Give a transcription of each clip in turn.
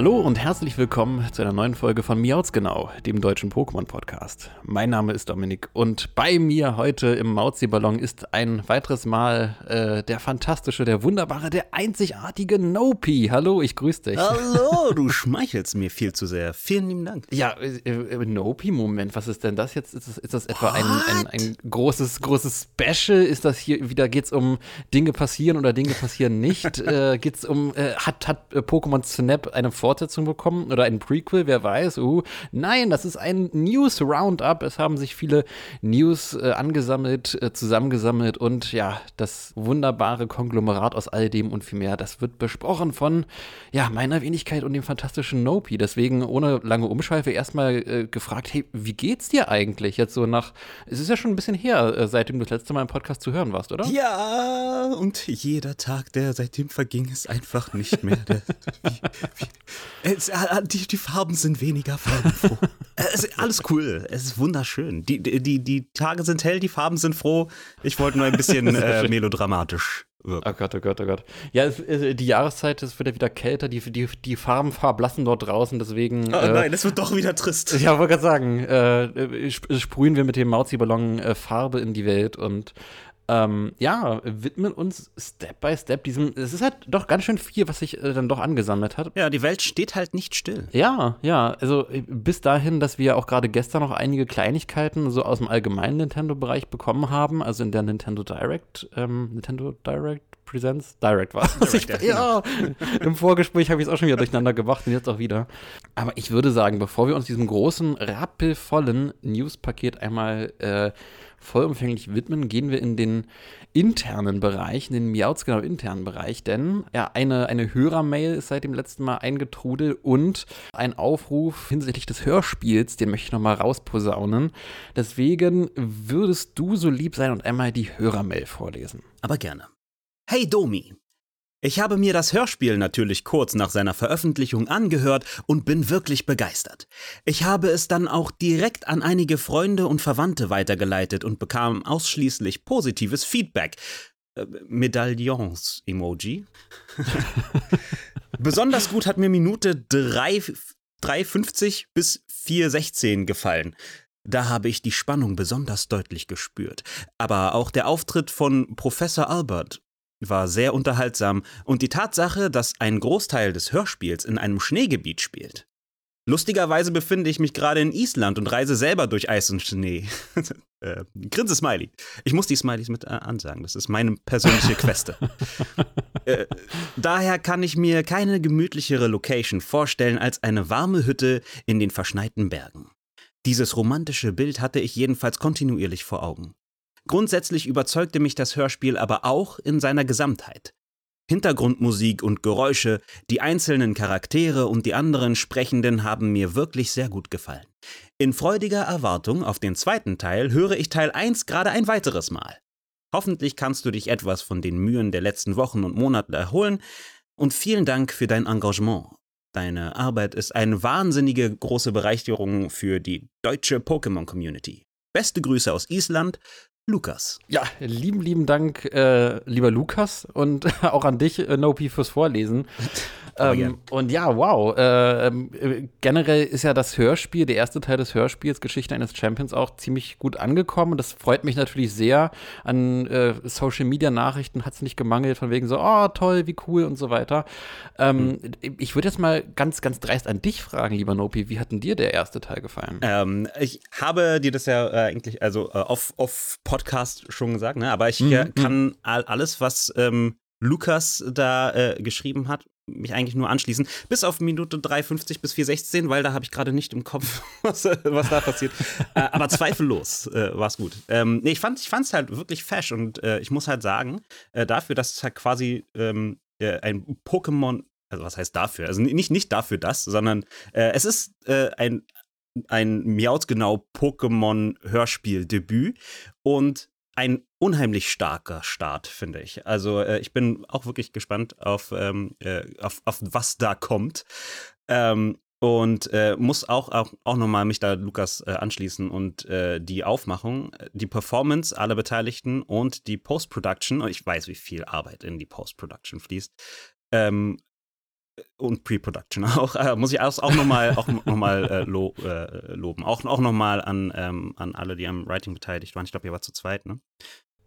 Hallo und herzlich willkommen zu einer neuen Folge von Miauts Genau, dem deutschen Pokémon-Podcast. Mein Name ist Dominik und bei mir heute im Mauzi-Ballon ist ein weiteres Mal äh, der fantastische, der wunderbare, der einzigartige Nopi. Hallo, ich grüße dich. Hallo, du schmeichelst mir viel zu sehr. Vielen lieben Dank. Ja, äh, äh, Nopi, Moment, was ist denn das jetzt? Ist das, ist das etwa ein, ein, ein, großes, großes Special? Ist das hier wieder, geht es um Dinge passieren oder Dinge passieren nicht? äh, geht es um, äh, hat, hat äh, Pokémon Snap eine Form Fortsetzung bekommen oder ein Prequel, wer weiß. Uh, nein, das ist ein News Roundup. Es haben sich viele News äh, angesammelt, äh, zusammengesammelt und ja, das wunderbare Konglomerat aus all dem und viel mehr, das wird besprochen von ja, meiner Wenigkeit und dem fantastischen Nopi. Deswegen ohne lange Umschweife erstmal äh, gefragt, hey, wie geht's dir eigentlich jetzt so nach, es ist ja schon ein bisschen her, äh, seitdem du das letzte Mal im Podcast zu hören warst, oder? Ja, und jeder Tag, der seitdem verging, ist einfach nicht mehr. Der, wie, wie, es, äh, die, die, Farben sind weniger farbenfroh. es ist alles cool. Es ist wunderschön. Die, die, die Tage sind hell, die Farben sind froh. Ich wollte nur ein bisschen äh, melodramatisch wirken. Oh Gott, oh Gott, oh Gott. Ja, es, die Jahreszeit ist wieder, wieder kälter, die, die, die Farben verblassen dort draußen, deswegen. Oh nein, es wird doch wieder trist. Ja, wollte gerade sagen, äh, sprühen wir mit dem Mauzi-Ballon äh, Farbe in die Welt und ähm, ja, widmen uns Step by Step diesem. Es ist halt doch ganz schön viel, was sich äh, dann doch angesammelt hat. Ja, die Welt steht halt nicht still. Ja, ja. Also äh, bis dahin, dass wir auch gerade gestern noch einige Kleinigkeiten so aus dem allgemeinen Nintendo-Bereich bekommen haben. Also in der Nintendo Direct, ähm, Nintendo Direct Presents Direct war Direct, ja, im Vorgespräch habe ich es auch schon wieder durcheinander gemacht und jetzt auch wieder. Aber ich würde sagen, bevor wir uns diesem großen, rappelvollen News-Paket einmal äh, vollumfänglich widmen, gehen wir in den internen Bereich, in den Miauts genau internen Bereich, denn ja, eine, eine Hörermail ist seit dem letzten Mal eingetrudelt und ein Aufruf hinsichtlich des Hörspiels, den möchte ich nochmal rausposaunen. Deswegen würdest du so lieb sein und einmal die Hörermail vorlesen. Aber gerne. Hey Domi, ich habe mir das Hörspiel natürlich kurz nach seiner Veröffentlichung angehört und bin wirklich begeistert. Ich habe es dann auch direkt an einige Freunde und Verwandte weitergeleitet und bekam ausschließlich positives Feedback. Äh, Medaillons-Emoji. Besonders gut hat mir Minute 3,50 bis 4,16 gefallen. Da habe ich die Spannung besonders deutlich gespürt. Aber auch der Auftritt von Professor Albert war sehr unterhaltsam und die Tatsache, dass ein Großteil des Hörspiels in einem Schneegebiet spielt. Lustigerweise befinde ich mich gerade in Island und reise selber durch Eis und Schnee. äh, Grinse Smiley. Ich muss die Smileys mit äh, ansagen, das ist meine persönliche Queste. äh, daher kann ich mir keine gemütlichere Location vorstellen als eine warme Hütte in den verschneiten Bergen. Dieses romantische Bild hatte ich jedenfalls kontinuierlich vor Augen. Grundsätzlich überzeugte mich das Hörspiel aber auch in seiner Gesamtheit. Hintergrundmusik und Geräusche, die einzelnen Charaktere und die anderen Sprechenden haben mir wirklich sehr gut gefallen. In freudiger Erwartung auf den zweiten Teil höre ich Teil 1 gerade ein weiteres Mal. Hoffentlich kannst du dich etwas von den Mühen der letzten Wochen und Monate erholen und vielen Dank für dein Engagement. Deine Arbeit ist eine wahnsinnige große Bereicherung für die deutsche Pokémon-Community. Beste Grüße aus Island, Lukas. Ja, lieben, lieben Dank, äh, lieber Lukas und auch an dich, äh, Nopi, fürs Vorlesen. Ähm, und ja, wow. Äh, äh, generell ist ja das Hörspiel, der erste Teil des Hörspiels, Geschichte eines Champions, auch ziemlich gut angekommen. Das freut mich natürlich sehr. An äh, Social Media Nachrichten hat es nicht gemangelt, von wegen so, oh, toll, wie cool und so weiter. Ähm, mhm. Ich würde jetzt mal ganz, ganz dreist an dich fragen, lieber Nopi, wie hat denn dir der erste Teil gefallen? Ähm, ich habe dir das ja äh, eigentlich, also auf, äh, auf Podcast schon gesagt, ne? aber ich mhm. kann alles, was ähm, Lukas da äh, geschrieben hat, mich eigentlich nur anschließen. Bis auf Minute 3,50 bis 4,16, weil da habe ich gerade nicht im Kopf, was, was da passiert. äh, aber zweifellos äh, war es gut. Ähm, nee, ich fand es halt wirklich fesch und äh, ich muss halt sagen, äh, dafür, dass es halt quasi ähm, äh, ein Pokémon, also was heißt dafür? Also nicht, nicht dafür das, sondern äh, es ist ein, ein Miauz-genau Pokémon-Hörspiel-Debüt und ein unheimlich starker Start, finde ich. Also äh, ich bin auch wirklich gespannt auf, ähm, äh, auf, auf was da kommt. Ähm, und äh, muss auch, auch, auch nochmal mich da Lukas äh, anschließen und äh, die Aufmachung, die Performance aller Beteiligten und die Post-Production, und ich weiß, wie viel Arbeit in die Post-Production fließt, ähm, und Pre-Production auch, äh, muss ich auch, auch nochmal noch äh, lo, äh, loben. Auch, auch nochmal an, ähm, an alle, die am Writing beteiligt waren. Ich glaube, ihr war zu zweit, ne?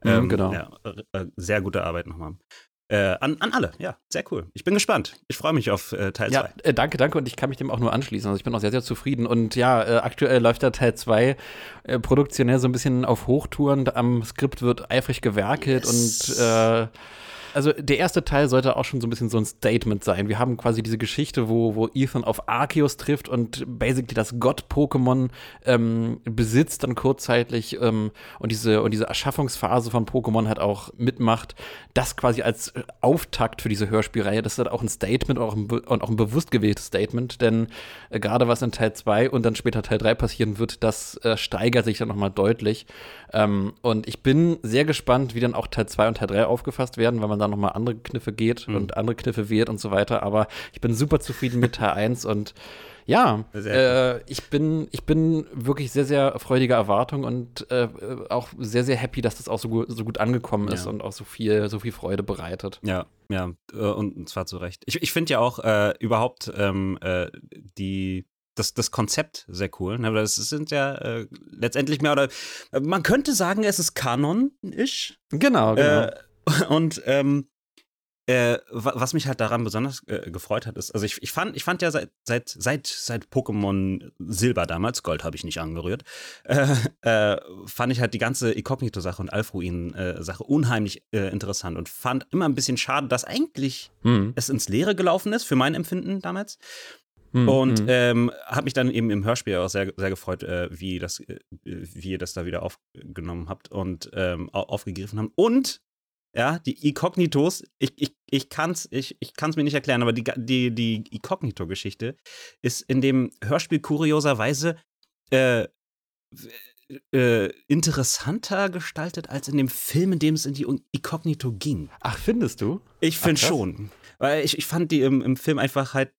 Ähm, genau. Ja, äh, sehr gute Arbeit nochmal. Äh, an, an alle, ja, sehr cool. Ich bin gespannt. Ich freue mich auf äh, Teil 2. Ja, äh, danke, danke und ich kann mich dem auch nur anschließen. Also ich bin auch sehr, sehr zufrieden. Und ja, äh, aktuell läuft der Teil 2 äh, produktionell so ein bisschen auf Hochtouren. Am Skript wird eifrig gewerkelt yes. und also der erste Teil sollte auch schon so ein bisschen so ein Statement sein. Wir haben quasi diese Geschichte, wo, wo Ethan auf Arceus trifft und basically das Gott-Pokémon ähm, besitzt dann kurzzeitig ähm, und diese und diese Erschaffungsphase von Pokémon halt auch mitmacht. Das quasi als Auftakt für diese Hörspielreihe, das ist halt auch ein Statement auch ein, und auch ein bewusst gewähltes Statement, denn äh, gerade was in Teil 2 und dann später Teil 3 passieren wird, das äh, steigert sich dann nochmal deutlich. Ähm, und ich bin sehr gespannt, wie dann auch Teil 2 und Teil 3 aufgefasst werden, weil man da nochmal andere Kniffe geht mhm. und andere Kniffe wählt und so weiter. Aber ich bin super zufrieden mit Teil 1 und ja, äh, ich, bin, ich bin wirklich sehr, sehr freudiger Erwartung und äh, auch sehr, sehr happy, dass das auch so gut, so gut angekommen ist ja. und auch so viel, so viel Freude bereitet. Ja, ja, äh, und zwar zu Recht. Ich, ich finde ja auch äh, überhaupt ähm, äh, die das, das Konzept sehr cool. Ne? Das sind ja äh, letztendlich mehr oder man könnte sagen, es ist Kanon-isch. Genau, genau. Äh, und ähm, äh, was mich halt daran besonders äh, gefreut hat, ist, also ich, ich, fand, ich fand ja seit, seit, seit, seit Pokémon Silber damals, Gold habe ich nicht angerührt, äh, äh, fand ich halt die ganze Inkognito-Sache und Alfruin-Sache unheimlich äh, interessant und fand immer ein bisschen schade, dass eigentlich hm. es ins Leere gelaufen ist, für mein Empfinden damals. Mhm. Und hm. ähm, habe mich dann eben im Hörspiel auch sehr, sehr gefreut, äh, wie, das, äh, wie ihr das da wieder aufgenommen habt und ähm, aufgegriffen habt. Und ja, die Ikognitos, ich, ich, ich kann es ich, ich kann's mir nicht erklären, aber die, die, die Inkognito-Geschichte ist in dem Hörspiel kurioserweise äh, äh, interessanter gestaltet als in dem Film, in dem es in die Inkognito ging. Ach, findest du? Ich finde schon. Weil ich, ich fand die im, im Film einfach halt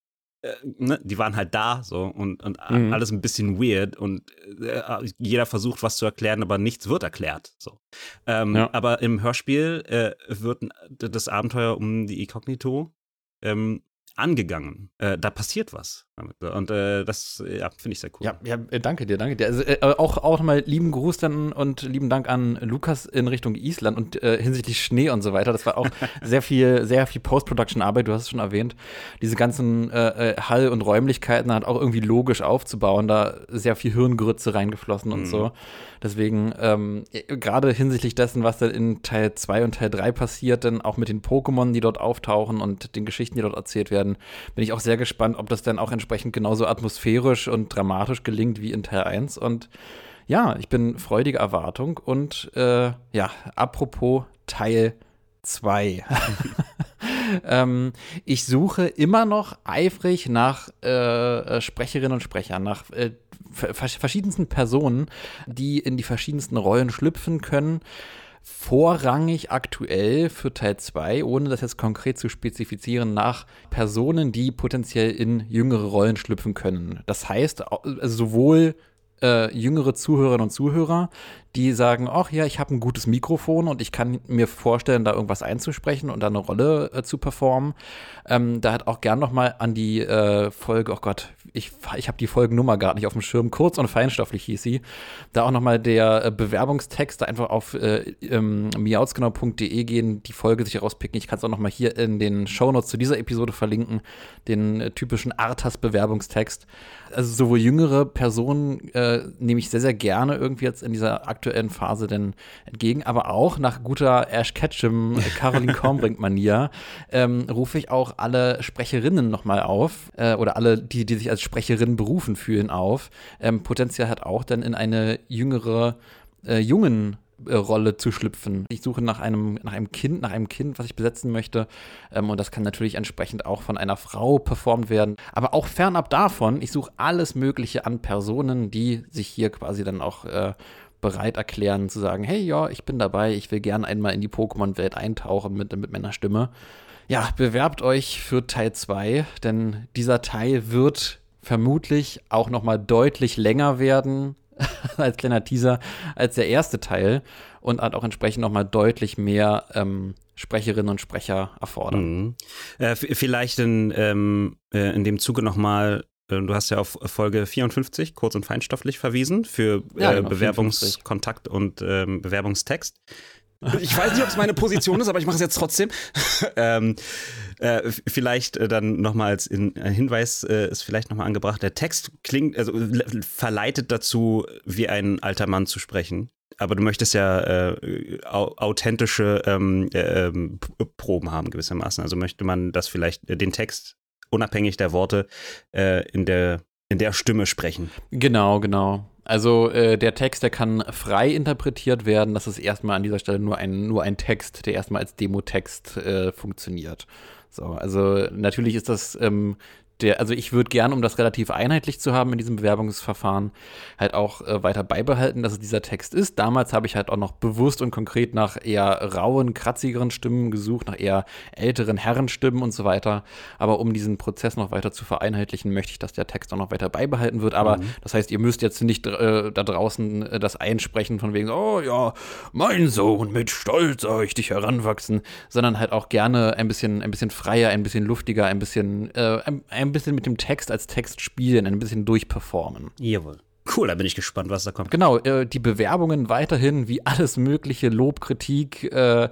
äh, ne, die waren halt da so und, und mhm. alles ein bisschen weird und äh, jeder versucht was zu erklären, aber nichts wird erklärt. So. Ähm, ja. Aber im Hörspiel äh, wird das Abenteuer um die Inkognito ähm, angegangen. Äh, da passiert was. Und äh, das ja, finde ich sehr cool. Ja, ja, äh, danke dir, danke dir. Also, äh, auch, auch nochmal lieben Gruß dann und lieben Dank an Lukas in Richtung Island und äh, hinsichtlich Schnee und so weiter. Das war auch sehr viel, sehr viel Post-Production-Arbeit, du hast es schon erwähnt. Diese ganzen äh, Hall- und Räumlichkeiten halt auch irgendwie logisch aufzubauen, da sehr viel Hirngrütze reingeflossen und mhm. so. Deswegen, ähm, gerade hinsichtlich dessen, was dann in Teil 2 und Teil 3 passiert, dann auch mit den Pokémon, die dort auftauchen und den Geschichten, die dort erzählt werden, bin ich auch sehr gespannt, ob das dann auch entsprechend genauso atmosphärisch und dramatisch gelingt wie in Teil 1. Und ja, ich bin freudige Erwartung. Und äh, ja, apropos Teil 2. ähm, ich suche immer noch eifrig nach äh, Sprecherinnen und Sprechern, nach äh, verschiedensten Personen, die in die verschiedensten Rollen schlüpfen können. Vorrangig aktuell für Teil 2, ohne das jetzt konkret zu spezifizieren, nach Personen, die potenziell in jüngere Rollen schlüpfen können. Das heißt, also sowohl äh, jüngere Zuhörerinnen und Zuhörer, die sagen, ach ja, ich habe ein gutes Mikrofon und ich kann mir vorstellen, da irgendwas einzusprechen und da eine Rolle äh, zu performen. Ähm, da hat auch gern noch mal an die äh, Folge, oh Gott, ich, ich habe die Folgennummer gar nicht auf dem Schirm, kurz und feinstofflich hieß sie. Da auch nochmal der äh, Bewerbungstext, da einfach auf äh, ähm, miautsgenau.de gehen, die Folge sich rauspicken. Ich kann es auch nochmal hier in den Shownotes zu dieser Episode verlinken, den äh, typischen Arthas-Bewerbungstext. Also sowohl jüngere Personen äh, nehme ich sehr, sehr gerne irgendwie jetzt in dieser aktuellen Phase denn entgegen, aber auch nach guter Ash Ketchum, Caroline Kornbrink-Manier ähm, rufe ich auch alle Sprecherinnen nochmal auf äh, oder alle, die, die sich als Sprecherin berufen fühlen, auf. Ähm, potenziell hat auch dann in eine jüngere, äh, jungen äh, Rolle zu schlüpfen. Ich suche nach einem, nach einem Kind, nach einem Kind, was ich besetzen möchte. Ähm, und das kann natürlich entsprechend auch von einer Frau performt werden. Aber auch fernab davon, ich suche alles Mögliche an Personen, die sich hier quasi dann auch äh, bereit erklären zu sagen, hey ja, ich bin dabei, ich will gern einmal in die Pokémon-Welt eintauchen mit, mit meiner Stimme. Ja, bewerbt euch für Teil 2, denn dieser Teil wird vermutlich auch noch mal deutlich länger werden als kleiner Teaser als der erste Teil und hat auch entsprechend noch mal deutlich mehr ähm, Sprecherinnen und Sprecher erfordern. Mhm. Äh, vielleicht in, ähm, äh, in dem Zuge noch mal äh, Du hast ja auf Folge 54 kurz und feinstofflich verwiesen für ja, äh, genau, Bewerbungskontakt und ähm, Bewerbungstext. Ich weiß nicht, ob es meine Position ist, aber ich mache es jetzt trotzdem. ähm, äh, vielleicht äh, dann nochmal als in, äh, Hinweis äh, ist vielleicht nochmal angebracht. Der Text klingt, also verleitet dazu, wie ein alter Mann zu sprechen. Aber du möchtest ja äh, authentische ähm, äh, ähm, Proben haben, gewissermaßen. Also möchte man das vielleicht, den Text unabhängig der Worte in, der, in der Stimme sprechen. Genau, genau. Also äh, der Text, der kann frei interpretiert werden. Das ist erstmal an dieser Stelle nur ein, nur ein Text, der erstmal als Demotext äh, funktioniert. So, also natürlich ist das ähm, der, also ich würde gern, um das relativ einheitlich zu haben in diesem Bewerbungsverfahren, halt auch äh, weiter beibehalten, dass es dieser Text ist. Damals habe ich halt auch noch bewusst und konkret nach eher rauen, kratzigeren Stimmen gesucht, nach eher älteren Herrenstimmen und so weiter. Aber um diesen Prozess noch weiter zu vereinheitlichen, möchte ich, dass der Text auch noch weiter beibehalten wird. Aber mhm. das heißt, ihr müsst jetzt nicht äh, da draußen äh, das einsprechen von wegen, oh ja, mein Sohn, mit Stolz sah ich dich heranwachsen, sondern halt auch gerne ein bisschen, ein bisschen freier, ein bisschen luftiger, ein bisschen, äh, ein, ein bisschen mit dem Text als Text spielen, ein bisschen durchperformen. Jawohl. Cool, da bin ich gespannt, was da kommt. Genau, äh, die Bewerbungen weiterhin wie alles mögliche Lob, Kritik, äh,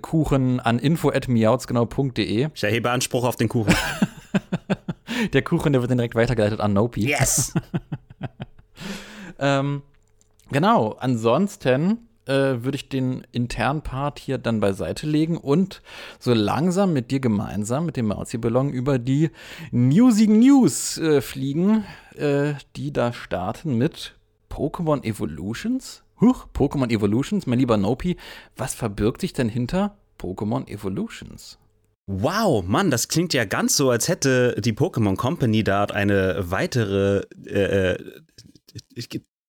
Kuchen an info@miautsgenau.de. Ich erhebe Anspruch auf den Kuchen. der Kuchen, der wird dann direkt weitergeleitet an Nopi. Yes. ähm, genau, ansonsten äh, würde ich den internen Part hier dann beiseite legen und so langsam mit dir gemeinsam, mit dem Mauzi-Ballon, über die Newsigen News äh, fliegen, äh, die da starten mit Pokémon Evolutions. Huch, Pokémon Evolutions, mein lieber Nopi, was verbirgt sich denn hinter Pokémon Evolutions? Wow, Mann, das klingt ja ganz so, als hätte die Pokémon Company da eine weitere äh, äh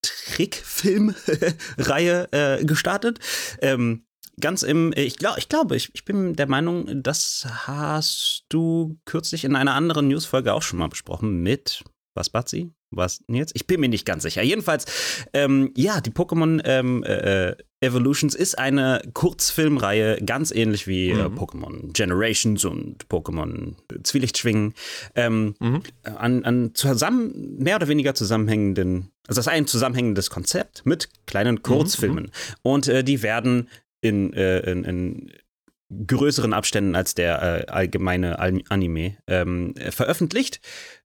Trickfilmreihe äh, gestartet. Ähm, ganz im, ich glaube, ich, glaub, ich, ich bin der Meinung, das hast du kürzlich in einer anderen Newsfolge auch schon mal besprochen mit, was, Batzi? Was jetzt? Ich bin mir nicht ganz sicher. Jedenfalls, ähm, ja, die Pokémon ähm, äh, Evolutions ist eine Kurzfilmreihe, ganz ähnlich wie äh, mhm. äh, Pokémon Generations und Pokémon Zwielichtschwingen, ähm, mhm. an, an zusammen, mehr oder weniger zusammenhängenden, also das ist ein zusammenhängendes Konzept mit kleinen mhm, Kurzfilmen. Mhm. Und äh, die werden in, äh, in, in größeren Abständen als der äh, allgemeine Anime ähm, veröffentlicht.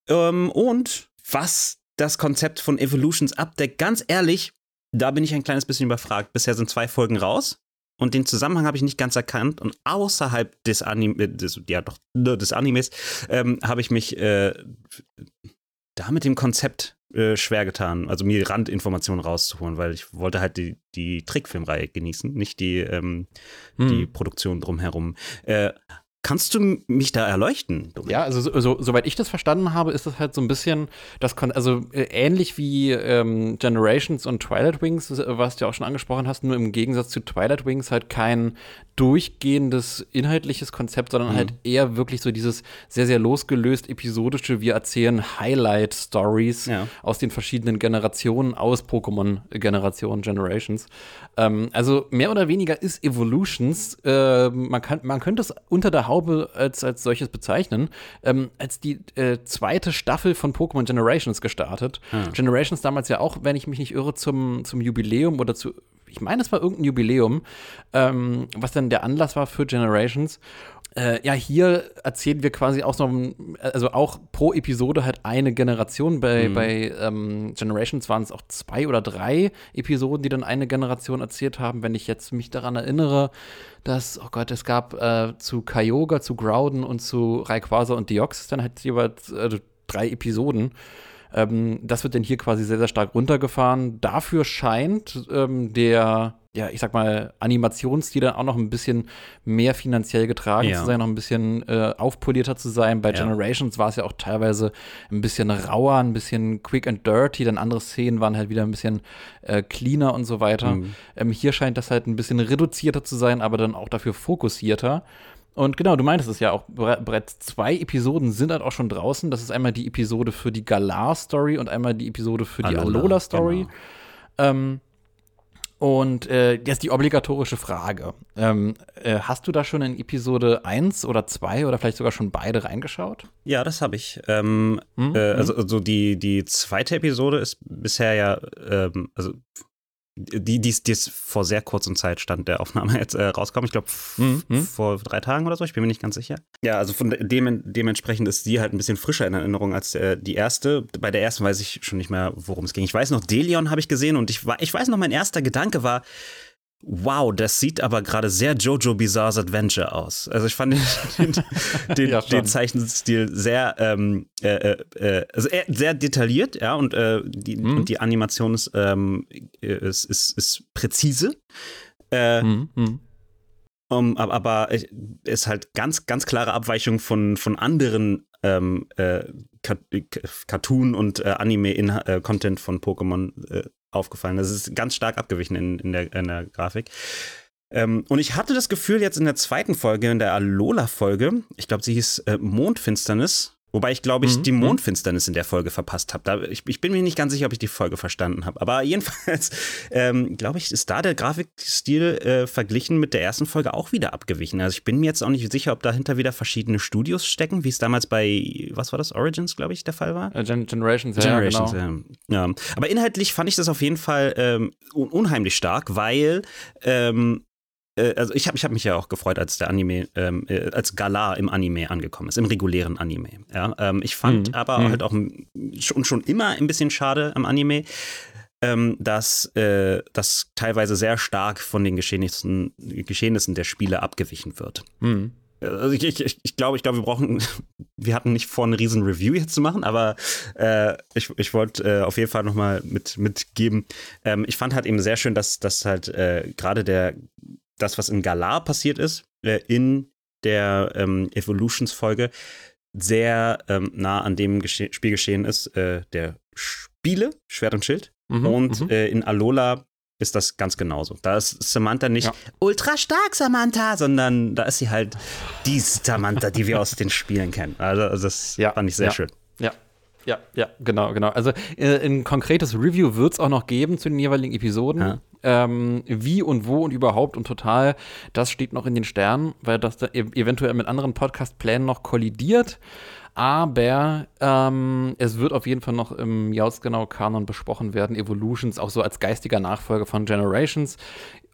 Ähm, und was das Konzept von Evolutions abdeckt, ganz ehrlich, da bin ich ein kleines bisschen überfragt. Bisher sind zwei Folgen raus und den Zusammenhang habe ich nicht ganz erkannt. Und außerhalb des, Anime, des, ja, doch, des Animes ähm, habe ich mich äh, da mit dem Konzept äh, schwer getan, also mir Randinformationen rauszuholen, weil ich wollte halt die, die Trickfilmreihe genießen, nicht die, ähm, hm. die Produktion drumherum. Äh, Kannst du mich da erleuchten? Dominik? Ja, also so, so, soweit ich das verstanden habe, ist das halt so ein bisschen, das kann, also äh, ähnlich wie ähm, Generations und Twilight Wings, was du ja auch schon angesprochen hast, nur im Gegensatz zu Twilight Wings halt kein durchgehendes inhaltliches Konzept, sondern mhm. halt eher wirklich so dieses sehr, sehr losgelöst episodische, wir erzählen Highlight-Stories ja. aus den verschiedenen Generationen, aus Pokémon-Generationen, Generations. Ähm, also mehr oder weniger ist Evolutions, äh, man, kann, man könnte es unter der Haut glaube, als, als solches bezeichnen, ähm, als die äh, zweite Staffel von Pokémon Generations gestartet. Ah. Generations damals ja auch, wenn ich mich nicht irre, zum, zum Jubiläum oder zu, ich meine, es war irgendein Jubiläum, ähm, was dann der Anlass war für Generations. Äh, ja, hier erzählen wir quasi auch so, also auch pro Episode halt eine Generation. Bei, Mhm. bei ähm, Generations waren es auch zwei oder drei Episoden, die dann eine Generation erzählt haben. Wenn ich jetzt mich daran erinnere, dass, oh Gott, es gab äh, zu Kyogre, zu Groudon und zu Rayquaza und Deoxys dann halt jeweils äh, drei Episoden. Ähm, das wird dann hier quasi sehr, sehr stark runtergefahren. Dafür scheint ähm, der, ja, ich sag mal, Animationsstil dann auch noch ein bisschen mehr finanziell getragen Ja. zu sein, noch ein bisschen äh, aufpolierter zu sein. Bei Ja. Generations war es ja auch teilweise ein bisschen rauer, ein bisschen quick and dirty, dann andere Szenen waren halt wieder ein bisschen äh, cleaner und so weiter. Mhm. Ähm, hier scheint das halt ein bisschen reduzierter zu sein, aber dann auch dafür fokussierter. Und genau, du meintest es ja auch, bere- bereits zwei Episoden sind halt auch schon draußen. Das ist einmal die Episode für die Galar-Story und einmal die Episode für die Alola, Alola-Story. genau. Ähm, und äh, jetzt die obligatorische Frage. Ähm, äh, hast du da schon in Episode 1 oder 2 oder vielleicht sogar schon beide reingeschaut? Ja, das habe ich. Ähm, Hm? äh, also also die, die zweite Episode ist bisher ja, ähm, also die, die, ist- die ist vor sehr kurzer Zeit stand der Aufnahme jetzt äh, rauskommen. Ich glaube Mhm, mhm. vor drei Tagen oder so. Ich bin mir nicht ganz sicher. Ja, also von dem, dementsprechend ist die halt ein bisschen frischer in Erinnerung als äh, die erste. Bei der ersten weiß ich schon nicht mehr, worum es ging. Ich weiß noch, Delion habe ich gesehen und ich, ich weiß noch, mein erster Gedanke war, Wow, das sieht aber gerade sehr Jojo Bizarre's Adventure aus. Also ich fand den, den, Ja, den Zeichenstil sehr, ähm, äh, äh, äh, also sehr detailliert, ja, und, äh, die, Mhm. und die Animation ist, ähm, ist, ist, ist präzise. Äh, Mhm. Mhm. um, ab- aber es ist halt ganz, ganz klare Abweichung von, von anderen ähm, äh, Car- Cartoon- und Anime-Content von Pokémon äh, aufgefallen. Das ist ganz stark abgewichen in, in, der, in der Grafik. Ähm, und ich hatte das Gefühl, jetzt in der zweiten Folge, in der Alola-Folge, ich glaube, sie hieß äh, Mondfinsternis, wobei ich glaube, ich Mhm, die mhm. Mondfinsternis in der Folge verpasst habe. Ich, ich bin mir nicht ganz sicher, ob ich die Folge verstanden habe. Aber jedenfalls, ähm, glaube ich, ist da der Grafikstil äh, verglichen mit der ersten Folge auch wieder abgewichen. Also ich bin mir jetzt auch nicht sicher, ob dahinter wieder verschiedene Studios stecken, wie es damals bei, was war das, Origins, glaube ich, der Fall war. Äh, Gen Generations, ja, Generations, genau. ja. ja. Aber inhaltlich fand ich das auf jeden Fall ähm, un unheimlich stark, weil ähm, äh, also ich habe ich hab mich ja auch gefreut, als der Anime, ähm, äh, als Galar im Anime angekommen ist, im regulären Anime. Ja, ähm, ich fand Mhm. aber Mhm. halt auch schon, schon immer ein bisschen schade am Anime, ähm, dass äh, das teilweise sehr stark von den Geschehnissen, Geschehnissen der Spiele abgewichen wird. Mhm. Also ich, ich, ich, ich glaube, ich glaube, wir brauchen, wir hatten nicht vor, eine riesen Review jetzt zu machen, aber äh, ich, ich wollte äh, auf jeden Fall nochmal mit, mitgeben. Ähm, ich fand halt eben sehr schön, dass, dass halt äh, gerade der, das, was in Galar passiert ist, äh, in der ähm, Evolutions-Folge sehr ähm, nah an dem Gesche Spiel geschehen ist, äh, der Spiele, Schwert und Schild. Mhm, Und mhm. äh, in Alola ist das ganz genauso. Da ist Samantha nicht Ja. ultra stark Samantha, sondern da ist sie halt die Samantha, die wir aus den Spielen kennen. Also, das Ja, fand ich sehr ja. schön. Ja, ja, ja, genau, genau. Also äh, ein konkretes Review wird es auch noch geben zu den jeweiligen Episoden. Ja. Ähm, wie und wo und überhaupt und total, das steht noch in den Sternen, weil das da ev eventuell mit anderen Podcast-Plänen noch kollidiert. Aber ähm, es wird auf jeden Fall noch im Jautsgenau-Kanon besprochen werden. Evolutions, auch so als geistiger Nachfolger von Generations.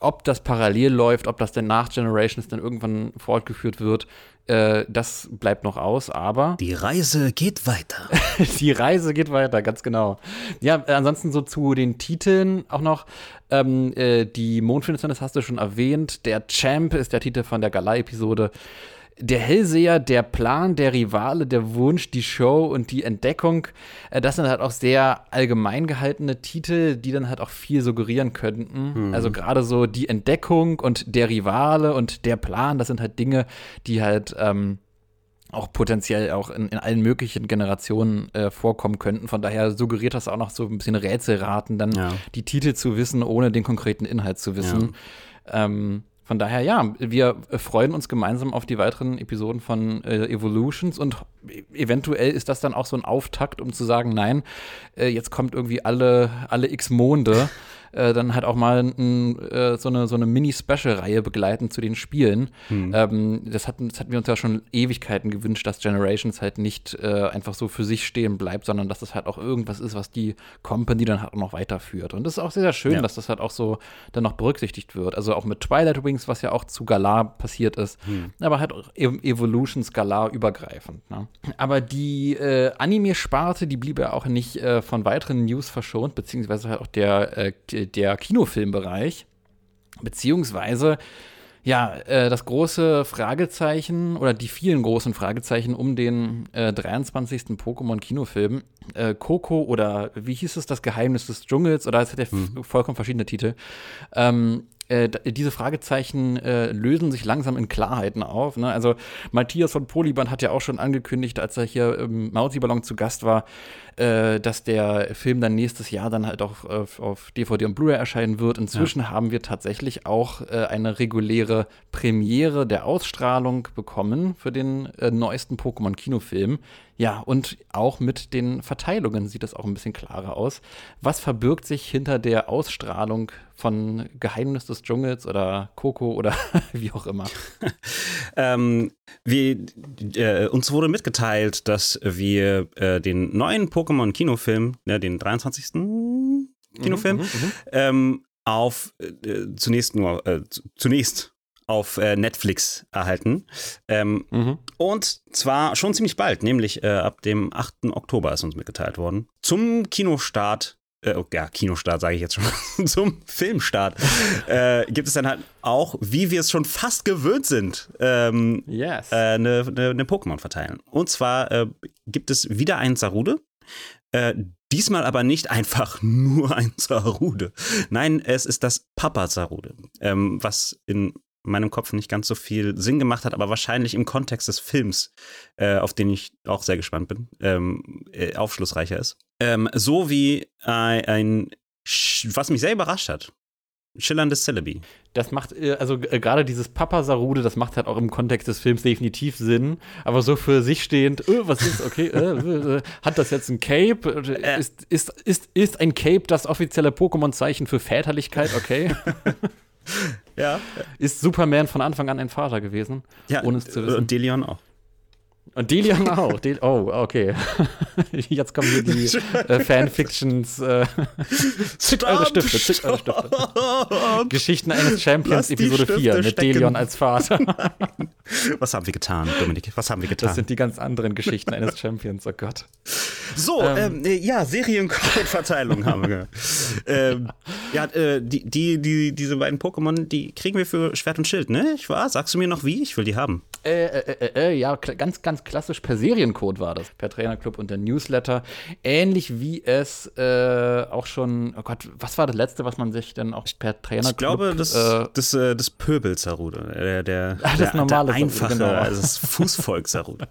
Ob das parallel läuft, ob das denn nach Generations dann irgendwann fortgeführt wird, äh, das bleibt noch aus. Aber Die Reise geht weiter. die Reise geht weiter, ganz genau. Ja, äh, ansonsten so zu den Titeln auch noch. Ähm, äh, die Mondfinsternis hast du schon erwähnt. Der Champ ist der Titel von der Galei-Episode. Der Hellseher, der Plan, der Rivale, der Wunsch, die Show und die Entdeckung, äh, das sind halt auch sehr allgemein gehaltene Titel, die dann halt auch viel suggerieren könnten. Also gerade so die Entdeckung und der Rivale und der Plan, das sind halt Dinge, die halt ähm, auch potenziell auch in, in allen möglichen Generationen äh, vorkommen könnten. Von daher suggeriert das auch noch so ein bisschen Rätselraten, dann Ja. die Titel zu wissen, ohne den konkreten Inhalt zu wissen. Ähm, von daher, ja, wir freuen uns gemeinsam auf die weiteren Episoden von äh, Evolutions und eventuell ist das dann auch so ein Auftakt, um zu sagen, nein, äh, jetzt kommt irgendwie alle, alle x Monde äh, dann halt auch mal ein, äh, so eine, so eine Mini-Special-Reihe begleiten zu den Spielen. Hm. Ähm, das, hatten, das hatten wir uns ja schon Ewigkeiten gewünscht, dass Generations halt nicht äh, einfach so für sich stehen bleibt, sondern dass das halt auch irgendwas ist, was die Company dann halt auch noch weiterführt. Und das ist auch sehr, sehr schön, Ja. dass das halt auch so dann noch berücksichtigt wird. Also auch mit Twilight Wings, was ja auch zu Galar passiert ist, aber halt auch Ev- Evolutions Galar übergreifend. Ne? Aber die äh, Anime-Sparte, die blieb ja auch nicht äh, von weiteren News verschont, beziehungsweise halt auch der, äh, der Kinofilmbereich, beziehungsweise ja, äh, das große Fragezeichen oder die vielen großen Fragezeichen um den äh, 23. Pokémon-Kinofilm, äh, Coco oder wie hieß es, das Geheimnis des Dschungels oder es hat ja f- vollkommen verschiedene Titel. Ähm, äh, diese Fragezeichen äh, lösen sich langsam in Klarheiten auf. Ne? Also Matthias von Polyband hat ja auch schon angekündigt, als er hier im Mausi-Ballon zu Gast war, äh, dass der Film dann nächstes Jahr dann halt auch auf, auf DVD und Blu-ray erscheinen wird. Inzwischen haben wir tatsächlich auch äh, eine reguläre Premiere der Ausstrahlung bekommen für den äh, neuesten Pokémon-Kinofilm. Ja, und auch mit den Verteilungen sieht das auch ein bisschen klarer aus. Was verbirgt sich hinter der Ausstrahlung von Geheimnis des Dschungels oder Coco oder wie auch immer? Ähm, wir, äh, uns wurde mitgeteilt, dass wir äh, den neuen Pokémon-Kinofilm, ne, den 23. Kinofilm, Mhm, mhm, ähm, auf äh, zunächst nur äh, zu- zunächst auf äh, Netflix erhalten. Ähm, mhm. und zwar schon ziemlich bald, nämlich äh, ab dem 8. Oktober ist uns mitgeteilt worden. Zum Kinostart, äh, oh, ja, Kinostart sage ich jetzt schon, zum Filmstart äh, gibt es dann halt auch, wie wir es schon fast gewöhnt sind, ähm, Yes. äh, eine, eine, eine Pokémon verteilen. Und zwar äh, gibt es wieder einen Sarude. Äh, diesmal aber nicht einfach nur ein Sarude. Nein, es ist das Papa Sarude, ähm, was in meinem Kopf nicht ganz so viel Sinn gemacht hat, aber wahrscheinlich im Kontext des Films, äh, auf den ich auch sehr gespannt bin, ähm, äh, aufschlussreicher ist. Ähm, so wie ein, was mich sehr überrascht hat, schillerndes Celebi. Das macht, äh, also äh, gerade dieses Papa-Sarude, das macht halt auch im Kontext des Films definitiv Sinn. Aber so für sich stehend, äh, was ist, okay, äh, äh, hat das jetzt ein Cape? Ist, ist, ist, ist ein Cape das offizielle Pokémon-Zeichen für Väterlichkeit? Okay. Ja, ist Superman von Anfang an ein Vater gewesen? ja Ohne es zu wissen. Und Delion auch. Und Delian auch. Del oh, okay. Jetzt kommen hier die äh, Fanfictions. Äh, zückt eure Stifte, zückt eure Stifte. Geschichten eines Champions, Episode 4, Stifte mit stecken. Delion als Vater. Was haben wir getan, Dominik? Was haben wir getan? Das sind die ganz anderen Geschichten eines Champions, oh Gott. so, ähm, äh, ja, Seriencode-Verteilung haben wir. ähm, ja, äh, die, die, die, diese beiden Pokémon, die kriegen wir für Schwert und Schild, ne? Ich war, sagst du mir noch wie? Ich will die haben. Äh, äh, äh, äh, ja, kl- ganz, ganz klassisch per Seriencode war das. Per Trainerclub und der Newsletter. Ähnlich wie es äh, auch schon, oh Gott, was war das letzte, was man sich dann auch per Trainerclub. Ich glaube, das, äh, das, äh, das Pöbel-Sarude. Der, der, Ah, das der, normale der Sarude, einfache, genau. also das Fußvolk-Sarude.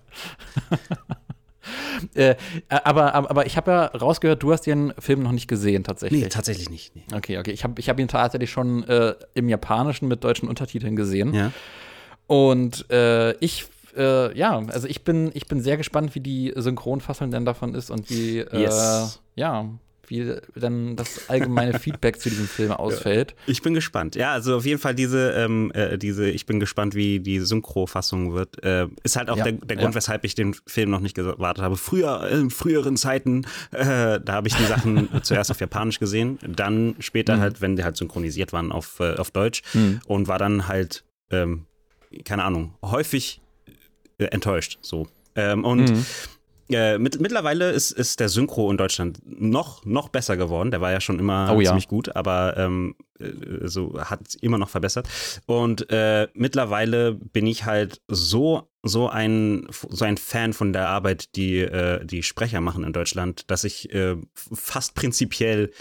äh, aber, aber, aber ich habe ja rausgehört, du hast den Film noch nicht gesehen, tatsächlich. nee, tatsächlich nicht. Nee. Okay, okay. Ich habe ich hab ihn tatsächlich schon äh, im Japanischen mit deutschen Untertiteln gesehen. Ja. Und äh, ich, äh, ja, also ich bin, ich bin sehr gespannt, wie die Synchronfassung denn davon ist und wie, äh, Yes. ja, wie dann das allgemeine Feedback zu diesem Film ausfällt. Ich bin gespannt. Ja, also auf jeden Fall diese, ähm, äh, diese, ich bin gespannt, wie die Synchro-Fassung wird. Äh, ist halt auch Ja, der, der Grund, ja. weshalb ich den Film noch nicht gewartet habe. Früher, in früheren Zeiten, äh, da habe ich die Sachen zuerst auf Japanisch gesehen, dann später Mhm. halt, wenn die halt synchronisiert waren, auf, äh, auf Deutsch und war dann halt, ähm, keine Ahnung, häufig äh, enttäuscht. So. Ähm, und Mhm. äh, mit, mittlerweile ist, ist der Synchro in Deutschland noch, noch besser geworden. Der war ja schon immer Oh ja. ziemlich gut, aber ähm, äh, so hat es immer noch verbessert. Und äh, mittlerweile bin ich halt so, so ein, so ein Fan von der Arbeit, die äh, die Sprecher machen in Deutschland, dass ich äh, fast prinzipiell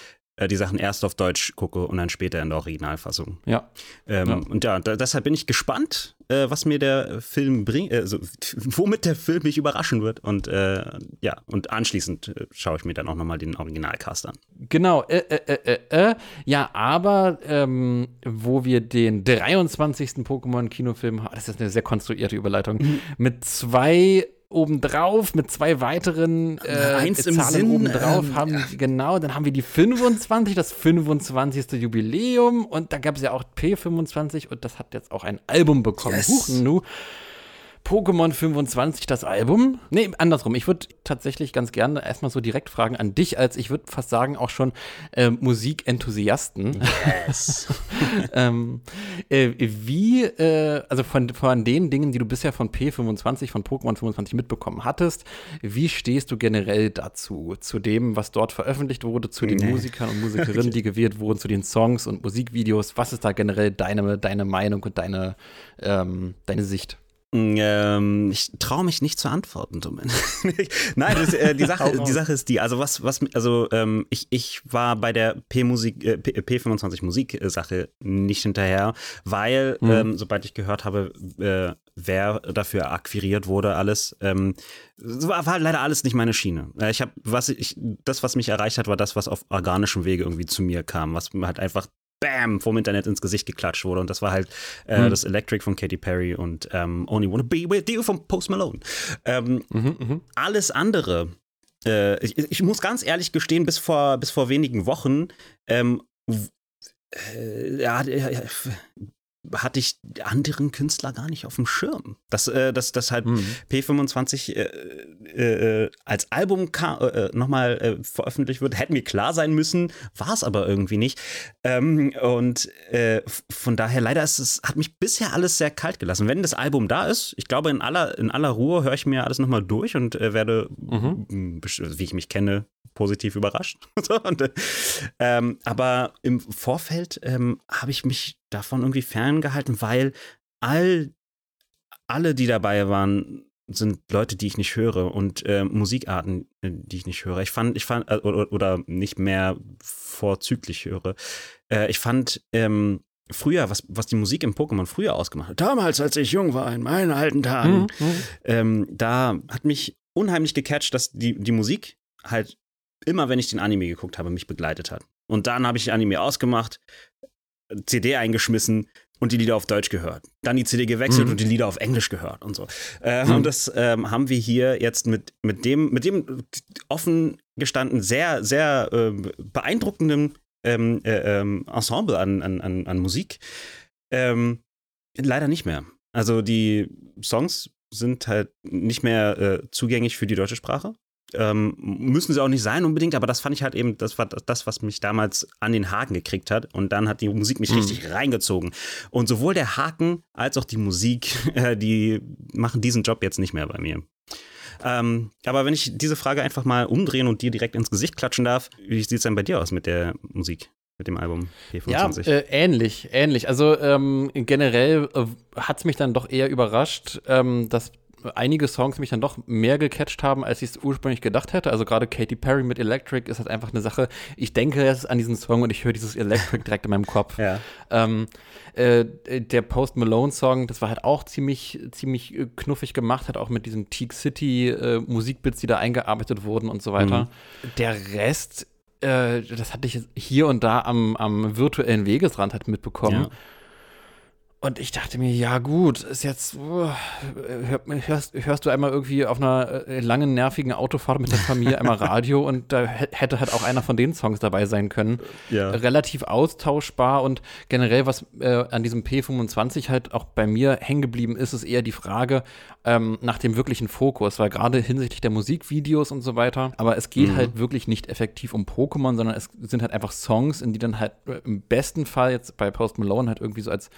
die Sachen erst auf Deutsch gucke und dann später in der Originalfassung. Ja. Ähm, Ja. Und ja, da, deshalb bin ich gespannt, äh, was mir der Film bringt, äh, so, womit der Film mich überraschen wird. Und äh, ja, und anschließend äh, schaue ich mir dann auch nochmal den Originalcast an. Genau, äh, äh, äh, äh, äh. ja, aber ähm, wo wir den 23. Pokémon-Kinofilm haben, das ist eine sehr konstruierte Überleitung, mit zwei obendrauf mit zwei weiteren äh, Eins im Zahlen Sinn, obendrauf ähm, haben. Genau, dann haben wir die 25, das 25. Jubiläum und da gab es ja auch P25 und das hat jetzt auch ein Album bekommen. Yes. Huch, nu. Pokémon 25, das Album? Nee, andersrum. Ich würde tatsächlich ganz gerne erstmal so direkt fragen an dich, als ich würde fast sagen auch schon äh, Musikenthusiasten. Yes. ähm, äh, wie, äh, also von, von den Dingen, die du bisher von P25, von Pokémon 25 mitbekommen hattest, wie stehst du generell dazu? Zu dem, was dort veröffentlicht wurde, zu den Nee. Musikern und Musikerinnen, die gewählt wurden, zu den Songs und Musikvideos? Was ist da generell deine, deine Meinung und deine, ähm, deine Sicht? Ähm, ich traue mich nicht zu antworten, Domin. Nein, das, äh, die, Sache, die Sache ist die, also was, was, also ähm, ich, ich war bei der P-Musik, äh, P- P25 Musik-Sache nicht hinterher, weil, Mhm. ähm, sobald ich gehört habe, äh, wer dafür akquiriert wurde, alles, ähm, war, war leider alles nicht meine Schiene. Äh, Ich habe, was ich, das, was mich erreicht hat, war das, was auf organischem Wege irgendwie zu mir kam, was halt einfach Bam, vom Internet ins Gesicht geklatscht wurde. Und das war halt äh, Hm. das Electric von Katy Perry und ähm, Only Wanna Be With You von Post Malone. Ähm, Mhm, mhm. alles andere, äh, ich, ich muss ganz ehrlich gestehen, bis vor, bis vor wenigen Wochen, ähm, äh, ja, hatte ich anderen Künstler gar nicht auf dem Schirm. Dass, äh, dass, dass halt Mhm. P25 äh, äh, als Album ka- äh, nochmal äh, veröffentlicht wird, hätte mir klar sein müssen, war es aber irgendwie nicht. Ähm, und äh, von daher, leider ist es, hat mich bisher alles sehr kalt gelassen. Wenn das Album da ist, ich glaube, in aller, in aller Ruhe höre ich mir alles nochmal durch und äh, werde, Mhm. besch- wie ich mich kenne, positiv überrascht. Und, äh, ähm, aber im Vorfeld ähm, habe ich mich davon irgendwie ferngehalten, weil all alle, die dabei waren, sind Leute, die ich nicht höre und äh, Musikarten, äh, die ich nicht höre. Ich fand, ich fand, äh, oder, oder nicht mehr vorzüglich höre. Äh, ich fand ähm, früher, was, was die Musik im Pokémon früher ausgemacht hat, damals, als ich jung war, in meinen alten Tagen, Mhm. Mhm. ähm, da hat mich unheimlich gecatcht, dass die, die Musik halt immer, wenn ich den Anime geguckt habe, mich begleitet hat. Und dann habe ich den Anime ausgemacht, CD eingeschmissen und die Lieder auf Deutsch gehört. Dann die CD gewechselt Mhm. und die Lieder auf Englisch gehört und so. Äh, Mhm. Und das ähm, haben wir hier jetzt mit, mit dem, mit dem offen gestanden, sehr, sehr äh, beeindruckenden ähm, äh, ähm, Ensemble an, an, an, Musik. Ähm, leider nicht mehr. Also die Songs sind halt nicht mehr äh, zugänglich für die deutsche Sprache. Ähm, müssen sie auch nicht sein unbedingt, aber das fand ich halt eben, das war das, was mich damals an den Haken gekriegt hat. Und dann hat die Musik mich Mhm. richtig reingezogen. Und sowohl der Haken als auch die Musik, äh, die machen diesen Job jetzt nicht mehr bei mir. Ähm, aber wenn ich diese Frage einfach mal umdrehen und dir direkt ins Gesicht klatschen darf, wie sieht es denn bei dir aus mit der Musik, mit dem Album Ja, P25? äh, ähnlich, ähnlich. Also ähm, generell äh, hat es mich dann doch eher überrascht, ähm, dass einige Songs mich dann doch mehr gecatcht haben, als ich es ursprünglich gedacht hätte. Also gerade Katy Perry mit Electric ist halt einfach eine Sache. Ich denke jetzt an diesen Song und ich höre dieses Electric direkt in meinem Kopf. ja. Ähm, äh, der Post Malone Song, das war halt auch ziemlich, ziemlich äh, knuffig gemacht, hat auch mit diesen Teak City äh, Musikbits, die da eingearbeitet wurden und so weiter. Der Rest, äh, das hatte ich hier und da am, am virtuellen Wegesrand halt mitbekommen. Ja. Und ich dachte mir, ja gut, ist jetzt, uh, hör, hörst, hörst du einmal irgendwie auf einer äh, langen, nervigen Autofahrt mit der Familie einmal Radio und da hä- hätte halt auch einer von den Songs dabei sein können. Ja. Relativ austauschbar und generell, was äh, an diesem P25 halt auch bei mir hängen geblieben ist, ist eher die Frage ähm, nach dem wirklichen Fokus, weil gerade hinsichtlich der Musikvideos und so weiter, aber es geht halt wirklich nicht effektiv um Pokémon, sondern es sind halt einfach Songs, in die dann halt äh, im besten Fall jetzt bei Post Malone halt irgendwie so als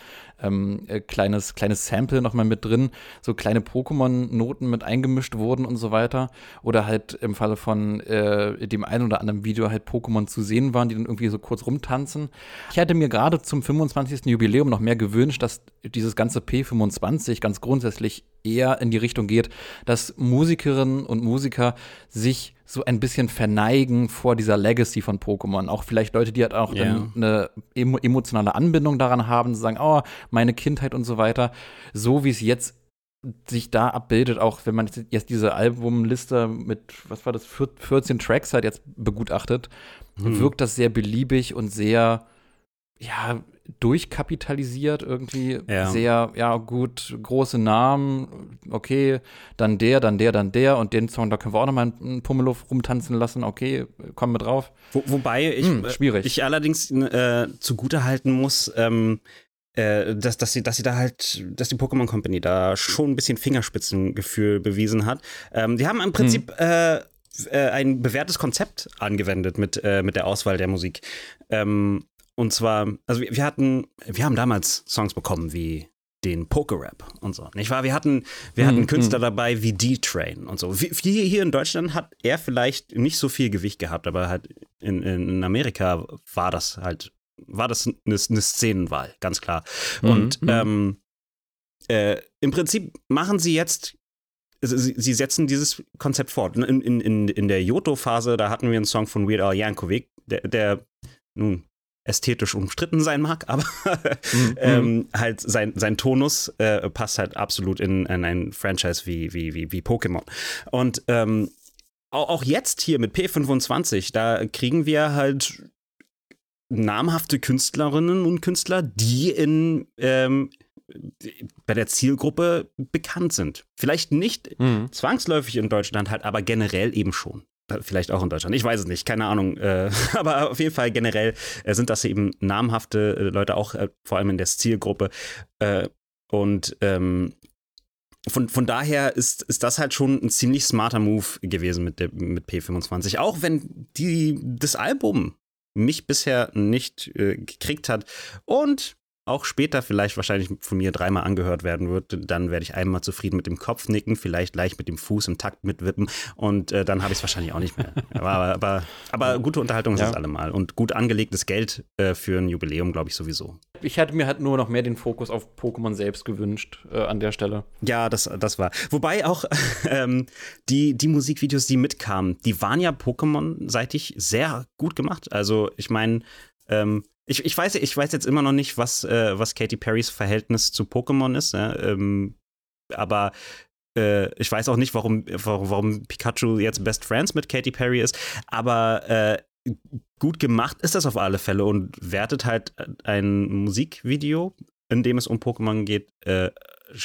ähm, äh, kleines, kleines Sample nochmal mit drin, so kleine Pokémon-Noten mit eingemischt wurden und so weiter. Oder halt im Falle von äh, dem einen oder anderen Video halt Pokémon zu sehen waren, die dann irgendwie so kurz rumtanzen. Ich hätte mir gerade zum 25. Jubiläum noch mehr gewünscht, dass dieses ganze P25 ganz grundsätzlich eher in die Richtung geht, dass Musikerinnen und Musiker sich so ein bisschen verneigen vor dieser Legacy von Pokémon. Auch vielleicht Leute, die halt auch Ja. dann eine emo emotionale Anbindung daran haben, zu sagen, oh, meine Kindheit und so weiter. So wie es jetzt sich da abbildet, auch wenn man jetzt diese Albumliste mit, was war das, 14 Tracks halt jetzt begutachtet, Hm. wirkt das sehr beliebig und sehr, ja, durchkapitalisiert irgendwie. Ja. Sehr, ja, gut, große Namen, okay, dann der, dann der, dann der und den Song, da können wir auch nochmal einen Pummeluff rumtanzen lassen, okay, kommen wir drauf. Wo, wobei ich, Hm, schwierig. ich allerdings äh, zugute halten muss, ähm, äh, dass, dass, sie, dass sie da halt, dass die Pokémon Company da schon ein bisschen Fingerspitzengefühl bewiesen hat. Ähm, die haben im Prinzip äh, äh, ein bewährtes Konzept angewendet mit, äh, mit der Auswahl der Musik. Ähm, und zwar, also wir, wir hatten, wir haben damals Songs bekommen wie den Pokerap und so, nicht wahr? Wir hatten, wir hatten Mhm, Künstler dabei wie D-Train und so. Wie hier in Deutschland hat er vielleicht nicht so viel Gewicht gehabt, aber halt in, in Amerika war das halt, war das eine, eine Szenenwahl, ganz klar. Mhm, Und mhm. ähm, äh, im Prinzip machen sie jetzt sie, sie setzen dieses Konzept fort. In, in, in, in der Yoto-Phase, da hatten wir einen Song von Weird Al Yankovic, der, der nun ästhetisch umstritten sein mag, aber Mhm. ähm, halt sein, sein Tonus äh, passt halt absolut in, in ein Franchise wie, wie, wie, wie Pokémon. Und ähm, auch, jetzt hier mit P25, da kriegen wir halt namhafte Künstlerinnen und Künstler, die in ähm, bei der Zielgruppe bekannt sind. Vielleicht nicht Mhm. zwangsläufig in Deutschland halt, aber generell eben schon. Vielleicht auch in Deutschland. Ich weiß es nicht, keine Ahnung. Äh, aber auf jeden Fall generell äh, sind das eben namhafte äh, Leute, auch äh, vor allem in der Zielgruppe. Äh, und ähm, von, von daher ist, ist das halt schon ein ziemlich smarter Move gewesen mit, der, mit P25. Auch wenn die, das Album mich bisher nicht äh, gekriegt hat und auch später vielleicht wahrscheinlich von mir dreimal angehört werden wird, dann werde ich einmal zufrieden mit dem Kopf nicken, vielleicht leicht mit dem Fuß im Takt mitwippen und äh, dann habe ich es wahrscheinlich auch nicht mehr. Aber, aber, aber gute Unterhaltung ist Ja. es allemal und gut angelegtes Geld äh, für ein Jubiläum, glaube ich sowieso. Ich hätte mir halt nur noch mehr den Fokus auf Pokémon selbst gewünscht äh, an der Stelle. Ja, das, das war. Wobei auch ähm, die, die Musikvideos, die mitkamen, die waren ja Pokémon-seitig sehr gut gemacht. Also ich meine, ähm, ich, ich, weiß, ich weiß jetzt immer noch nicht, was, äh, was Katy Perrys Verhältnis zu Pokémon ist, ja, ähm, aber äh, ich weiß auch nicht, warum, warum, warum Pikachu jetzt Best Friends mit Katy Perry ist, aber äh, gut gemacht ist das auf alle Fälle und wertet halt ein Musikvideo, in dem es um Pokémon geht, äh,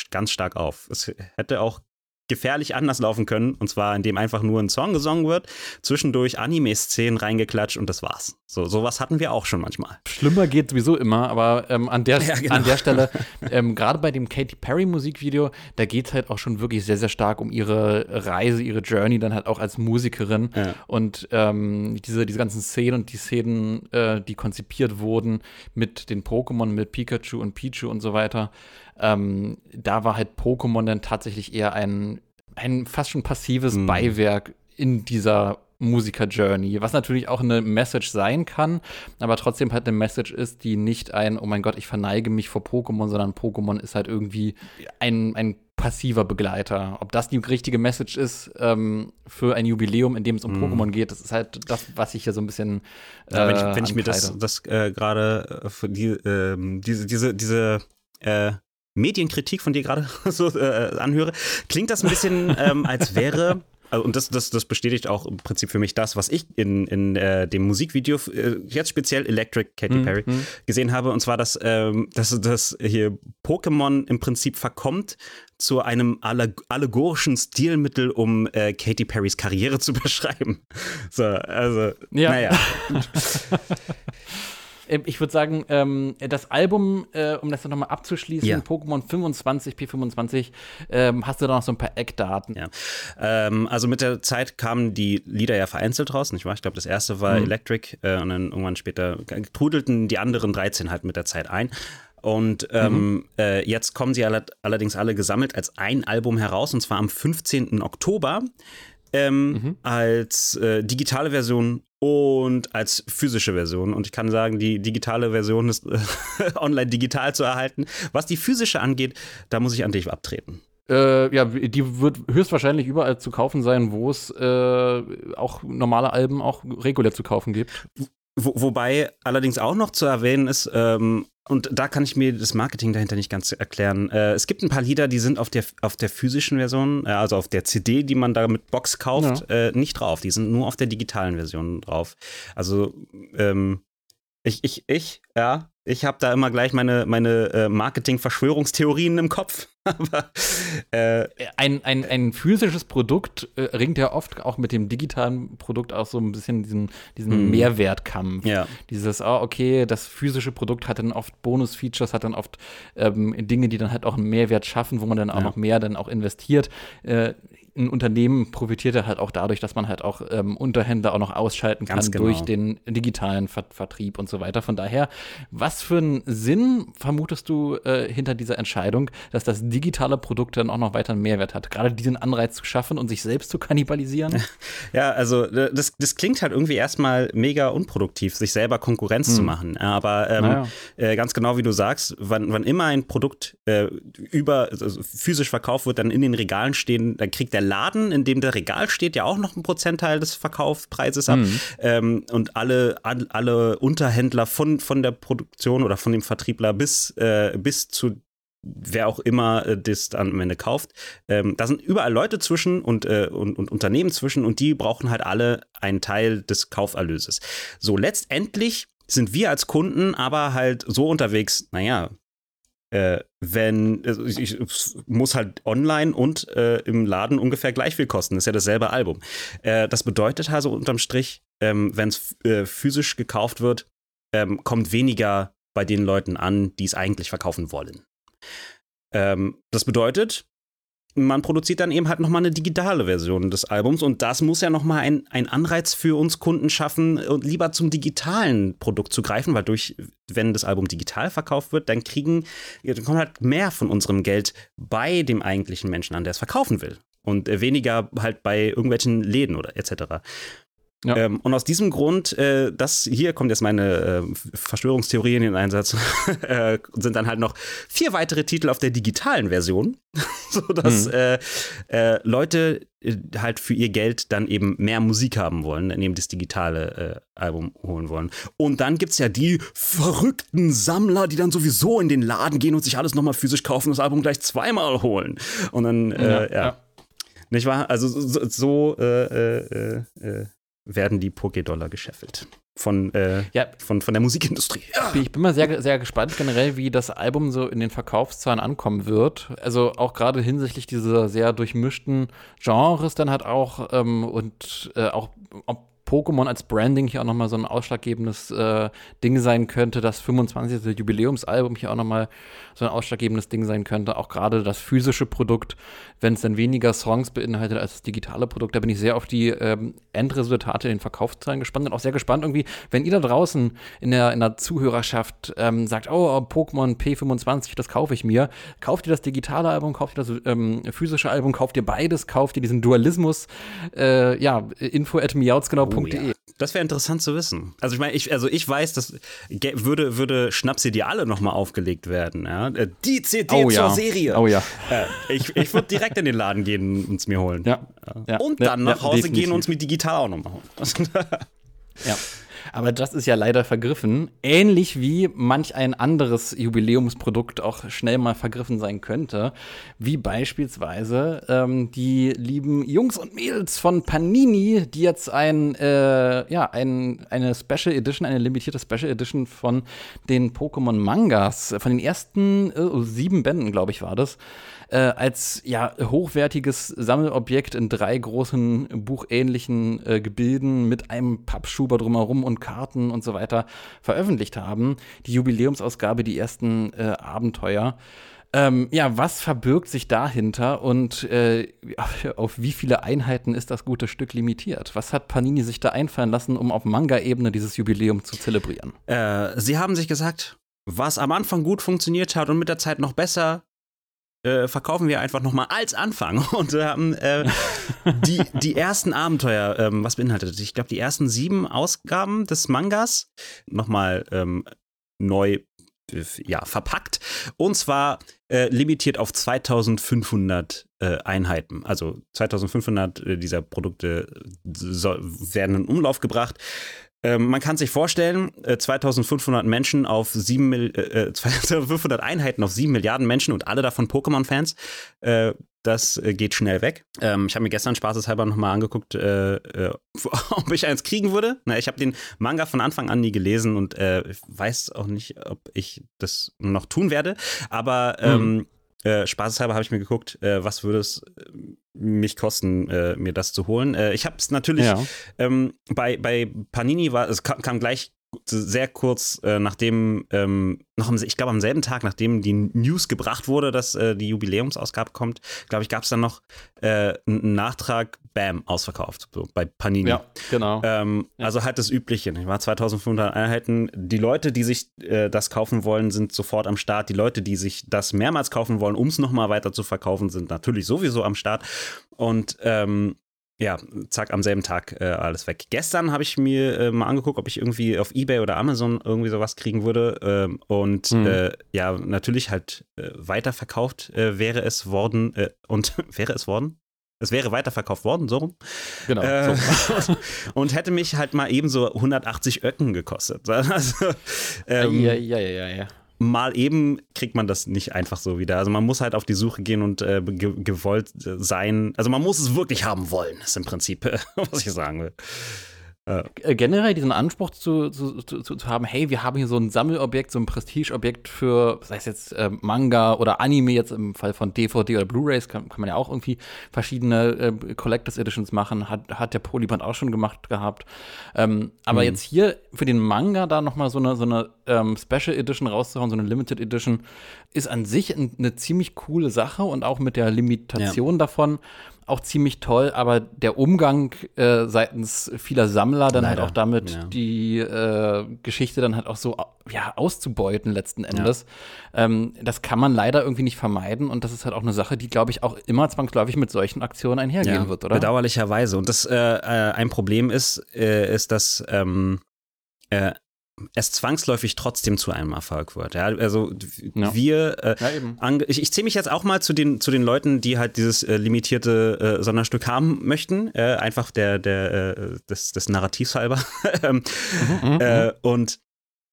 ganz stark auf. Es hätte auch gefährlich anders laufen können, und zwar indem einfach nur ein Song gesungen wird, zwischendurch Anime-Szenen reingeklatscht und das war's. So, sowas hatten wir auch schon manchmal. Schlimmer geht sowieso immer, aber ähm, an, der, Ja, genau. an der Stelle, ähm, gerade bei dem Katy Perry Musikvideo, da geht es halt auch schon wirklich sehr, sehr stark um ihre Reise, ihre Journey, dann halt auch als Musikerin. Ja. Und ähm, diese, diese ganzen Szenen und die Szenen, äh, die konzipiert wurden mit den Pokémon, mit Pikachu und Pichu und so weiter, ähm, da war halt Pokémon dann tatsächlich eher ein, ein fast schon passives Mhm. Beiwerk in dieser Musiker-Journey, was natürlich auch eine Message sein kann, aber trotzdem halt eine Message ist, die nicht ein, oh mein Gott, ich verneige mich vor Pokémon, sondern Pokémon ist halt irgendwie ein, ein passiver Begleiter. Ob das die richtige Message ist ähm, für ein Jubiläum, in dem es um Pokémon geht, das ist halt das, was ich hier so ein bisschen äh. Ja, wenn ich, wenn ich mir das, das äh, gerade äh, die, ähm, diese, diese, diese äh, Medienkritik von dir gerade so äh, anhöre, klingt das ein bisschen, ähm, als wäre. Also, und das, das, das bestätigt auch im Prinzip für mich das, was ich in, in äh, dem Musikvideo, äh, jetzt speziell Electric Katy Perry, Mhm. gesehen habe. Und zwar, dass, ähm, dass, dass hier Pokémon im Prinzip verkommt zu einem alleg allegorischen Stilmittel, um äh, Katy Perrys Karriere zu beschreiben. So, also, Ja. naja. Ähm, Ich würde sagen, ähm, das Album, äh, um das dann nochmal abzuschließen, Ja. Pokémon 25, P25, ähm, hast du da noch so ein paar Eckdaten? Ja. Ähm, also mit der Zeit kamen die Lieder ja vereinzelt raus, nicht wahr? Ich glaube, das erste war Mhm. Electric äh, und dann irgendwann später trudelten die anderen 13 halt mit der Zeit ein. Und ähm, Mhm. äh, jetzt kommen sie alle, allerdings alle gesammelt als ein Album heraus, und zwar am 15. Oktober ähm, Mhm. als äh, digitale Version und als physische Version. Und ich kann sagen, die digitale Version ist äh, online digital zu erhalten. Was die physische angeht, da muss ich an dich abtreten. Äh, ja, die wird höchstwahrscheinlich überall zu kaufen sein, wo es äh, auch normale Alben auch regulär zu kaufen gibt. Wo, wobei allerdings auch noch zu erwähnen ist, ähm, und da kann ich mir das Marketing dahinter nicht ganz erklären. Äh, es gibt ein paar Lieder, die sind auf der, auf der physischen Version, äh, also auf der CD, die man da mit Box kauft, äh, nicht drauf. Die sind nur auf der digitalen Version drauf. Also, ähm, ich, ich, ich, ja, Ich habe da immer gleich meine, meine äh, Marketing-Verschwörungstheorien im Kopf. Aber äh, ein, ein, ein physisches Produkt äh, ringt ja oft auch mit dem digitalen Produkt auch so ein bisschen diesen, diesen mm. Mehrwertkampf. Ja. Dieses, oh, okay, das physische Produkt hat dann oft Bonus-Features, hat dann oft ähm, Dinge, die dann halt auch einen Mehrwert schaffen, wo man dann auch ja. noch mehr dann auch investiert. Ein Unternehmen profitiert ja halt auch dadurch, dass man halt auch ähm, Unterhändler auch noch ausschalten kann genau. durch den digitalen Ver Vertrieb und so weiter. Von daher, was für einen Sinn vermutest du äh, hinter dieser Entscheidung, dass das digitale Produkt dann auch noch weiter einen Mehrwert hat? Gerade diesen Anreiz zu schaffen und sich selbst zu kannibalisieren? Ja, also das, das klingt halt irgendwie erstmal mega unproduktiv, sich selber Konkurrenz hm. zu machen. Aber ähm, naja. äh, ganz genau wie du sagst, wann, wann immer ein Produkt äh, über also physisch verkauft wird, dann in den Regalen stehen, dann kriegt der Laden, in dem der Regal steht, ja auch noch einen Prozentteil des Verkaufspreises ab. Mhm. Ähm, und alle, all, alle Unterhändler von, von der Produktion oder von dem Vertriebler bis, äh, bis zu wer auch immer äh, das dann am Ende kauft. Ähm, da sind überall Leute zwischen und, äh, und, und, Unternehmen zwischen und die brauchen halt alle einen Teil des Kauferlöses. So, letztendlich sind wir als Kunden aber halt so unterwegs, naja, äh, wenn also ich, ich, muss halt online und äh, im Laden ungefähr gleich viel kosten. Ist ja dasselbe Album. Äh, das bedeutet also unterm Strich, ähm, wenn es äh, physisch gekauft wird, ähm, kommt weniger bei den Leuten an, die es eigentlich verkaufen wollen. Ähm, das bedeutet, man produziert dann eben halt nochmal eine digitale Version des Albums und das muss ja nochmal ein, ein Anreiz für uns Kunden schaffen, lieber zum digitalen Produkt zu greifen, weil durch, wenn das Album digital verkauft wird, dann kriegen, dann kommt halt mehr von unserem Geld bei dem eigentlichen Menschen an, der es verkaufen will und weniger halt bei irgendwelchen Läden oder etc. Ja. Ähm, und aus diesem Grund, äh, das hier kommt jetzt meine äh, Verschwörungstheorien in Einsatz, äh, sind dann halt noch vier weitere Titel auf der digitalen Version, sodass mhm. Äh, äh, Leute äh, halt für ihr Geld dann eben mehr Musik haben wollen, dann eben das digitale Album holen wollen. Und dann gibt es ja die verrückten Sammler, die dann sowieso in den Laden gehen und sich alles nochmal physisch kaufen und das Album gleich zweimal holen. Und dann, ja. ja. Nicht wahr? Also so, so äh, äh, werden die Poké-Dollar gescheffelt. Von, äh, ja. von, von der Musikindustrie. Ja. Ich bin mal sehr, sehr gespannt generell, wie das Album so in den Verkaufszahlen ankommen wird. Also auch gerade hinsichtlich dieser sehr durchmischten Genres dann halt auch ähm, und äh, auch ob Pokémon als Branding hier auch nochmal so ein ausschlaggebendes äh, Ding sein könnte, das 25. Jubiläumsalbum hier auch nochmal so ein ausschlaggebendes Ding sein könnte. Auch gerade das physische Produkt, wenn es dann weniger Songs beinhaltet als das digitale Produkt. Da bin ich sehr auf die ähm, Endresultate in den Verkaufszahlen gespannt und auch sehr gespannt irgendwie, wenn ihr da draußen in der, in der Zuhörerschaft ähm, sagt, oh, Pokémon P25, das kaufe ich mir. Kauft ihr das digitale Album, kauft ihr das ähm, physische Album, kauft ihr beides, kauft ihr diesen Dualismus. Äh, ja, info at Oh, ja. Das wäre interessant zu wissen. Also ich meine, ich, also ich weiß, dass würde, würde alle nochmal aufgelegt werden. Ja? Äh, die CD oh, zur ja. Serie. Oh ja. Äh, ich ich würde direkt in den Laden gehen und es mir holen. Ja. ja. Und dann nach Hause definitiv. gehen und es mir digital auch nochmal holen. ja. Aber das ist ja leider vergriffen. Ähnlich wie manch ein anderes Jubiläumsprodukt auch schnell mal vergriffen sein könnte. Wie beispielsweise ähm, die lieben Jungs und Mädels von Panini, die jetzt ein, äh, ja, ein, eine Special Edition, eine limitierte Special Edition von den Pokémon Mangas, von den ersten äh, sieben Bänden, glaube ich, war das, äh, als ja hochwertiges Sammelobjekt in drei großen buchähnlichen äh, Gebilden mit einem Pappschuber drumherum und Karten und so weiter veröffentlicht haben. Die Jubiläumsausgabe, die ersten äh, Abenteuer. Ähm, ja, was verbirgt sich dahinter und äh, auf wie viele Einheiten ist das gute Stück limitiert? Was hat Panini sich da einfallen lassen, um auf Manga-Ebene dieses Jubiläum zu zelebrieren? Äh, sie haben sich gesagt, was am Anfang gut funktioniert hat und mit der Zeit noch besser, äh, verkaufen wir einfach nochmal als Anfang und haben äh, die, die ersten Abenteuer, ähm, was beinhaltet Ich glaube, die ersten sieben Ausgaben des Mangas nochmal ähm, neu äh, ja, verpackt und zwar äh, limitiert auf 2500 äh, Einheiten. Also 2500 äh, dieser Produkte so, werden in Umlauf gebracht. Ähm, man kann sich vorstellen, äh, 2500 Menschen auf 7 äh, 2500 äh, Einheiten auf 7 Milliarden Menschen und alle davon Pokémon-Fans. Äh, das äh, geht schnell weg. Ähm, ich habe mir gestern spaßeshalber nochmal angeguckt, äh, äh, ob ich eins kriegen würde. Na, ich habe den Manga von Anfang an nie gelesen und äh, weiß auch nicht, ob ich das noch tun werde. Aber ähm, äh, spaßeshalber habe ich mir geguckt, äh, was würde es äh, mich kosten, äh, mir das zu holen. Äh, ich habe es natürlich Ja. ähm, bei, bei Panini war, es kam, kam gleich sehr kurz, äh, nachdem, ähm, noch am, ich glaube am selben Tag, nachdem die News gebracht wurde, dass äh, die Jubiläumsausgabe kommt, glaube ich, gab es dann noch äh, einen Nachtrag, bam, ausverkauft, so bei Panini. Ja, genau. Ähm, Ja. Also halt das Übliche. Ich war 2500 Einheiten. Die Leute, die sich äh, das kaufen wollen, sind sofort am Start. Die Leute, die sich das mehrmals kaufen wollen, um es nochmal weiter zu verkaufen, sind natürlich sowieso am Start. Und ähm, ja, zack, am selben Tag äh, alles weg. Gestern habe ich mir äh, mal angeguckt, ob ich irgendwie auf Ebay oder Amazon irgendwie sowas kriegen würde. Ähm, und Mhm. äh, ja, natürlich halt äh, weiterverkauft äh, wäre es worden. Äh, und wäre es worden? Es wäre weiterverkauft worden, so rum. genau. Äh, so. und hätte mich halt mal eben so 180 Öcken gekostet. Also, ähm, ja, ja, ja, ja, ja. Mal eben kriegt man das nicht einfach so wieder. Also man muss halt auf die Suche gehen und äh, ge gewollt sein. Also man muss es wirklich haben wollen, ist im Prinzip, äh, was ich sagen will. Äh, generell diesen Anspruch zu, zu, zu, zu haben, hey, wir haben hier so ein Sammelobjekt, so ein Prestigeobjekt für, sei es jetzt äh, Manga oder Anime, jetzt im Fall von DVD oder Blu-Rays, kann, kann man ja auch irgendwie verschiedene äh, Collectors Editions machen, hat, hat der Polyband auch schon gemacht gehabt. Ähm, aber jetzt hier für den Manga da nochmal so eine, so eine ähm, Special Edition rauszuhauen, so eine Limited Edition, ist an sich ein, eine ziemlich coole Sache und auch mit der Limitation davon auch ziemlich toll, aber der Umgang äh, seitens vieler Sammler dann halt Leider, auch damit, ja. die äh, Geschichte dann halt auch so ja, auszubeuten letzten Endes, ähm, das kann man leider irgendwie nicht vermeiden und das ist halt auch eine Sache, die, glaube ich, auch immer zwangsläufig mit solchen Aktionen einhergehen wird, oder? Bedauerlicherweise. Und das äh, äh, ein Problem ist, äh, ist, dass ähm, äh, es zwangsläufig trotzdem zu einem Erfolg wird. Ja? Also Ja. wir, äh, Ja, ich, ich zähle mich jetzt auch mal zu den, zu den Leuten, die halt dieses äh, limitierte äh, Sonderstück haben möchten. Äh, einfach der, der, äh, des, des Narrativs halber. Ähm, Mhm, äh, und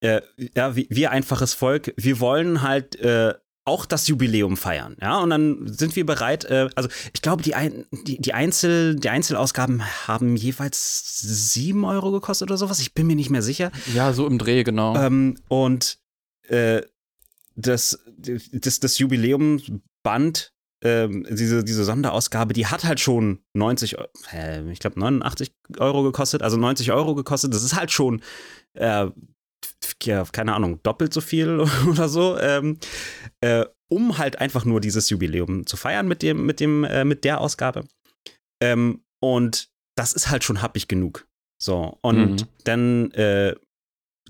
äh, ja, wie, wir einfaches Volk, wir wollen halt auch das Jubiläum feiern, ja, und dann sind wir bereit, äh, also ich glaube, die, ein, die, die, Einzel, die Einzelausgaben haben jeweils sieben Euro gekostet oder sowas, ich bin mir nicht mehr sicher. ja, so im Dreh, genau. Ähm, und äh, das, das, das Jubiläumsband, ähm, diese, diese Sonderausgabe, die hat halt schon 90, Eu- äh, ich glaube 89 Euro gekostet, also 90 Euro gekostet. Das ist halt schon, äh, ja, keine Ahnung, doppelt so viel oder so, ähm, äh, um halt einfach nur dieses Jubiläum zu feiern mit dem, mit dem, äh, mit der Ausgabe. Ähm, und das ist halt schon happig genug. So, und Mhm. dann äh,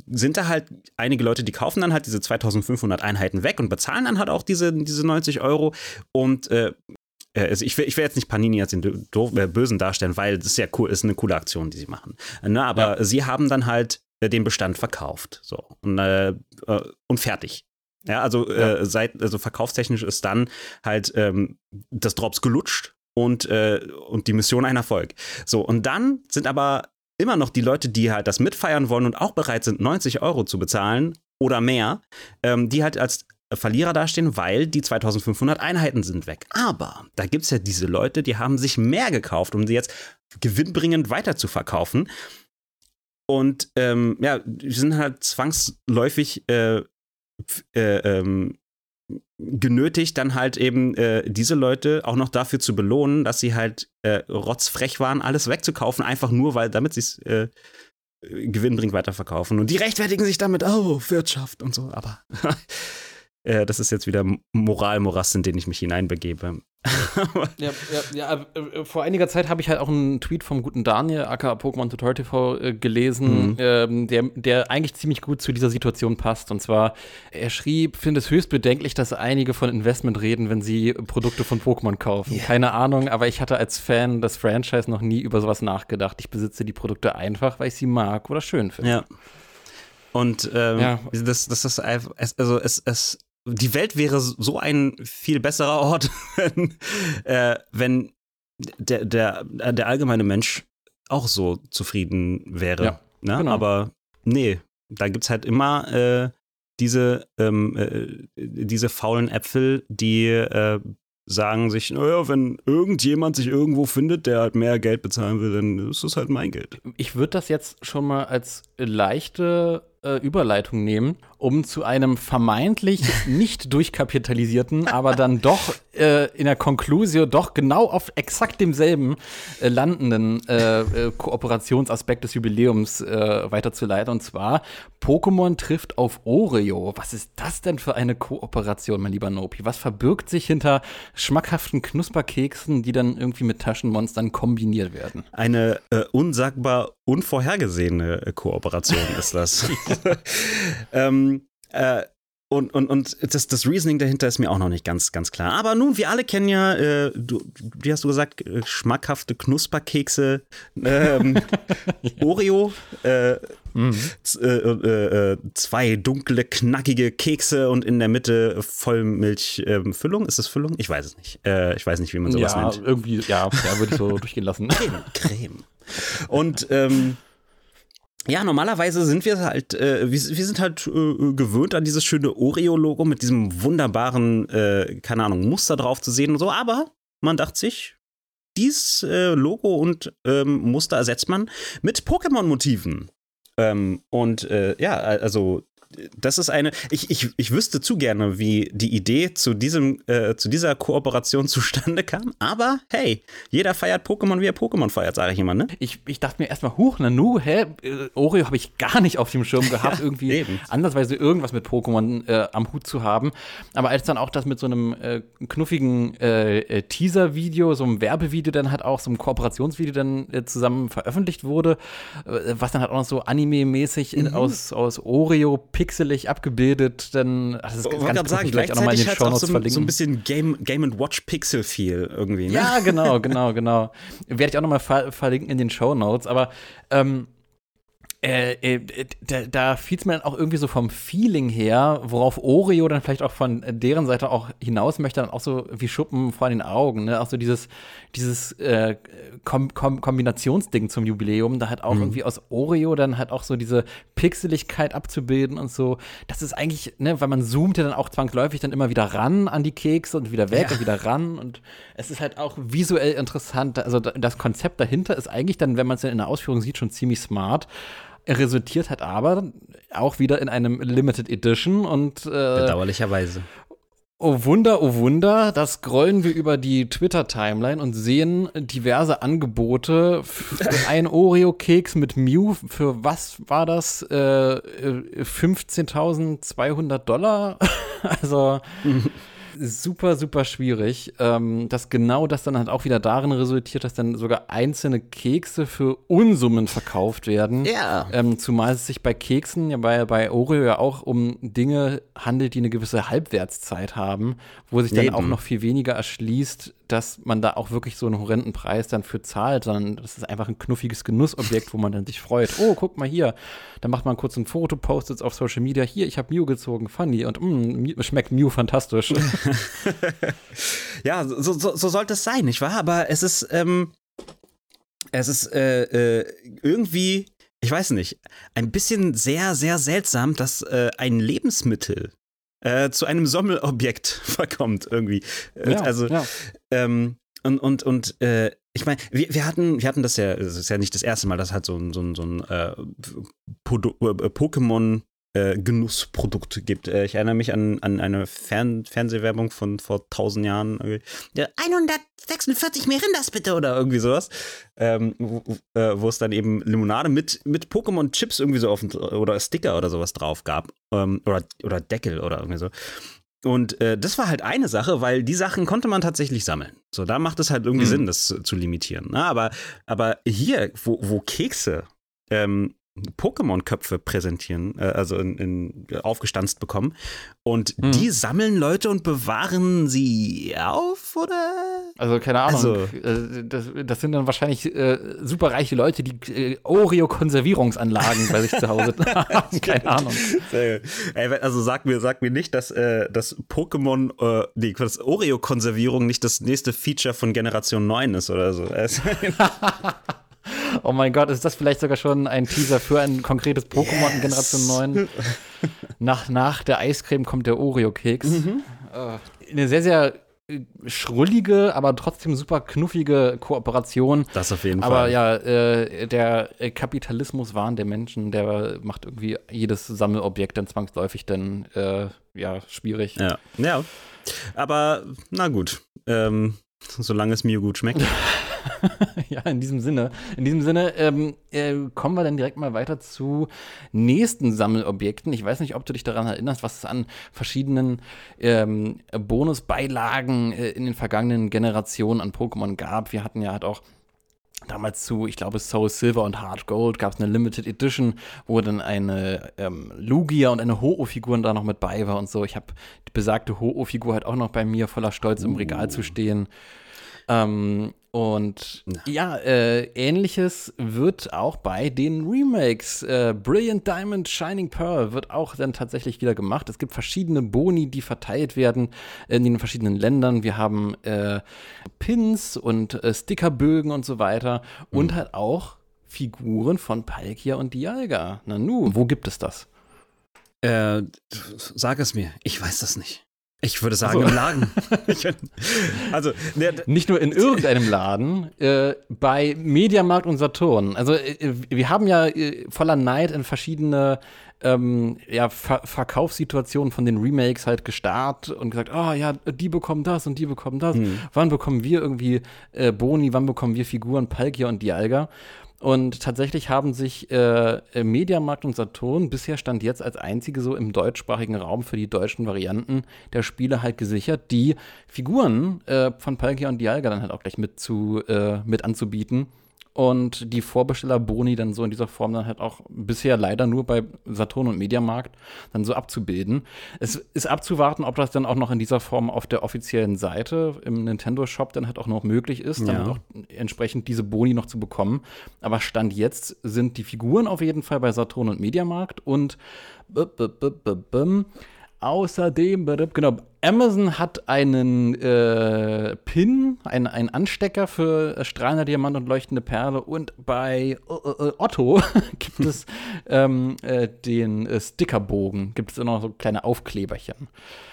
sind da halt einige Leute, die kaufen dann halt diese 2500 Einheiten weg und bezahlen dann halt auch diese, diese 90 Euro. Und äh, äh, also ich will, ich will jetzt nicht Panini als den doof, äh, Bösen darstellen, weil das ist ja cool, ist eine coole Aktion, die sie machen. Ne, aber sie haben dann halt den Bestand verkauft. So. Und, äh, äh, und fertig. Ja, also, Äh, seit, also verkaufstechnisch ist dann halt ähm, das Drops gelutscht und, äh, und die Mission ein Erfolg. So, und dann sind aber immer noch die Leute, die halt das mitfeiern wollen und auch bereit sind, 90 Euro zu bezahlen oder mehr, ähm, die halt als Verlierer dastehen, weil die 2500 Einheiten sind weg. Aber da gibt es ja diese Leute, die haben sich mehr gekauft, um sie jetzt gewinnbringend weiter zu verkaufen. Und ähm, ja, die sind halt zwangsläufig äh, äh, ähm, genötigt, dann halt eben äh, diese Leute auch noch dafür zu belohnen, dass sie halt äh, rotzfrech waren, alles wegzukaufen, einfach nur, weil damit sie es äh, gewinnbringend weiterverkaufen. Und die rechtfertigen sich damit, oh, Wirtschaft und so, aber äh, das ist jetzt wieder Moralmorast, in den ich mich hineinbegebe. Ja, ja, ja äh, vor einiger Zeit habe ich halt auch einen Tweet vom guten Daniel, aka Pokémon Tutorial TV, äh, gelesen, Mhm. ähm, der, der eigentlich ziemlich gut zu dieser Situation passt. Und zwar, er schrieb, finde es höchst bedenklich, dass einige von Investment reden, wenn sie Produkte von Pokémon kaufen. Ja. Keine Ahnung, aber ich hatte als Fan des Franchise noch nie über sowas nachgedacht. Ich besitze die Produkte einfach, weil ich sie mag oder schön finde. Ja. Und ähm, Ja. das, das ist einfach, also es, es, die Welt wäre so ein viel besserer Ort, wenn, äh, wenn der, der, der allgemeine Mensch auch so zufrieden wäre. Ja, ne? genau. Aber nee, da gibt es halt immer äh, diese, ähm, äh, diese faulen Äpfel, die äh, sagen sich, naja, wenn irgendjemand sich irgendwo findet, der halt mehr Geld bezahlen will, dann ist das halt mein Geld. Ich würde das jetzt schon mal als leichte äh, Überleitung nehmen, um zu einem vermeintlich nicht durchkapitalisierten, aber dann doch äh, in der Conclusio doch genau auf exakt demselben äh, landenden äh, äh, Kooperationsaspekt des Jubiläums äh, weiterzuleiten. Und zwar Pokémon trifft auf Oreo. Was ist das denn für eine Kooperation, mein lieber Nopi? Was verbirgt sich hinter schmackhaften Knusperkeksen, die dann irgendwie mit Taschenmonstern kombiniert werden? Eine unsagbar unvorhergesehene Kooperation ist das. ähm, äh, und, und, und das, das Reasoning dahinter ist mir auch noch nicht ganz, ganz klar. Aber nun, wir alle kennen ja, äh, du, wie hast du gesagt, äh, schmackhafte Knusperkekse, ähm, ja. Oreo, äh, mhm. Äh, äh, zwei dunkle, knackige Kekse und in der Mitte Vollmilchfüllung. ist das Füllung? Ich weiß es nicht. ich weiß nicht, wie man sowas ja, nennt. Irgendwie, ja, ja würde ich so durchgehen lassen. Creme. Creme. Und ähm, ja, normalerweise sind wir halt, äh, wir, wir, sind halt äh, gewöhnt an dieses schöne Oreo-Logo mit diesem wunderbaren, äh, keine Ahnung, Muster drauf zu sehen und so, aber man dachte sich, dieses äh, Logo und ähm, Muster ersetzt man mit Pokémon-Motiven. Ähm, und äh, ja, also das ist eine, ich, ich, ich wüsste zu gerne, wie die Idee zu, diesem, äh, zu dieser Kooperation zustande kam. Aber hey, jeder feiert Pokémon, wie er Pokémon feiert, sage ich immer, ne? Ich, ich dachte mir erstmal, huch, Nanu, hä? Äh, Oreo habe ich gar nicht auf dem Schirm gehabt, ja, irgendwie eben. andersweise irgendwas mit Pokémon äh, am Hut zu haben. Aber als dann auch das mit so einem äh, knuffigen äh, Teaser-Video, so einem Werbevideo dann halt auch, so einem Kooperationsvideo dann zusammen veröffentlicht wurde, was dann halt auch noch so anime-mäßig mhm. aus, aus Oreo, pixelig abgebildet, dann ach, das ganz, ganz sagen, vielleicht auch nochmal in den Shownotes so, verlinken. so ein bisschen Game, Game Watch Pixel Feel irgendwie. Ne? Ja, genau, genau, genau. Werde ich auch nochmal ver verlinken in den Shownotes, aber ähm, äh, äh, da, da fiel es mir dann auch irgendwie so vom Feeling her, worauf Oreo dann vielleicht auch von deren Seite auch hinaus möchte, dann auch so wie Schuppen vor den Augen, ne? Auch so dieses, dieses äh, Kom Kom Kombinationsding zum Jubiläum, da halt auch mhm. irgendwie aus Oreo dann halt auch so diese Pixeligkeit abzubilden und so. Das ist eigentlich, ne, weil man zoomt ja dann auch zwangsläufig dann immer wieder ran an die Kekse und wieder weg ja. und wieder ran und es ist halt auch visuell interessant. Also das Konzept dahinter ist eigentlich dann, wenn man es in der Ausführung sieht, schon ziemlich smart resultiert hat aber auch wieder in einem Limited Edition und äh, bedauerlicherweise. Oh Wunder, oh Wunder, da scrollen wir über die Twitter-Timeline und sehen diverse Angebote ein Oreo-Keks mit Mew. Für was war das? Äh, 15.200 äh, Dollar? also super, super schwierig. Ähm, dass genau das dann halt auch wieder darin resultiert, dass dann sogar einzelne Kekse für Unsummen verkauft werden. Ja. Ähm, zumal es sich bei Keksen ja bei, bei Oreo ja auch um Dinge handelt, die eine gewisse Halbwertszeit haben, wo sich dann auch noch viel weniger erschließt, dass man da auch wirklich so einen horrenden Preis dann für zahlt, sondern das ist einfach ein knuffiges Genussobjekt, wo man dann sich freut. Oh, guck mal hier. Dann macht man kurz ein Foto, postet es auf Social Media. Hier, ich habe Mew gezogen, funny. Und mh, mm, schmeckt Mew fantastisch. ja, so, so, so sollte es sein, nicht wahr? Aber es ist, ähm, es ist äh, äh, irgendwie, ich weiß nicht, ein bisschen sehr, sehr seltsam, dass äh, ein Lebensmittel äh, zu einem Sammelobjekt verkommt irgendwie. Äh, ja, also ja. Ähm, und und und äh, ich meine, wir, wir hatten wir hatten das ja, es ist ja nicht das erste Mal, dass halt so ein so ein, so ein äh, äh, Pokémon äh, Genussprodukt gibt. Äh, ich erinnere mich an, an eine Fern Fernsehwerbung von vor tausend Jahren. Ja, 146 Mirindas bitte oder irgendwie sowas. Ähm, wo, äh, wo, es dann eben Limonade mit, mit Pokémon-Chips irgendwie so auf oder Sticker oder sowas drauf gab. Ähm, oder, oder Deckel oder irgendwie so. Und äh, das war halt eine Sache, weil die Sachen konnte man tatsächlich sammeln. So, da macht es halt irgendwie mhm. Sinn, das zu, zu limitieren. Na, ne? aber, aber hier, wo, wo Kekse ähm, Pokémon-Köpfe präsentieren, äh, also in, in, aufgestanzt bekommen. Und hm. die sammeln Leute und bewahren sie auf, oder? Also, keine Ahnung. Also, äh, das, das, sind dann wahrscheinlich äh, superreiche Leute, die äh, Oreo-Konservierungsanlagen bei sich zu Hause haben. keine Ahnung. Ey, also, sag mir, sag mir nicht, dass äh, das Pokémon, äh, nee, Oreo-Konservierung nicht das nächste Feature von Generation 9 ist oder so. Oh mein Gott, ist das vielleicht sogar schon ein Teaser für ein konkretes Pokémon yes. in Generation 9? Nach, nach der Eiscreme kommt der Oreo-Keks. Mhm. Äh, eine sehr, sehr schrullige, aber trotzdem super knuffige Kooperation. Das auf jeden aber Fall. Aber ja, äh, der Kapitalismuswahn der Menschen, der macht irgendwie jedes Sammelobjekt dann zwangsläufig dann äh, ja schwierig. Ja. ja. Aber na gut. Ähm, solange es mir gut schmeckt. ja, in diesem Sinne. In diesem Sinne ähm, äh, kommen wir dann direkt mal weiter zu nächsten Sammelobjekten. Ich weiß nicht, ob du dich daran erinnerst, was es an verschiedenen ähm, Bonusbeilagen äh, in den vergangenen Generationen an Pokémon gab. Wir hatten ja halt auch damals zu, ich glaube, Soul Silver und Hard Gold gab es eine Limited Edition, wo dann eine ähm, Lugia und eine Ho-Oh-Figur da noch mit bei war und so. Ich habe die besagte Ho-Oh-Figur halt auch noch bei mir voller Stolz uh. im Regal zu stehen. Ähm, und ja, äh, ähnliches wird auch bei den Remakes. Äh, Brilliant Diamond, Shining Pearl wird auch dann tatsächlich wieder gemacht. Es gibt verschiedene Boni, die verteilt werden in den verschiedenen Ländern. Wir haben äh, Pins und äh, Stickerbögen und so weiter. Mhm. Und halt auch Figuren von Palkia und Dialga. Nanu, wo gibt es das? Äh, sag es mir, ich weiß das nicht. Ich würde sagen, so. im Laden. also, ne, nicht nur in irgendeinem Laden, äh, bei Mediamarkt und Saturn. Also, äh, wir haben ja äh, voller Neid in verschiedene ähm, ja, Ver Verkaufssituationen von den Remakes halt gestarrt und gesagt, oh ja, die bekommen das und die bekommen das. Hm. Wann bekommen wir irgendwie äh, Boni, wann bekommen wir Figuren, Palkia und Dialga? Und tatsächlich haben sich äh, Mediamarkt und Saturn bisher stand jetzt als einzige so im deutschsprachigen Raum für die deutschen Varianten der Spiele halt gesichert, die Figuren äh, von Palkia und Dialga dann halt auch gleich mit zu äh, mit anzubieten und die Vorbesteller-Boni dann so in dieser Form dann halt auch bisher leider nur bei Saturn und Mediamarkt dann so abzubilden. Es ist abzuwarten, ob das dann auch noch in dieser Form auf der offiziellen Seite im Nintendo Shop dann halt auch noch möglich ist, dann ja. auch entsprechend diese Boni noch zu bekommen. Aber Stand jetzt sind die Figuren auf jeden Fall bei Saturn und Mediamarkt und Außerdem, genau, Amazon hat einen äh, Pin, einen, einen Anstecker für strahlender Diamant und leuchtende Perle und bei äh, äh Otto gibt es ähm, äh, den äh, Stickerbogen, gibt es immer noch so kleine Aufkleberchen.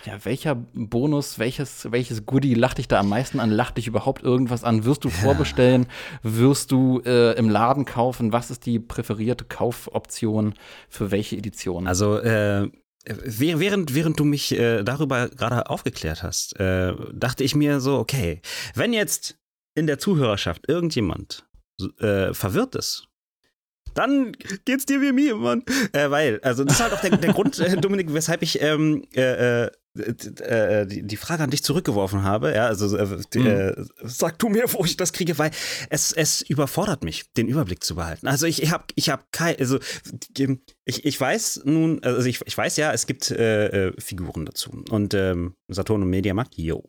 Ja, welcher Bonus, welches, welches Goodie lacht dich da am meisten an? Lacht dich überhaupt irgendwas an? Wirst du vorbestellen? Wirst du äh, im Laden kaufen? Was ist die präferierte Kaufoption für welche Edition? Also, äh Während, während du mich äh, darüber gerade aufgeklärt hast, äh, dachte ich mir so, okay, wenn jetzt in der Zuhörerschaft irgendjemand äh, verwirrt ist, dann geht's dir wie mir, Mann. Äh, weil, also das ist halt auch der, der Grund, äh, Dominik, weshalb ich ähm, äh, äh äh, die, die Frage an dich zurückgeworfen habe, ja, also äh, mhm. sag du mir, wo ich das kriege, weil es, es überfordert mich, den Überblick zu behalten. Also ich, ich habe ich hab kein, also ich, ich weiß nun, also ich, ich weiß ja, es gibt Figuren dazu und ähm, Saturn und Mediamarkt, yo.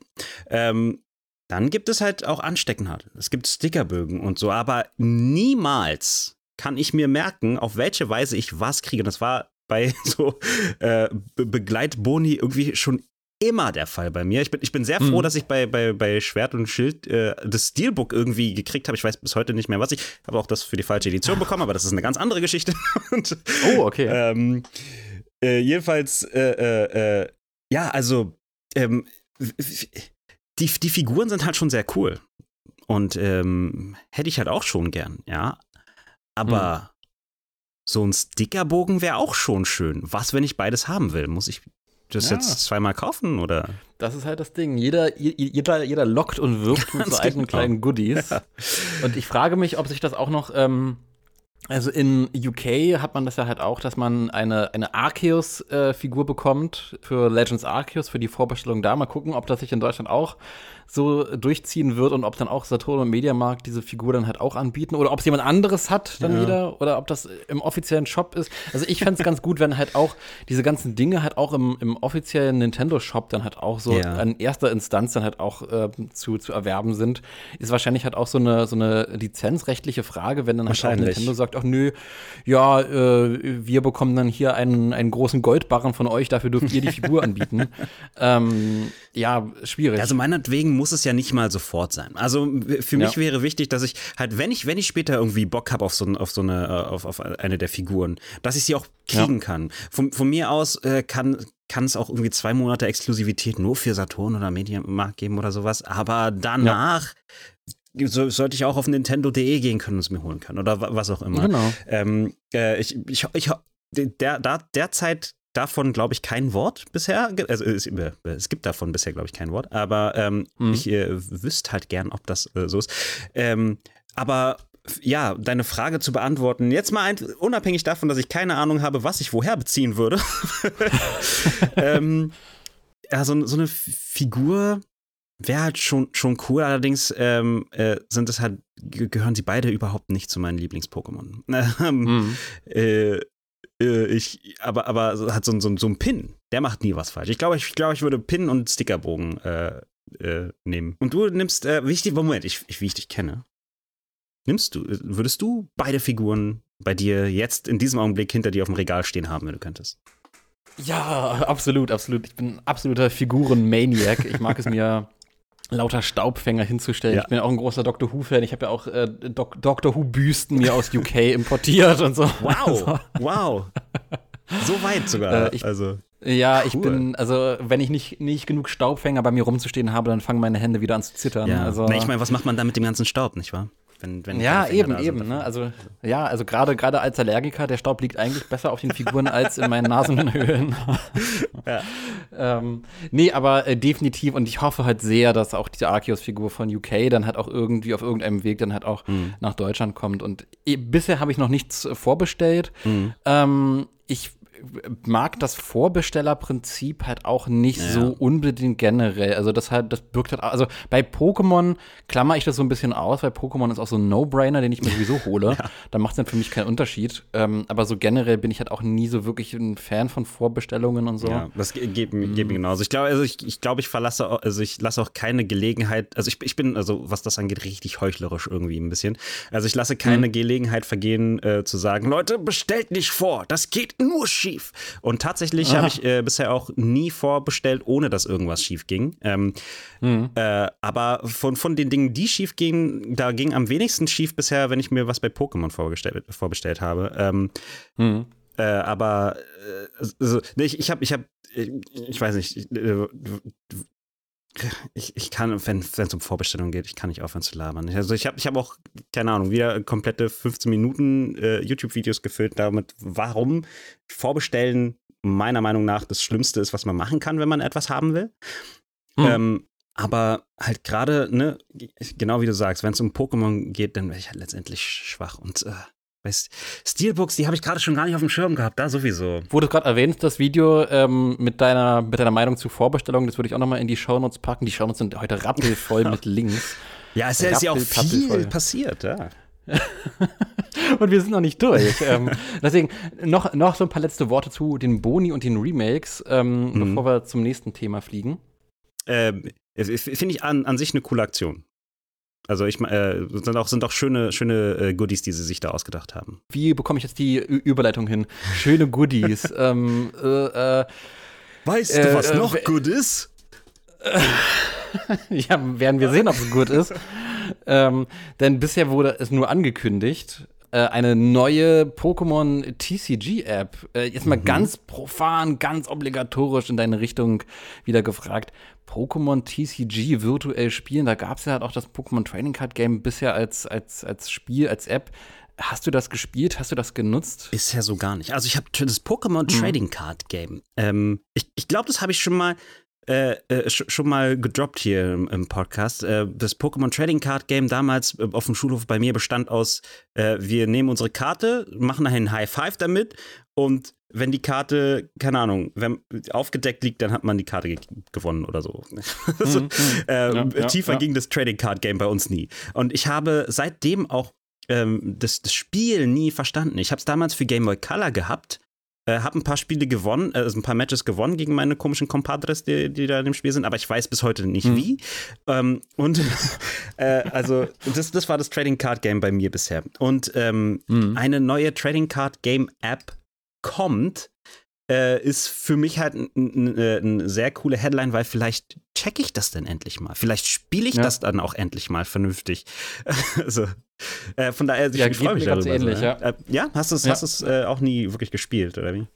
Ähm, dann gibt es halt auch Anstecknadeln, es gibt Stickerbögen und so, aber niemals kann ich mir merken, auf welche Weise ich was kriege. Das war bei so äh, Be Begleitboni irgendwie schon immer der Fall bei mir. Ich bin, ich bin sehr froh, mhm. dass ich bei, bei, bei Schwert und Schild äh, das Steelbook irgendwie gekriegt habe. Ich weiß bis heute nicht mehr, was ich habe auch das für die falsche Edition bekommen, aber das ist eine ganz andere Geschichte. und, oh, okay. Ähm, äh, jedenfalls, äh, äh, äh ja, also ähm, die, die Figuren sind halt schon sehr cool. Und ähm, hätte ich halt auch schon gern, ja. Aber so ein Stickerbogen wäre auch schon schön. Was, wenn ich beides haben will? Muss ich das ja. jetzt zweimal kaufen oder? Das ist halt das Ding. Jeder, jeder, jeder lockt und wirkt mit so eigenen genau. kleinen Goodies. Ja. Und ich frage mich, ob sich das auch noch ähm, also in UK hat man das ja halt auch, dass man eine, eine Arceus-Figur äh, bekommt für Legends Arceus, für die Vorbestellung da. Mal gucken, ob das sich in Deutschland auch so durchziehen wird und ob dann auch Saturn und Mediamarkt diese Figur dann halt auch anbieten oder ob es jemand anderes hat dann ja. wieder oder ob das im offiziellen Shop ist. Also ich fände es ganz gut, wenn halt auch diese ganzen Dinge halt auch im, im offiziellen Nintendo-Shop dann halt auch so ja. in erster Instanz dann halt auch äh, zu, zu erwerben sind. Ist wahrscheinlich halt auch so eine, so eine lizenzrechtliche Frage, wenn dann halt auch Nintendo sagt, ach nö, ja, äh, wir bekommen dann hier einen, einen großen Goldbarren von euch, dafür dürft ihr die Figur anbieten. ähm, ja, schwierig. Also meinetwegen muss es ja nicht mal sofort sein. Also für mich ja. wäre wichtig, dass ich halt, wenn ich, wenn ich später irgendwie Bock habe auf so, auf so eine, äh, auf, auf eine der Figuren, dass ich sie auch kriegen ja. kann. Von, von mir aus äh, kann, kann es auch irgendwie zwei Monate Exklusivität nur für Saturn oder Mediamarkt geben oder sowas. Aber danach ja. so, sollte ich auch auf Nintendo.de gehen können und es mir holen können oder was auch immer. Genau. Ähm, äh, ich, ich, ich, der, der, derzeit davon, glaube ich, kein Wort bisher. Also es, äh, es gibt davon bisher, glaube ich, kein Wort. Aber ähm, mhm. ich äh, wüsste halt gern, ob das äh, so ist. Ähm, aber ja, deine Frage zu beantworten. Jetzt mal ein, unabhängig davon, dass ich keine Ahnung habe, was ich woher beziehen würde. ähm, ja, so, so, eine Figur wäre halt schon, schon cool. Allerdings ähm, äh, sind es halt, gehören sie beide überhaupt nicht zu meinen Lieblings-Pokémon. Ähm, mhm. äh, äh, ich, aber, aber hat so, so, so ein Pin, der macht nie was falsch. Ich glaube, ich, glaub, ich würde Pin und Stickerbogen äh, äh, nehmen. Und du nimmst, äh, wie ich die, Moment, ich, ich, wie ich dich kenne, nimmst du, würdest du beide Figuren bei dir jetzt in diesem Augenblick hinter dir auf dem Regal stehen haben, wenn du könntest? Ja, absolut, absolut. Ich bin absoluter Figuren-Maniac. Ich mag es mir lauter Staubfänger hinzustellen. Ja. Ich bin auch ein großer Doctor Who-Fan. Ich habe ja auch äh, Doc Doctor Who-Büsten mir aus UK importiert und so. Wow, also. wow. So weit sogar. Äh, ich, also. Ja, ich bin, also wenn ich nicht, nicht genug Staubfänger bei mir rumzustehen habe, dann fangen meine Hände wieder an zu zittern. Ja. Also, Na, ich meine, was macht man da mit dem ganzen Staub, nicht wahr? Wenn, wenn ja, eben, eben. Ne? Also, ja, also gerade gerade als Allergiker, der Staub liegt eigentlich besser auf den Figuren als in meinen Nasenhöhlen. ja. ähm, nee, aber äh, definitiv und ich hoffe halt sehr, dass auch diese Arceus-Figur von UK dann halt auch irgendwie auf irgendeinem Weg dann halt auch mhm. nach Deutschland kommt. Und eh, bisher habe ich noch nichts vorbestellt. Mhm. Ähm, ich mag das Vorbestellerprinzip halt auch nicht ja. so unbedingt generell. Also das halt, das birgt halt, also bei Pokémon klammer ich das so ein bisschen aus, weil Pokémon ist auch so ein No-Brainer, den ich mir sowieso hole. ja. Da macht es dann für mich keinen Unterschied. Ähm, aber so generell bin ich halt auch nie so wirklich ein Fan von Vorbestellungen und so. Ja, das geht, geht mir mhm. genauso. Ich glaube, also ich, ich glaube, ich verlasse, also ich lasse auch keine Gelegenheit, also ich, ich bin, also was das angeht, richtig heuchlerisch irgendwie ein bisschen. Also ich lasse keine mhm. Gelegenheit vergehen, äh, zu sagen, Leute, bestellt nicht vor, das geht nur schief schief. Und tatsächlich habe ich äh, bisher auch nie vorbestellt, ohne dass irgendwas schief ging. Ähm, mhm. äh, aber von, von den Dingen, die schief gingen, da ging am wenigsten schief bisher, wenn ich mir was bei Pokémon vorbestellt, vorbestellt habe. Ähm, mhm. äh, aber äh, also, ich, ich habe, ich habe, ich, ich, weiß nicht, äh, ich, ich kann, wenn es um Vorbestellungen geht, ich kann nicht aufhören zu labern. Also ich habe ich hab auch, keine Ahnung, wieder komplette 15 Minuten äh, YouTube-Videos gefüllt damit, warum Vorbestellen meiner Meinung nach das Schlimmste ist, was man machen kann, wenn man etwas haben will. Mhm. Ähm, aber halt gerade, ne, genau wie du sagst, wenn es um Pokémon geht, dann wäre ich halt letztendlich schwach und äh, Weißt, Steelbooks, die habe ich gerade schon gar nicht auf dem Schirm gehabt, da sowieso. Wurde gerade erwähnt, das Video ähm, mit, deiner, mit deiner Meinung zu Vorbestellungen, das würde ich auch nochmal in die Shownotes packen. Die Shownotes sind heute rappelvoll mit Links. Ja, es ist ja auch viel passiert, ja. und wir sind noch nicht durch. ähm, deswegen noch, noch so ein paar letzte Worte zu den Boni und den Remakes, ähm, mhm. bevor wir zum nächsten Thema fliegen. Ähm, Finde ich an, an sich eine coole Aktion. Also ich äh, sind auch sind auch schöne schöne äh, Goodies, die sie sich da ausgedacht haben. Wie bekomme ich jetzt die Ü Überleitung hin? Schöne Goodies. ähm, äh, äh, weißt du, was äh, noch gut ist? ja, werden wir sehen, ob es gut ist. ähm, denn bisher wurde es nur angekündigt äh, eine neue Pokémon TCG-App. Äh, jetzt mal mhm. ganz profan, ganz obligatorisch in deine Richtung wieder gefragt. Pokémon TCG virtuell spielen. Da gab es ja halt auch das Pokémon Training Card Game bisher als, als, als Spiel, als App. Hast du das gespielt? Hast du das genutzt? Bisher so gar nicht. Also ich habe das Pokémon mhm. Trading Card Game. Ähm, ich ich glaube, das habe ich schon mal äh, äh, schon mal gedroppt hier im, im Podcast. Äh, das Pokémon Trading Card Game damals äh, auf dem Schulhof bei mir bestand aus, äh, wir nehmen unsere Karte, machen einen High Five damit und wenn die Karte, keine Ahnung, wenn aufgedeckt liegt, dann hat man die Karte ge gewonnen oder so. so mhm, äh, ja, tiefer ja, ging das Trading Card Game bei uns nie. Und ich habe seitdem auch ähm, das, das, Spiel nie verstanden. Ich habe es damals für Game Boy Color gehabt, äh, habe ein paar Spiele gewonnen, also ein paar Matches gewonnen gegen meine komischen Compadres, die, die da in dem Spiel sind, aber ich weiß bis heute nicht mhm. wie. Ähm, und äh, also das, das war das Trading Card Game bei mir bisher. Und ähm, mhm. eine neue Trading Card Game App kommt, äh, ist für mich halt eine äh, sehr coole Headline, weil vielleicht check ich das denn endlich mal. Vielleicht spiele ich ja. das dann auch endlich mal vernünftig. also, äh, von daher, ich, ja, ich freue mich darüber. Ähnlich, so, ja. Äh, ja, hast du es ja. äh, auch nie wirklich gespielt, oder wie?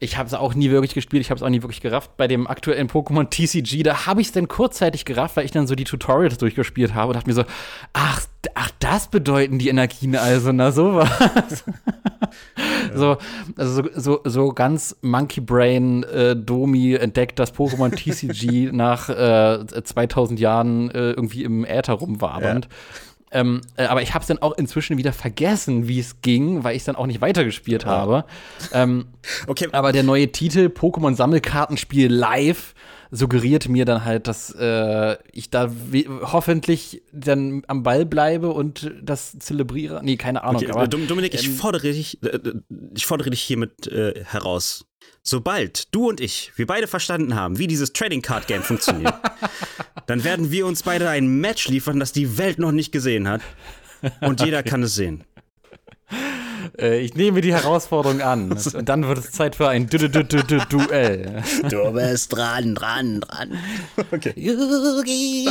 Ich habe es auch nie wirklich gespielt, ich habe es auch nie wirklich gerafft. Bei dem aktuellen Pokémon TCG, da habe ich es dann kurzzeitig gerafft, weil ich dann so die Tutorials durchgespielt habe und dachte mir so, ach, ach, das bedeuten die Energien also, na sowas. so, also so, so, so ganz Monkey Brain äh, Domi entdeckt das Pokémon TCG nach äh, 2000 Jahren äh, irgendwie im Äther rumwabernd. Ja. Ähm, äh, aber ich habe es dann auch inzwischen wieder vergessen, wie es ging, weil ich es dann auch nicht weitergespielt oh. habe. Ähm, okay. Aber der neue Titel Pokémon Sammelkartenspiel Live suggeriert mir dann halt, dass äh, ich da hoffentlich dann am Ball bleibe und das zelebriere. Nee, keine Ahnung. Okay, aber, Dominik, ich ähm, fordere dich, äh, ich fordere dich hiermit äh, heraus. Sobald du und ich, wir beide verstanden haben, wie dieses Trading Card Game funktioniert, dann werden wir uns beide ein Match liefern, das die Welt noch nicht gesehen hat. Und jeder kann es sehen. Äh, ich nehme die Herausforderung an. Und dann wird es Zeit für ein du du du du du Duell. Du bist dran, dran, dran. Okay.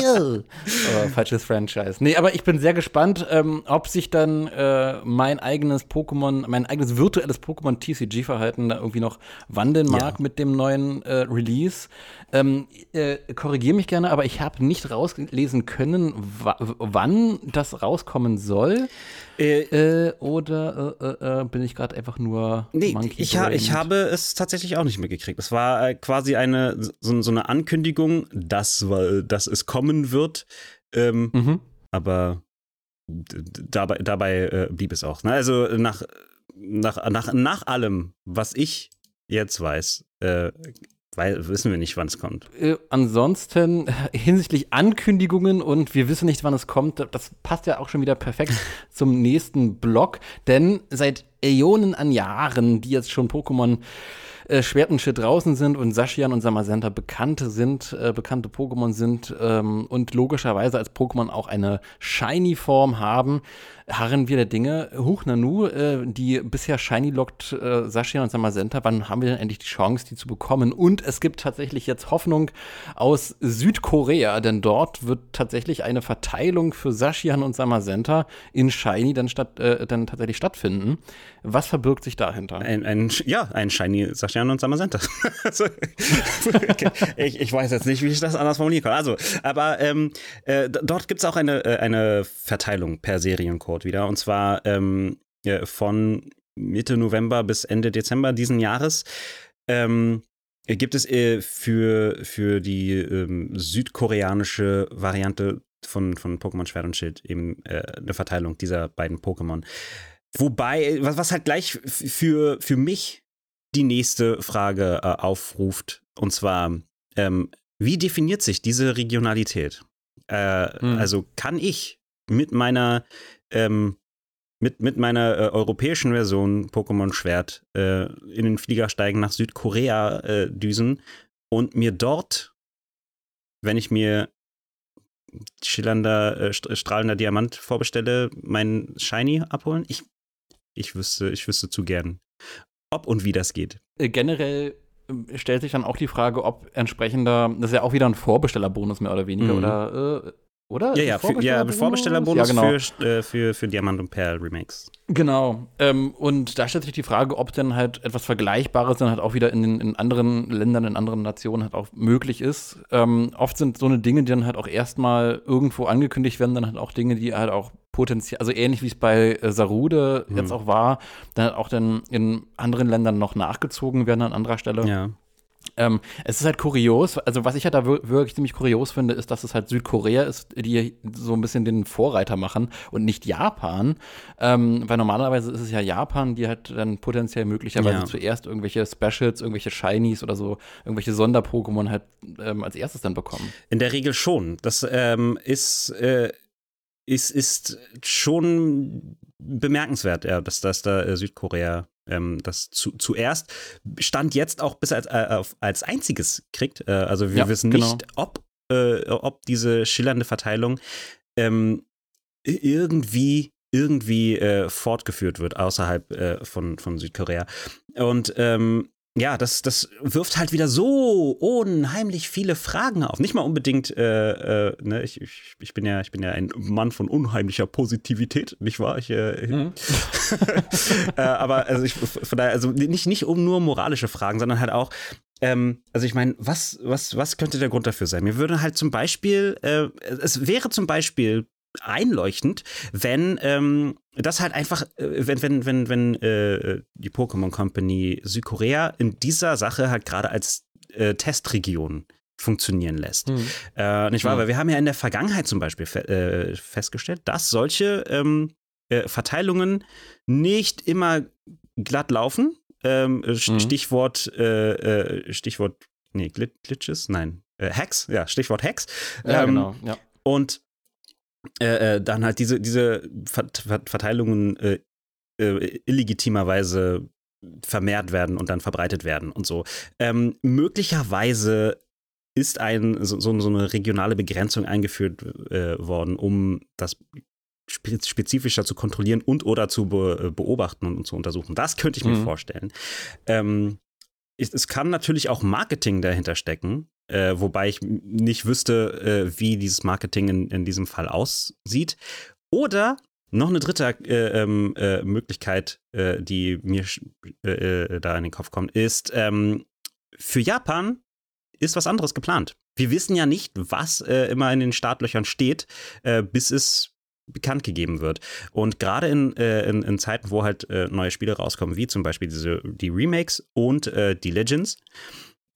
oh, falsches Franchise. Nee, aber ich bin sehr gespannt, ähm, ob sich dann äh, mein eigenes Pokémon, mein eigenes virtuelles Pokémon TCG-Verhalten da irgendwie noch wandeln mag ja. mit dem neuen äh, Release. Ähm, äh, Korrigiere mich gerne, aber ich habe nicht rauslesen können, wann das rauskommen soll. Äh, äh, oder äh, äh, äh bin ich gerade einfach nur Nee, ich, ha ich habe es tatsächlich auch nicht mitgekriegt. Es war quasi eine so, so, eine Ankündigung, dass, dass es kommen wird. Ähm, mhm. Aber dabei, dabei blieb es auch. Ne? Also nach, nach, nach, nach allem, was ich jetzt weiß, weil wissen wir nicht, wann es kommt. Äh, ansonsten hinsichtlich Ankündigungen und wir wissen nicht, wann es kommt, das passt ja auch schon wieder perfekt zum nächsten Block, denn seit Äonen an Jahren, die jetzt schon Pokémon äh, Schwert Schild draußen sind und Sashian und Samazenta bekannte sind, äh, bekannte Pokémon sind ähm, und logischerweise als Pokémon auch eine Shiny-Form haben, harren wir der Dinge. Huch, Nanu, äh, die bisher Shiny lockt äh, Sascha und Samazenta, wann haben wir denn endlich die Chance, die zu bekommen? Und es gibt tatsächlich jetzt Hoffnung aus Südkorea, denn dort wird tatsächlich eine Verteilung für Sashian und Samazenta in Shiny dann, statt, äh, dann tatsächlich stattfinden. Was verbirgt sich dahinter? Ein, ein ja, ein Shiny Sashian und Samazenta. also, okay. ich, ich, weiß jetzt nicht, wie ich das anders formulieren kann. Also, aber ähm, äh, dort gibt es auch eine, äh, eine Verteilung per Seriencode. Wieder. Und zwar ähm, von Mitte November bis Ende Dezember diesen Jahres. Ähm, gibt es äh, für, für die ähm, südkoreanische Variante von, von Pokémon Schwert und Schild eben äh, eine Verteilung dieser beiden Pokémon. Wobei, was, was halt gleich für, für mich die nächste Frage äh, aufruft, und zwar, ähm, wie definiert sich diese Regionalität? Äh, hm. Also kann ich mit meiner ähm, mit, mit meiner äh, europäischen Version Pokémon Schwert äh, in den Flieger steigen, nach Südkorea äh, düsen und mir dort, wenn ich mir schillernder, äh, strahlender Diamant vorbestelle, meinen Shiny abholen? Ich, ich, wüsste, ich wüsste zu gern, ob und wie das geht. Äh, generell ähm, stellt sich dann auch die Frage, ob entsprechender, das ist ja auch wieder ein Vorbestellerbonus mehr oder weniger, mhm. oder äh, oder? Ja, ja, für, ja Vorbestellerbonus ja, genau. für, äh, für, für Diamant und Perl Remakes. Genau. Ähm, und da stellt sich die Frage, ob denn halt etwas Vergleichbares dann halt auch wieder in, den, in anderen Ländern, in anderen Nationen halt auch möglich ist. Ähm, oft sind so eine Dinge, die dann halt auch erstmal irgendwo angekündigt werden, dann halt auch Dinge, die halt auch potenziell, also ähnlich wie es bei äh, Sarude hm. jetzt auch war, dann auch dann in anderen Ländern noch nachgezogen werden an anderer Stelle. Ja. Ähm, es ist halt kurios, also was ich halt da wirklich ziemlich kurios finde, ist, dass es halt Südkorea ist, die so ein bisschen den Vorreiter machen und nicht Japan. Ähm, weil normalerweise ist es ja Japan, die halt dann potenziell möglicherweise ja. zuerst irgendwelche Specials, irgendwelche Shinies oder so, irgendwelche Sonder-Pokémon halt ähm, als erstes dann bekommen. In der Regel schon. Das ähm, ist, äh, ist, ist schon bemerkenswert, ja, dass, dass da äh, Südkorea ähm, das zu, zuerst Stand jetzt auch bis als, äh, als einziges kriegt. Äh, also wir ja, wissen genau. nicht, ob, äh, ob diese schillernde Verteilung ähm, irgendwie irgendwie fortgeführt wird außerhalb von, von Südkorea. Und ähm, ja, das, das wirft halt wieder so unheimlich viele Fragen auf. Nicht mal unbedingt, äh, äh, ne, ich, ich, ich, bin ja, ich bin ja ein Mann von unheimlicher Positivität, nicht wahr? Ich, äh, mhm. äh, aber also ich, von daher, also nicht, nicht um nur moralische Fragen, sondern halt auch, ähm, also ich meine, was, was, was könnte der Grund dafür sein? Mir würde halt zum Beispiel, äh, es wäre zum Beispiel einleuchtend, wenn ähm, das halt einfach, äh, wenn, wenn, wenn, wenn äh, die Pokémon Company Südkorea in dieser Sache halt gerade als äh, Testregion funktionieren lässt. Mhm. Äh, nicht wahr? Mhm. Weil wir haben ja in der Vergangenheit zum Beispiel fe äh, festgestellt, dass solche ähm, äh, Verteilungen nicht immer glatt laufen. Ähm, mhm. Stichwort, Stichwort, nee, Glitches? Nein. Hacks, ja, Stichwort Hacks. Ja, ähm, genau. Ja. Und äh, äh, dann halt diese, diese Verteilungen äh, äh, illegitimerweise vermehrt werden und dann verbreitet werden und so. Ähm, möglicherweise ist ein, so, so, eine regionale Begrenzung eingeführt äh, worden, um das spezifischer zu kontrollieren und oder zu be äh, beobachten und, und, zu untersuchen. Das könnte ich mir mhm. vorstellen. Ähm, es kann natürlich auch Marketing dahinter stecken, äh, wobei ich nicht wüsste, äh, wie dieses Marketing in, in diesem Fall aussieht. Oder noch eine dritte äh, ähm, äh, Möglichkeit, äh, die mir äh, da in den Kopf kommt, ist, ähm, für Japan ist was anderes geplant. Wir wissen ja nicht, was immer in den Startlöchern steht, bis es bekannt gegeben wird. Und gerade in, äh, in, in, Zeiten, wo halt äh, neue Spiele rauskommen, wie zum Beispiel diese, die Remakes und äh, die Legends,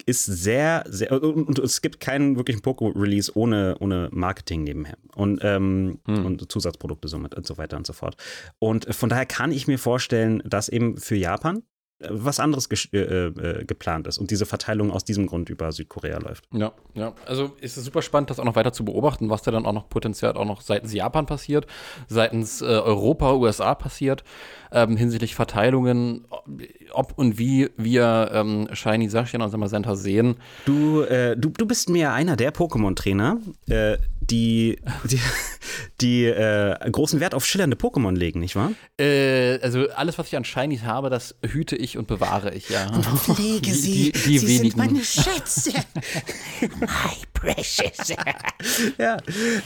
ist sehr, sehr, und, und es gibt keinen wirklichen Poco-Release ohne, ohne Marketing nebenher und, ähm, hm. und Zusatzprodukte somit und so weiter und so fort. Und von daher kann ich mir vorstellen, dass eben für Japan was anderes äh, äh, geplant ist und diese Verteilung aus diesem Grund über Südkorea läuft. Ja, ja. Also ist es super spannend, das auch noch weiter zu beobachten, was da dann auch noch potenziell auch noch seitens Japan passiert, seitens äh, Europa, USA passiert, ähm, hinsichtlich Verteilungen, ob und wie wir ähm, Shiny Sashian und Samazenta sehen. Du, äh, du, du bist mir einer der Pokémon-Trainer, äh, die, die, die äh, großen Wert auf schillernde Pokémon legen, nicht wahr? Äh, also alles, was ich an Shinies habe, das hüte ich und bewahre ich, ja. Und pflege sie. Die, die, die sie wenigen. sind meine Schätze. My precious. ja,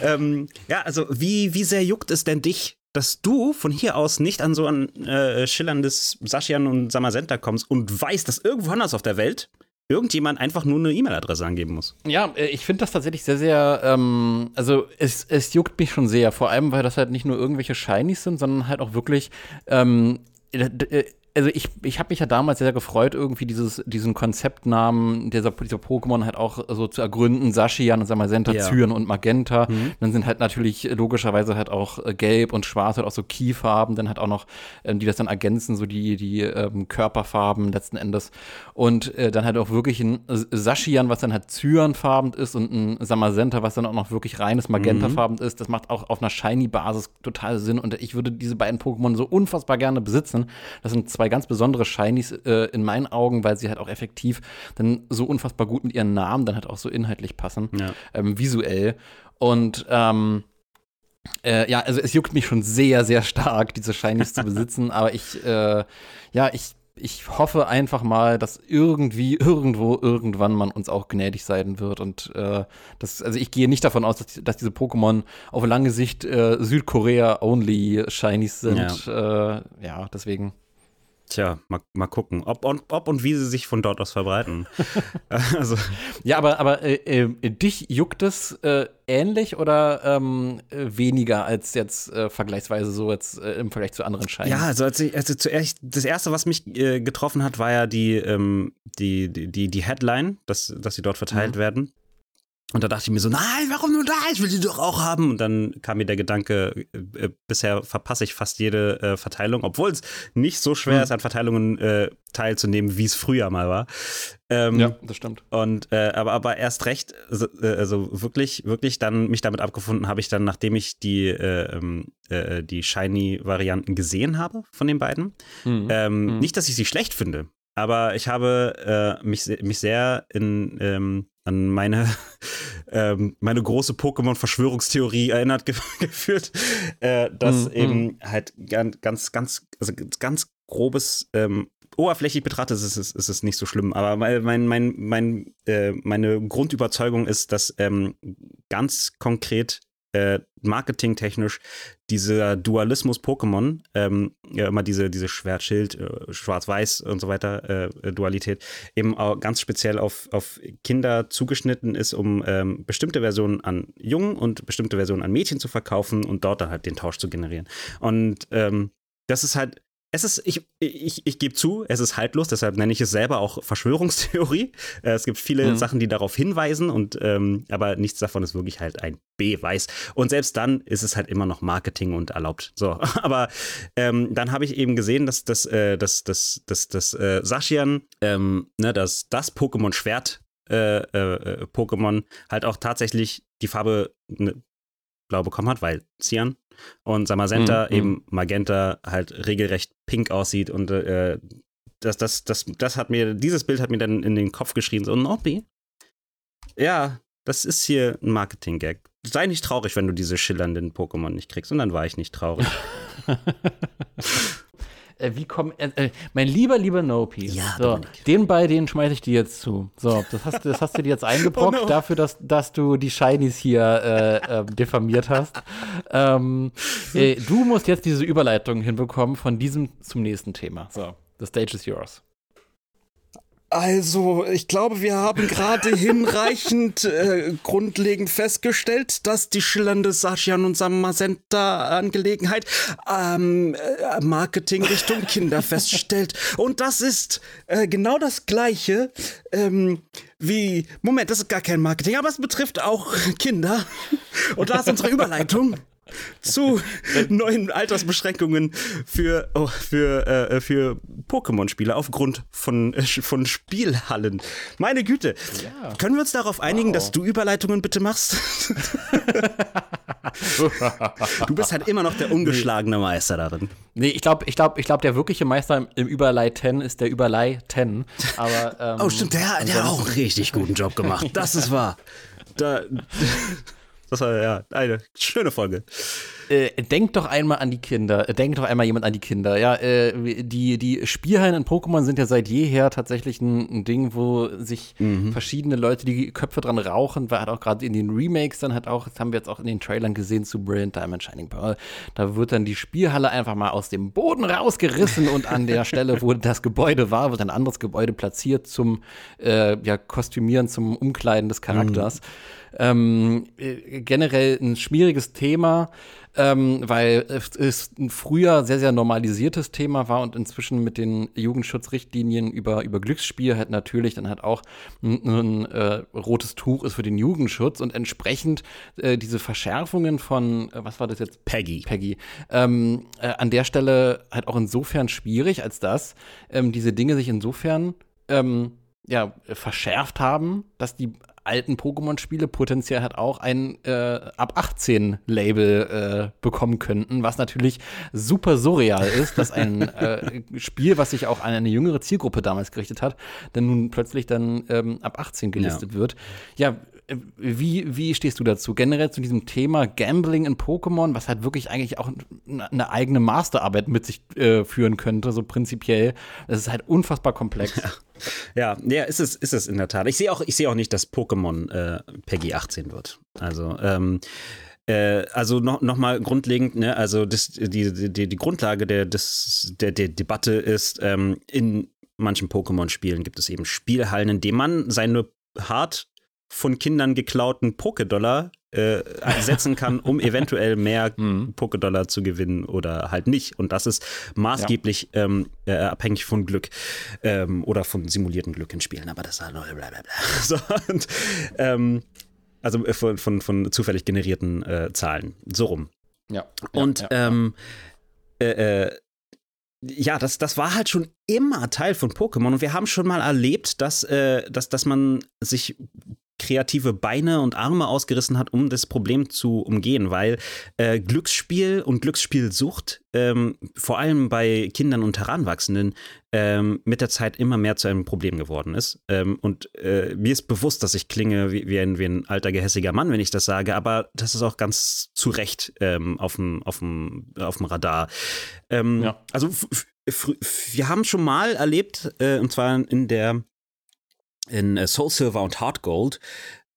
ähm, ja, also wie, wie sehr juckt es denn dich, dass du von hier aus nicht an so ein äh, schillerndes Saschian und Samazenta kommst und weißt, dass irgendwo anders auf der Welt irgendjemand einfach nur eine E-Mail-Adresse angeben muss. Ja, äh, ich finde das tatsächlich sehr, sehr, ähm, also es, es juckt mich schon sehr, vor allem, weil das halt nicht nur irgendwelche Shinies sind, sondern halt auch wirklich ähm, äh, also ich, ich habe mich ja damals sehr gefreut, irgendwie dieses, diesen Konzeptnamen dieser, dieser Pokémon halt auch so zu ergründen. Sashian und Samazenta, ja. Zyren und Magenta. Mhm. Dann sind halt natürlich logischerweise halt auch äh, Gelb und Schwarz halt auch so Keyfarben, dann halt auch noch, ähm, die das dann ergänzen, so die, die ähm, Körperfarben letzten Endes. Und äh, dann halt auch wirklich ein Sashian, was dann halt Zyrenfarben ist und ein Samazenta, was dann auch noch wirklich reines Magentafarben mhm. ist. Das macht auch auf einer Shiny-Basis total Sinn. Und ich würde diese beiden Pokémon so unfassbar gerne besitzen. Das sind zwei zwei ganz besondere Shinies äh, in meinen Augen, weil sie halt auch effektiv dann so unfassbar gut mit ihren Namen dann halt auch so inhaltlich passen, ja. ähm, visuell. Und ähm, äh, ja, also es juckt mich schon sehr, sehr stark, diese Shinies zu besitzen, aber ich, äh, ja, ich ich hoffe einfach mal, dass irgendwie, irgendwo, irgendwann man uns auch gnädig sein wird. Und äh, das, also ich gehe nicht davon aus, dass, dass diese Pokémon auf lange Sicht äh, Südkorea-only Shinies sind. Ja, äh, ja deswegen. Tja, mal, mal gucken, ob und, ob und wie sie sich von dort aus verbreiten. also. Ja, aber, aber äh, äh, dich juckt es äh, ähnlich oder ähm, weniger als jetzt äh, vergleichsweise so jetzt äh, im Vergleich zu anderen Scheinen? Ja, also, als ich, also zuerst, das erste, was mich getroffen hat, war ja die, ähm, die, die, die Headline, dass, dass sie dort verteilt mhm. werden. Und da dachte ich mir so, nein, warum nur da? Ich will die doch auch haben. Und dann kam mir der Gedanke, äh, bisher verpasse ich fast jede äh, Verteilung, obwohl es nicht so schwer mhm. ist, an Verteilungen äh, teilzunehmen, wie es früher mal war. Ähm, ja, das stimmt. Und äh, aber, aber erst recht, also, also, wirklich, wirklich dann mich damit abgefunden habe ich dann, nachdem ich die, äh, ähm, die Shiny-Varianten gesehen habe von den beiden. Mhm. Ähm, mhm. Nicht, dass ich sie schlecht finde, aber ich habe mich, mich sehr in ähm, an meine, ähm, meine große Pokémon-Verschwörungstheorie erinnert ge geführt, äh, dass mm, eben mm. halt ganz, ganz, also ganz grobes ähm, oberflächlich betrachtet ist es, ist es nicht so schlimm. Aber mein, mein, mein, äh, meine Grundüberzeugung ist, dass ähm, ganz konkret äh, marketingtechnisch dieser Dualismus Pokémon, ähm, ja, immer diese, diese Schwert-Schild, äh, Schwarz-Weiß und so weiter, äh, Dualität, eben auch ganz speziell auf, auf Kinder zugeschnitten ist, um ähm, bestimmte Versionen an Jungen und bestimmte Versionen an Mädchen zu verkaufen und dort dann halt den Tausch zu generieren. Und ähm, das ist halt es ist, ich, ich, ich gebe zu, es ist haltlos, deshalb nenne ich es selber auch Verschwörungstheorie. Äh, es gibt viele mhm. Sachen, die darauf hinweisen, und ähm, aber nichts davon ist wirklich halt ein Beweis. Und selbst dann ist es halt immer noch Marketing und erlaubt. So, aber ähm, dann habe ich eben gesehen, dass das, äh, das, das, das, das äh, Sashian, ähm, ne, das, das Pokémon-Schwert äh, äh, Pokémon halt auch tatsächlich die Farbe ne, blau bekommen hat, weil Cyan und Samazenta mhm, eben. Magenta halt regelrecht pink aussieht und äh, das, das, das, das hat mir, dieses Bild hat mir dann in den Kopf geschrien, so, Nobby, ja, das ist hier ein Marketing-Gag. Sei nicht traurig, wenn du diese schillernden Pokémon nicht kriegst. Und dann war ich nicht traurig. Äh, wie kommen, äh, äh, mein lieber, lieber Nopi. Ja, so, den bei den schmeiße ich dir jetzt zu. So, das hast, das hast du dir jetzt eingebrockt, oh no. dafür, dass, dass du die Shinies hier äh, äh, diffamiert hast. Ähm, äh, du musst jetzt diese Überleitung hinbekommen von diesem zum nächsten Thema. So, the stage is yours. Also, ich glaube, wir haben gerade hinreichend äh, grundlegend festgestellt, dass die schillernde Saschian und Samazenta-Angelegenheit ähm, äh, Marketing Richtung Kinder feststellt. Und das ist äh, genau das Gleiche ähm, wie. Moment, das ist gar kein Marketing, aber es betrifft auch Kinder. Und da ist unsere Überleitung zu neuen Altersbeschränkungen für, oh, für, äh, für Pokémon-Spieler aufgrund von, äh, von Spielhallen. Meine Güte. Ja. Können wir uns darauf einigen, wow. dass du Überleitungen bitte machst? du bist halt immer noch der ungeschlagene Meister darin. Nee, ich glaube, ich glaube, ich glaube, der wirkliche Meister im Überleiten ist der Überleiten. Aber, ähm, oh, stimmt, der, der hat auch einen richtig guten Job gemacht. Das ist wahr. Da, das war ja eine schöne Folge. Äh, denkt doch einmal an die Kinder. Äh, denkt doch einmal jemand an die Kinder. Ja, äh, die, die Spielhallen in Pokémon sind ja seit jeher tatsächlich ein, ein Ding, wo sich mhm. verschiedene Leute die Köpfe dran rauchen, weil halt auch gerade in den Remakes dann halt auch, das haben wir jetzt auch in den Trailern gesehen zu Brilliant Diamond Shining Pearl, da wird dann die Spielhalle einfach mal aus dem Boden rausgerissen und an der Stelle, wo das Gebäude war, wird ein anderes Gebäude platziert zum äh, ja, Kostümieren, zum Umkleiden des Charakters. Mhm. Ähm, äh, generell ein schwieriges Thema, ähm, weil es ein früher sehr, sehr normalisiertes Thema war und inzwischen mit den Jugendschutzrichtlinien über, über Glücksspiel halt natürlich dann halt auch ein, ein äh, rotes Tuch ist für den Jugendschutz und entsprechend äh, diese Verschärfungen von, äh, was war das jetzt? Peggy. Peggy. Ähm, äh, an der Stelle halt auch insofern schwierig, als dass ähm, diese Dinge sich insofern ähm, ja, verschärft haben, dass die alten Pokémon-Spiele potenziell halt auch ein äh, ab 18 Label äh, bekommen könnten, was natürlich super surreal ist, dass ein äh, Spiel, was sich auch an eine jüngere Zielgruppe damals gerichtet hat, dann nun plötzlich dann ähm, ab 18 gelistet ja. wird. Ja, wie, wie stehst du dazu? Generell zu diesem Thema Gambling in Pokémon, was halt wirklich eigentlich auch eine eigene Masterarbeit mit sich äh, führen könnte, so prinzipiell. Das ist halt unfassbar komplex. Ja, ja, ist, es, ist es in der Tat. Ich sehe auch, seh auch nicht, dass Pokémon äh, Peggy 18 wird. Also, ähm, äh, also noch, noch mal grundlegend, ne, also das, die, die, die Grundlage der, des, der, der Debatte ist, ähm, in manchen Pokémon-Spielen gibt es eben Spielhallen, in denen man seine hart von Kindern geklauten Pokédollar äh, setzen kann, um eventuell mehr mhm. Pokédollar zu gewinnen oder halt nicht. Und das ist maßgeblich ja. ähm, äh, abhängig von Glück ähm, oder von simulierten Glück in Spielen. Aber das ist blablabla. So, und, ähm, also äh, von, von, von zufällig generierten äh, Zahlen. So rum. Ja. Und ja, ja, ähm, äh, äh, ja, das, das war halt schon immer Teil von Pokémon und wir haben schon mal erlebt, dass, äh, dass, dass man sich kreative Beine und Arme ausgerissen hat, um das Problem zu umgehen, weil äh, Glücksspiel und Glücksspielsucht ähm, vor allem bei Kindern und Heranwachsenden ähm, mit der Zeit immer mehr zu einem Problem geworden ist. Ähm, und äh, mir ist bewusst, dass ich klinge wie, wie, ein, wie ein alter, gehässiger Mann, wenn ich das sage, aber das ist auch ganz zu Recht ähm, auf dem Radar. Ähm, ja. Also wir haben schon mal erlebt, äh, und zwar in der in äh, Soul Silver und Heart Gold,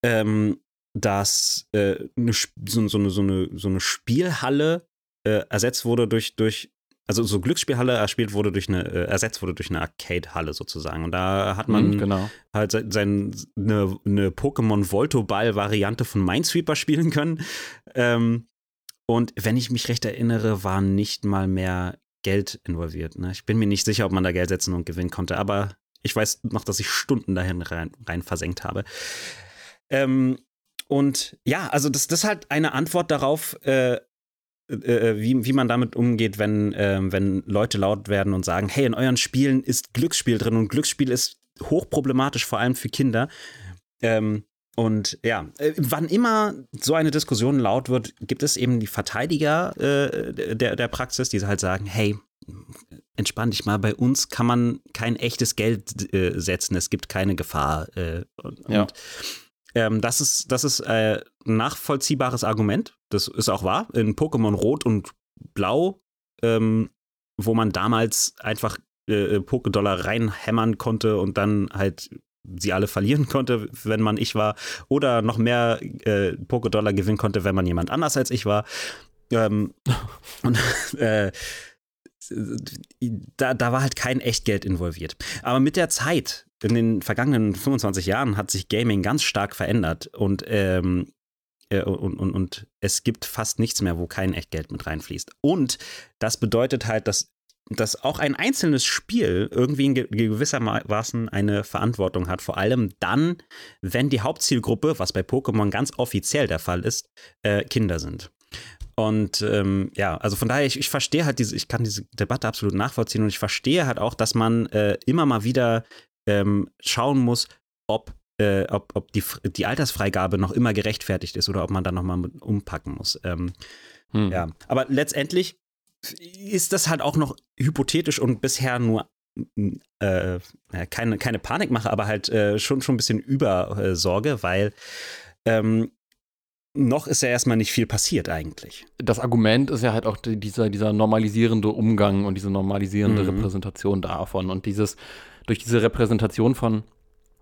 ähm, dass äh, eine, so, so, eine, so, eine, so eine Spielhalle äh, ersetzt wurde durch, durch also so Glücksspielhalle erspielt wurde durch eine, äh, ersetzt wurde durch eine Arcade-Halle sozusagen. Und da hat man mhm, genau. halt sein, sein, eine, eine Pokémon Volto-Ball-Variante von Minesweeper spielen können. Ähm, und wenn ich mich recht erinnere, war nicht mal mehr Geld involviert. Ne? Ich bin mir nicht sicher, ob man da Geld setzen und gewinnen konnte, aber ich weiß noch, dass ich Stunden dahin rein, rein versenkt habe. Ähm, und ja, also das, das ist halt eine Antwort darauf, äh, äh, wie, wie man damit umgeht, wenn, äh, wenn Leute laut werden und sagen, hey, in euren Spielen ist Glücksspiel drin und Glücksspiel ist hochproblematisch, vor allem für Kinder. Ähm, und ja, äh, wann immer so eine Diskussion laut wird, gibt es eben die Verteidiger äh, der, der Praxis, die halt sagen, hey, entspann dich mal, bei uns kann man kein echtes Geld äh, setzen, es gibt keine Gefahr. Äh, und, ja. ähm, das ist, das ist äh, ein nachvollziehbares Argument, das ist auch wahr. In Pokémon Rot und Blau, ähm, wo man damals einfach äh, Pokédollar reinhämmern konnte und dann halt sie alle verlieren konnte, wenn man ich war, oder noch mehr äh, Pokédollar gewinnen konnte, wenn man jemand anders als ich war. Ähm, und äh, da, da war halt kein Echtgeld involviert. Aber mit der Zeit, in den vergangenen 25 Jahren, hat sich Gaming ganz stark verändert und, ähm, äh, und, und, und es gibt fast nichts mehr, wo kein Echtgeld mit reinfließt. Und das bedeutet halt, dass dass auch ein einzelnes Spiel irgendwie in gewissermaßen eine Verantwortung hat. Vor allem dann, wenn die Hauptzielgruppe, was bei Pokémon ganz offiziell der Fall ist, äh, Kinder sind. Und ähm, ja, also von daher, ich, ich verstehe halt diese, ich kann diese Debatte absolut nachvollziehen und ich verstehe halt auch, dass man äh, immer mal wieder ähm, schauen muss, ob, äh, ob, ob die, die Altersfreigabe noch immer gerechtfertigt ist oder ob man da nochmal umpacken muss. Ähm, hm. Ja, aber letztendlich ist das halt auch noch hypothetisch und bisher nur äh, keine, keine Panikmache, aber halt äh, schon, schon ein bisschen Übersorge, weil ähm, noch ist ja erstmal nicht viel passiert eigentlich. Das Argument ist ja halt auch dieser, dieser normalisierende Umgang und diese normalisierende mhm. Repräsentation davon und dieses, durch diese Repräsentation von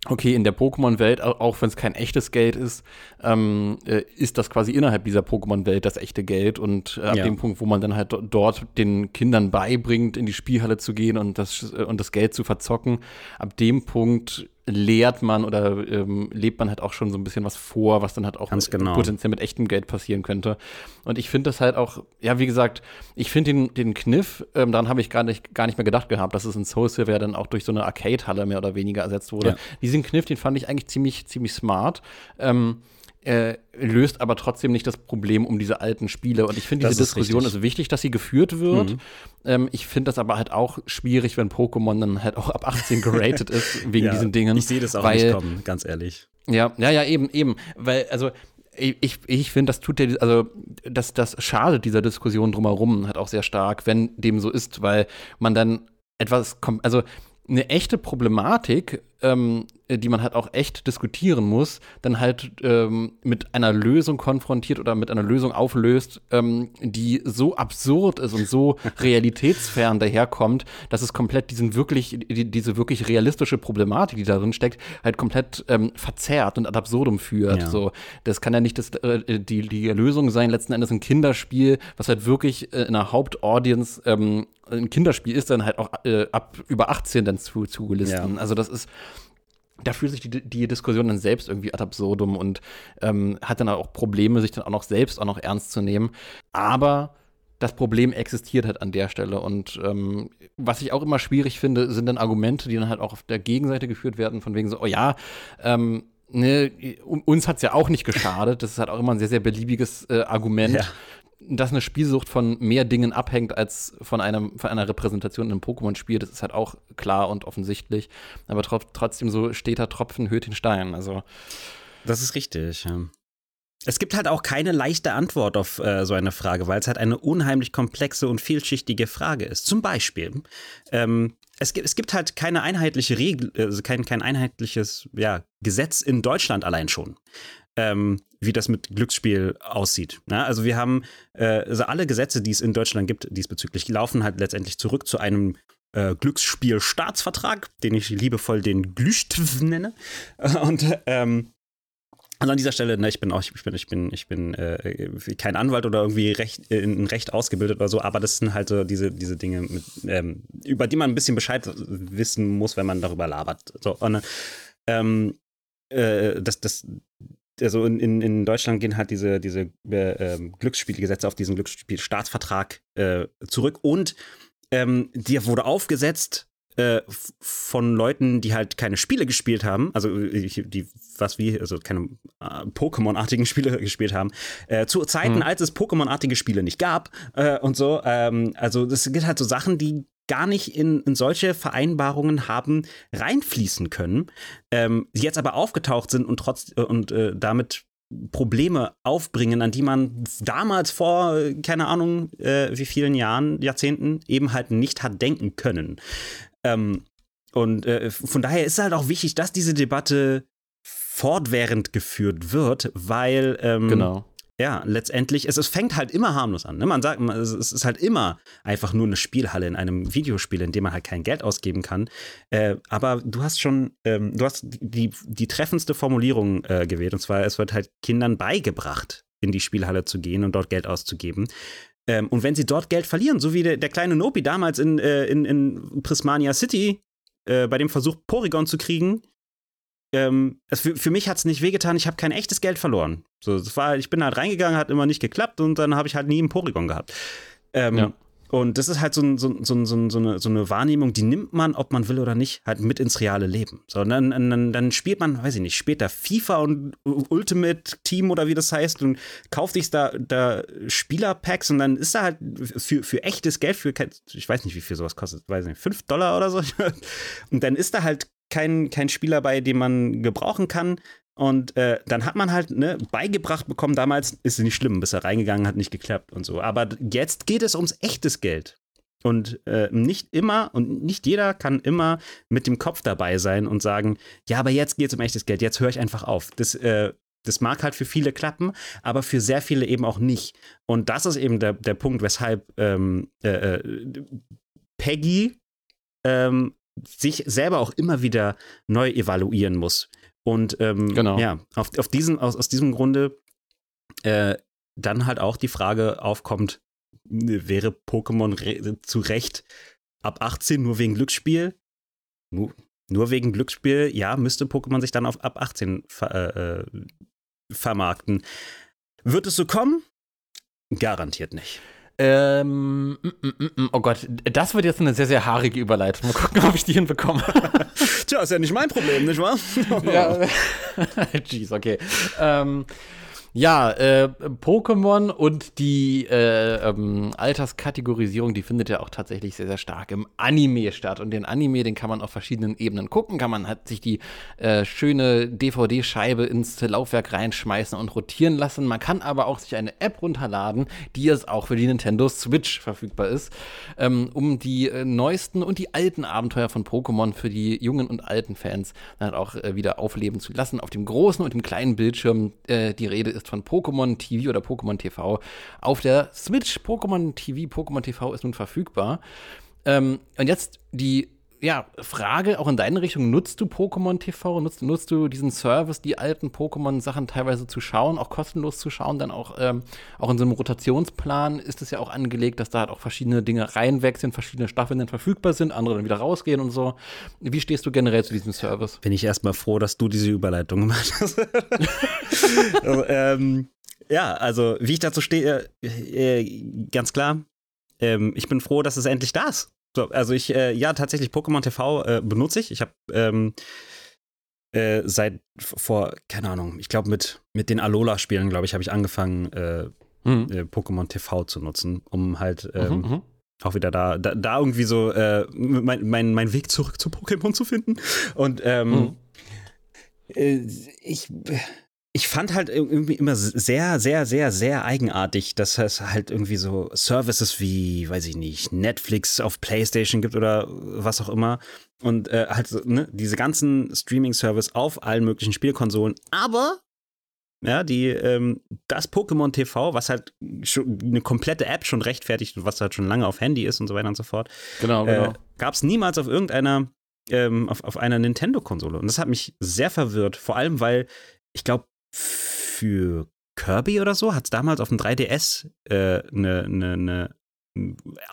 okay, in der Pokémon-Welt, auch wenn es kein echtes Geld ist, ähm, äh, ist das quasi innerhalb dieser Pokémon-Welt das echte Geld. Und äh, ab ja. dem Punkt, wo man dann halt dort den Kindern beibringt, in die Spielhalle zu gehen und das, äh, und das Geld zu verzocken, ab dem Punkt lehrt man oder ähm, lebt man halt auch schon so ein bisschen was vor, was dann halt auch genau. potenziell mit echtem Geld passieren könnte. Und ich finde das halt auch, ja, wie gesagt, ich finde den, den Kniff, ähm, daran habe ich gar nicht, gar nicht mehr gedacht gehabt, dass es in Soul Silver dann auch durch so eine Arcade-Halle mehr oder weniger ersetzt wurde. Ja. Diesen Kniff, den fand ich eigentlich ziemlich, ziemlich smart. Ähm, äh, löst aber trotzdem nicht das Problem um diese alten Spiele. Und ich finde, diese Diskussion ist, ist, wichtig, dass sie geführt wird. Mhm. Ähm, ich finde das aber halt auch schwierig, wenn Pokémon dann halt auch ab 18 geratet ist, wegen ja, diesen Dingen. Ich sehe das auch weil, nicht kommen, ganz ehrlich. Ja, ja, ja, eben, eben. Weil, also, ich, ich finde, das tut der, also das, das schadet dieser Diskussion drumherum halt auch sehr stark, wenn dem so ist, weil man dann etwas kommt, also eine echte Problematik, ähm, die man halt auch echt diskutieren muss, dann halt ähm, mit einer Lösung konfrontiert oder mit einer Lösung auflöst, ähm, die so absurd ist und so realitätsfern daherkommt, dass es komplett diesen wirklich, die, diese wirklich realistische Problematik, die darin steckt, halt komplett ähm, verzerrt und ad absurdum führt. Ja. So, das kann ja nicht das, äh, die, die Lösung sein, letzten Endes ein Kinderspiel, was halt wirklich äh, in einer Hauptaudience ähm, ein Kinderspiel ist, dann halt auch äh, ab über 18 dann zu, zugelisten. Ja. Also das ist da fühlt sich die, die Diskussion dann selbst irgendwie ad absurdum und ähm, hat dann auch Probleme, sich dann auch noch selbst auch noch ernst zu nehmen. Aber das Problem existiert halt an der Stelle. Und ähm, was ich auch immer schwierig finde, sind dann Argumente, die dann halt auch auf der Gegenseite geführt werden, von wegen so, oh ja, ähm, ne, uns hat es ja auch nicht geschadet. Das ist halt auch immer ein sehr, sehr beliebiges äh, Argument. Ja dass eine Spielsucht von mehr Dingen abhängt als von, einem, von einer Repräsentation in einem Pokémon-Spiel, das ist halt auch klar und offensichtlich. Aber tro trotzdem so steter Tropfen höht den Stein. Also. Das ist richtig. Es gibt halt auch keine leichte Antwort auf äh, so eine Frage, weil es halt eine unheimlich komplexe und vielschichtige Frage ist. Zum Beispiel, ähm, es, gibt, es gibt halt keine einheitliche Regel, also kein, kein einheitliches ja, Gesetz in Deutschland allein schon ähm, wie das mit Glücksspiel aussieht. Ja, also wir haben äh, also alle Gesetze, die es in Deutschland gibt diesbezüglich, laufen halt letztendlich zurück zu einem äh, Glücksspiel-Staatsvertrag, den ich liebevoll den Glüchtv nenne. Und ähm, also an dieser Stelle, ne, ich bin auch, ich bin, ich bin, ich bin äh, kein Anwalt oder irgendwie Recht, in Recht ausgebildet oder so, aber das sind halt so diese, diese Dinge, mit, ähm, über die man ein bisschen Bescheid wissen muss, wenn man darüber labert. So, und, ähm, äh, das, das, also in, in, in Deutschland gehen halt diese, diese äh, ähm, Glücksspielgesetze auf diesen Glücksspielstaatsvertrag äh, zurück und ähm, der wurde aufgesetzt äh, von Leuten, die halt keine Spiele gespielt haben, also äh, die was wie, also keine äh, Pokémon-artigen Spiele gespielt haben, zu Zeiten, hm. als es Pokémon-artige Spiele nicht gab und so. Ähm, also das gibt halt so Sachen, die gar nicht in, in solche Vereinbarungen haben reinfließen können, ähm, jetzt aber aufgetaucht sind und trotz und damit Probleme aufbringen, an die man damals vor, keine Ahnung, äh, wie vielen Jahren, Jahrzehnten eben halt nicht hat denken können. Ähm, und äh, von daher ist es halt auch wichtig, dass diese Debatte fortwährend geführt wird, weil ähm, genau. Ja, letztendlich, es, es fängt halt immer harmlos an. Ne? Man sagt, es, ist halt immer einfach nur eine Spielhalle in einem Videospiel, in dem man halt kein Geld ausgeben kann. Äh, aber du hast schon, ähm, du hast die, die treffendste Formulierung äh, gewählt, und zwar, es wird halt Kindern beigebracht, in die Spielhalle zu gehen und dort Geld auszugeben. Ähm, und wenn sie dort Geld verlieren, so wie der, der kleine Nopi damals in, äh, in, in Prismania City äh, bei dem Versuch, Porygon zu kriegen, ähm, für, für, mich hat es nicht wehgetan, ich habe kein echtes Geld verloren. So, das war, ich bin halt reingegangen, hat immer nicht geklappt und dann habe ich halt nie einen Porygon gehabt. Ähm, ja. Und das ist halt so, so, so, so, eine, so eine Wahrnehmung, die nimmt man, ob man will oder nicht, halt mit ins reale Leben. So, und dann, dann, dann spielt man, weiß ich nicht, später FIFA und Ultimate Team oder wie das heißt und kauft sich da, da Spielerpacks und dann ist da halt für, für echtes Geld, für, ich weiß nicht, wie viel sowas kostet, weiß nicht, 5 Dollar oder so. Und dann ist da halt kein, kein Spieler bei, den man gebrauchen kann. Und äh, dann hat man halt ne, beigebracht bekommen, damals ist es nicht schlimm, bis er reingegangen hat, nicht geklappt und so. Aber jetzt geht es ums echtes Geld. Und äh, nicht immer und nicht jeder kann immer mit dem Kopf dabei sein und sagen, ja, aber jetzt geht es um echtes Geld, jetzt höre ich einfach auf. Das, äh, das mag halt für viele klappen, aber für sehr viele eben auch nicht. Und das ist eben der, der Punkt, weshalb ähm, äh, äh Peggy ähm, sich selber auch immer wieder neu evaluieren muss. Und ähm, genau. ja, auf, auf diesen, aus, aus diesem Grunde äh, dann halt auch die Frage aufkommt, wäre Pokémon zu Recht ab 18 nur wegen Glücksspiel? Nur, nur wegen Glücksspiel, ja, müsste Pokémon sich dann auf ab 18 ver äh, äh, vermarkten. Wird es so kommen? Garantiert nicht. Ähm, mm, mm, mm, oh Gott, das wird jetzt eine sehr, sehr haarige Überleitung. Mal gucken, ob ich die hinbekomme. Tja, ist ja nicht mein Problem, nicht wahr? ja, jeez, okay. Ähm, ja, äh, Pokémon und die äh, ähm, Alterskategorisierung, die findet ja auch tatsächlich sehr, sehr stark im Anime statt. Und den Anime, den kann man auf verschiedenen Ebenen gucken. Kann man halt sich die äh, schöne DVD-Scheibe ins Laufwerk reinschmeißen und rotieren lassen. Man kann aber auch sich eine App runterladen, die jetzt auch für die Nintendo Switch verfügbar ist, ähm, um die äh, neuesten und die alten Abenteuer von Pokémon für die jungen und alten Fans dann auch äh, wieder aufleben zu lassen. Auf dem großen und dem kleinen Bildschirm äh, die Rede ist von Pokémon TV oder Pokémon TV auf der Switch. Pokémon TV, Pokémon TV ist nun verfügbar. Ähm, und jetzt die ja, Frage auch in deine Richtung, nutzt du Pokémon TV? Nutzt, nutzt du diesen Service, die alten Pokémon-Sachen teilweise zu schauen, auch kostenlos zu schauen? Dann auch, ähm, auch in so einem Rotationsplan ist es ja auch angelegt, dass da halt auch verschiedene Dinge reinwechseln, verschiedene Staffeln dann verfügbar sind, andere dann wieder rausgehen und so. Wie stehst du generell zu diesem Service? Bin ich erstmal froh, dass du diese Überleitung gemacht hast. also, ähm, ja, also wie ich dazu stehe, äh, ganz klar, ähm, ich bin froh, dass es endlich da ist. So, also ich, äh, ja, tatsächlich Pokémon TV äh, benutze ich. Ich habe ähm, äh, seit vor, keine Ahnung, ich glaube mit, mit den Alola-Spielen, glaube ich, habe ich angefangen, äh, mhm. Äh, Pokémon TV zu nutzen, um halt ähm, mhm, mhm, auch wieder da, da, da irgendwie so äh, mein, mein, mein Weg zurück zu Pokémon zu finden. Und ähm, mhm. ich ich fand halt irgendwie immer sehr, sehr, sehr, sehr eigenartig, dass es halt irgendwie so Services wie, weiß ich nicht, Netflix auf PlayStation gibt oder was auch immer. Und äh, halt so, ne, diese ganzen Streaming-Service auf allen möglichen Spielkonsolen. Aber, ja, die, ähm, das Pokémon TV, was halt schon eine komplette App schon rechtfertigt und was halt schon lange auf Handy ist und so weiter und so fort. Genau, genau. Äh, gab es niemals auf irgendeiner, ähm, auf, auf einer Nintendo-Konsole. Und das hat mich sehr verwirrt, vor allem weil ich glaube, für Kirby oder so hat es damals auf dem 3DS eine äh, ne, ne, ne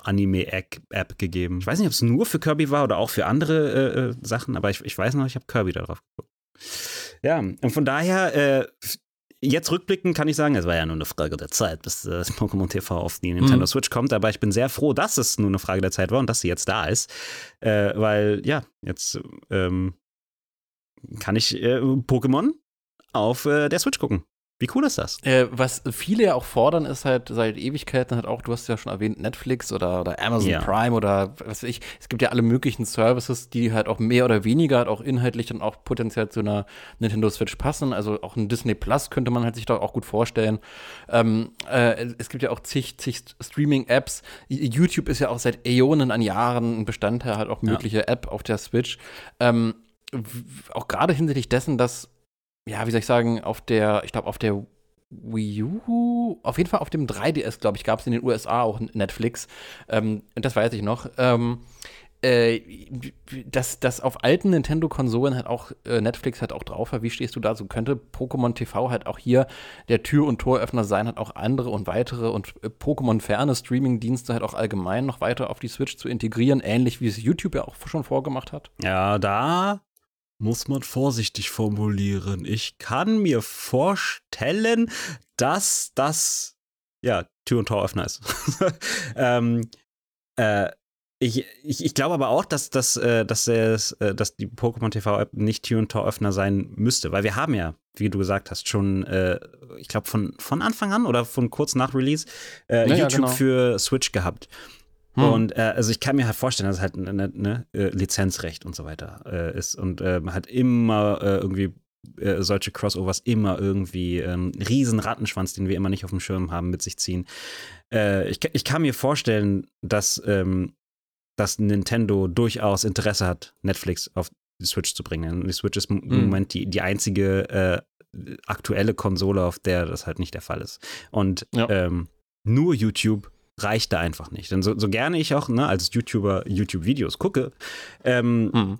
Anime-App gegeben. Ich weiß nicht, ob es nur für Kirby war oder auch für andere äh, äh Sachen, aber ich, ich weiß noch, ich habe Kirby darauf geguckt. Ja, und von daher, äh, jetzt rückblickend kann ich sagen, es war ja nur eine Frage der Zeit, bis äh, Pokémon TV auf die Nintendo mhm. Switch kommt, aber ich bin sehr froh, dass es nur eine Frage der Zeit war und dass sie jetzt da ist, äh, weil ja, jetzt ähm, kann ich äh, Pokémon auf äh, der Switch gucken. Wie cool ist das? Äh, was viele ja auch fordern, ist halt seit Ewigkeiten halt auch, du hast ja schon erwähnt, Netflix oder, oder Amazon ja. Prime oder was weiß ich. Es gibt ja alle möglichen Services, die halt auch mehr oder weniger halt auch inhaltlich dann auch potenziell zu einer Nintendo Switch passen. Also auch ein Disney Plus könnte man halt sich da auch gut vorstellen. Ähm, äh, es gibt ja auch zig, zig Streaming-Apps. YouTube ist ja auch seit Äonen an Jahren ein Bestandteil halt auch mögliche ja. App auf der Switch. Ähm, auch gerade hinsichtlich dessen, dass ja, wie soll ich sagen, auf der, ich glaube, auf der Wii U, auf jeden Fall auf dem 3DS, glaube ich, gab es in den USA auch Netflix. Ähm, das weiß ich noch. Ähm, äh, dass, dass auf alten Nintendo-Konsolen halt auch äh, Netflix halt auch drauf war. Wie stehst du da? So könnte Pokémon TV halt auch hier der Tür- und Toröffner sein, halt auch andere und weitere und äh, Pokémon-ferne Streaming-Dienste halt auch allgemein noch weiter auf die Switch zu integrieren, ähnlich wie es YouTube ja auch schon vorgemacht hat? Ja, da muss man vorsichtig formulieren. Ich kann mir vorstellen, dass das ja Tür- und Toröffner ist. ähm, äh, ich, ich, ich glaube aber auch, dass, dass, äh, dass, es, äh, dass die Pokémon TV-App nicht Tür- und Toröffner sein müsste, weil wir haben ja, wie du gesagt hast, schon, äh, ich glaube, von, von Anfang an oder von kurz nach Release äh, ja, YouTube genau. für Switch gehabt. Hm. Und äh, also ich kann mir halt vorstellen, dass es halt eine, ne, äh, Lizenzrecht und so weiter äh, ist und äh, man hat immer äh, irgendwie äh, solche Crossovers immer irgendwie einen ähm, riesen Rattenschwanz, den wir immer nicht auf dem Schirm haben, mit sich ziehen. ich, ich kann mir vorstellen, dass, ähm, dass Nintendo durchaus Interesse hat, Netflix auf die Switch zu bringen. Die Switch ist im hm. Moment die, die einzige aktuelle Konsole, auf der das halt nicht der Fall ist. Und ja. ähm, nur YouTube reicht da einfach nicht. Denn so, so gerne ich auch ne, als YouTuber YouTube-Videos gucke, ähm, mhm.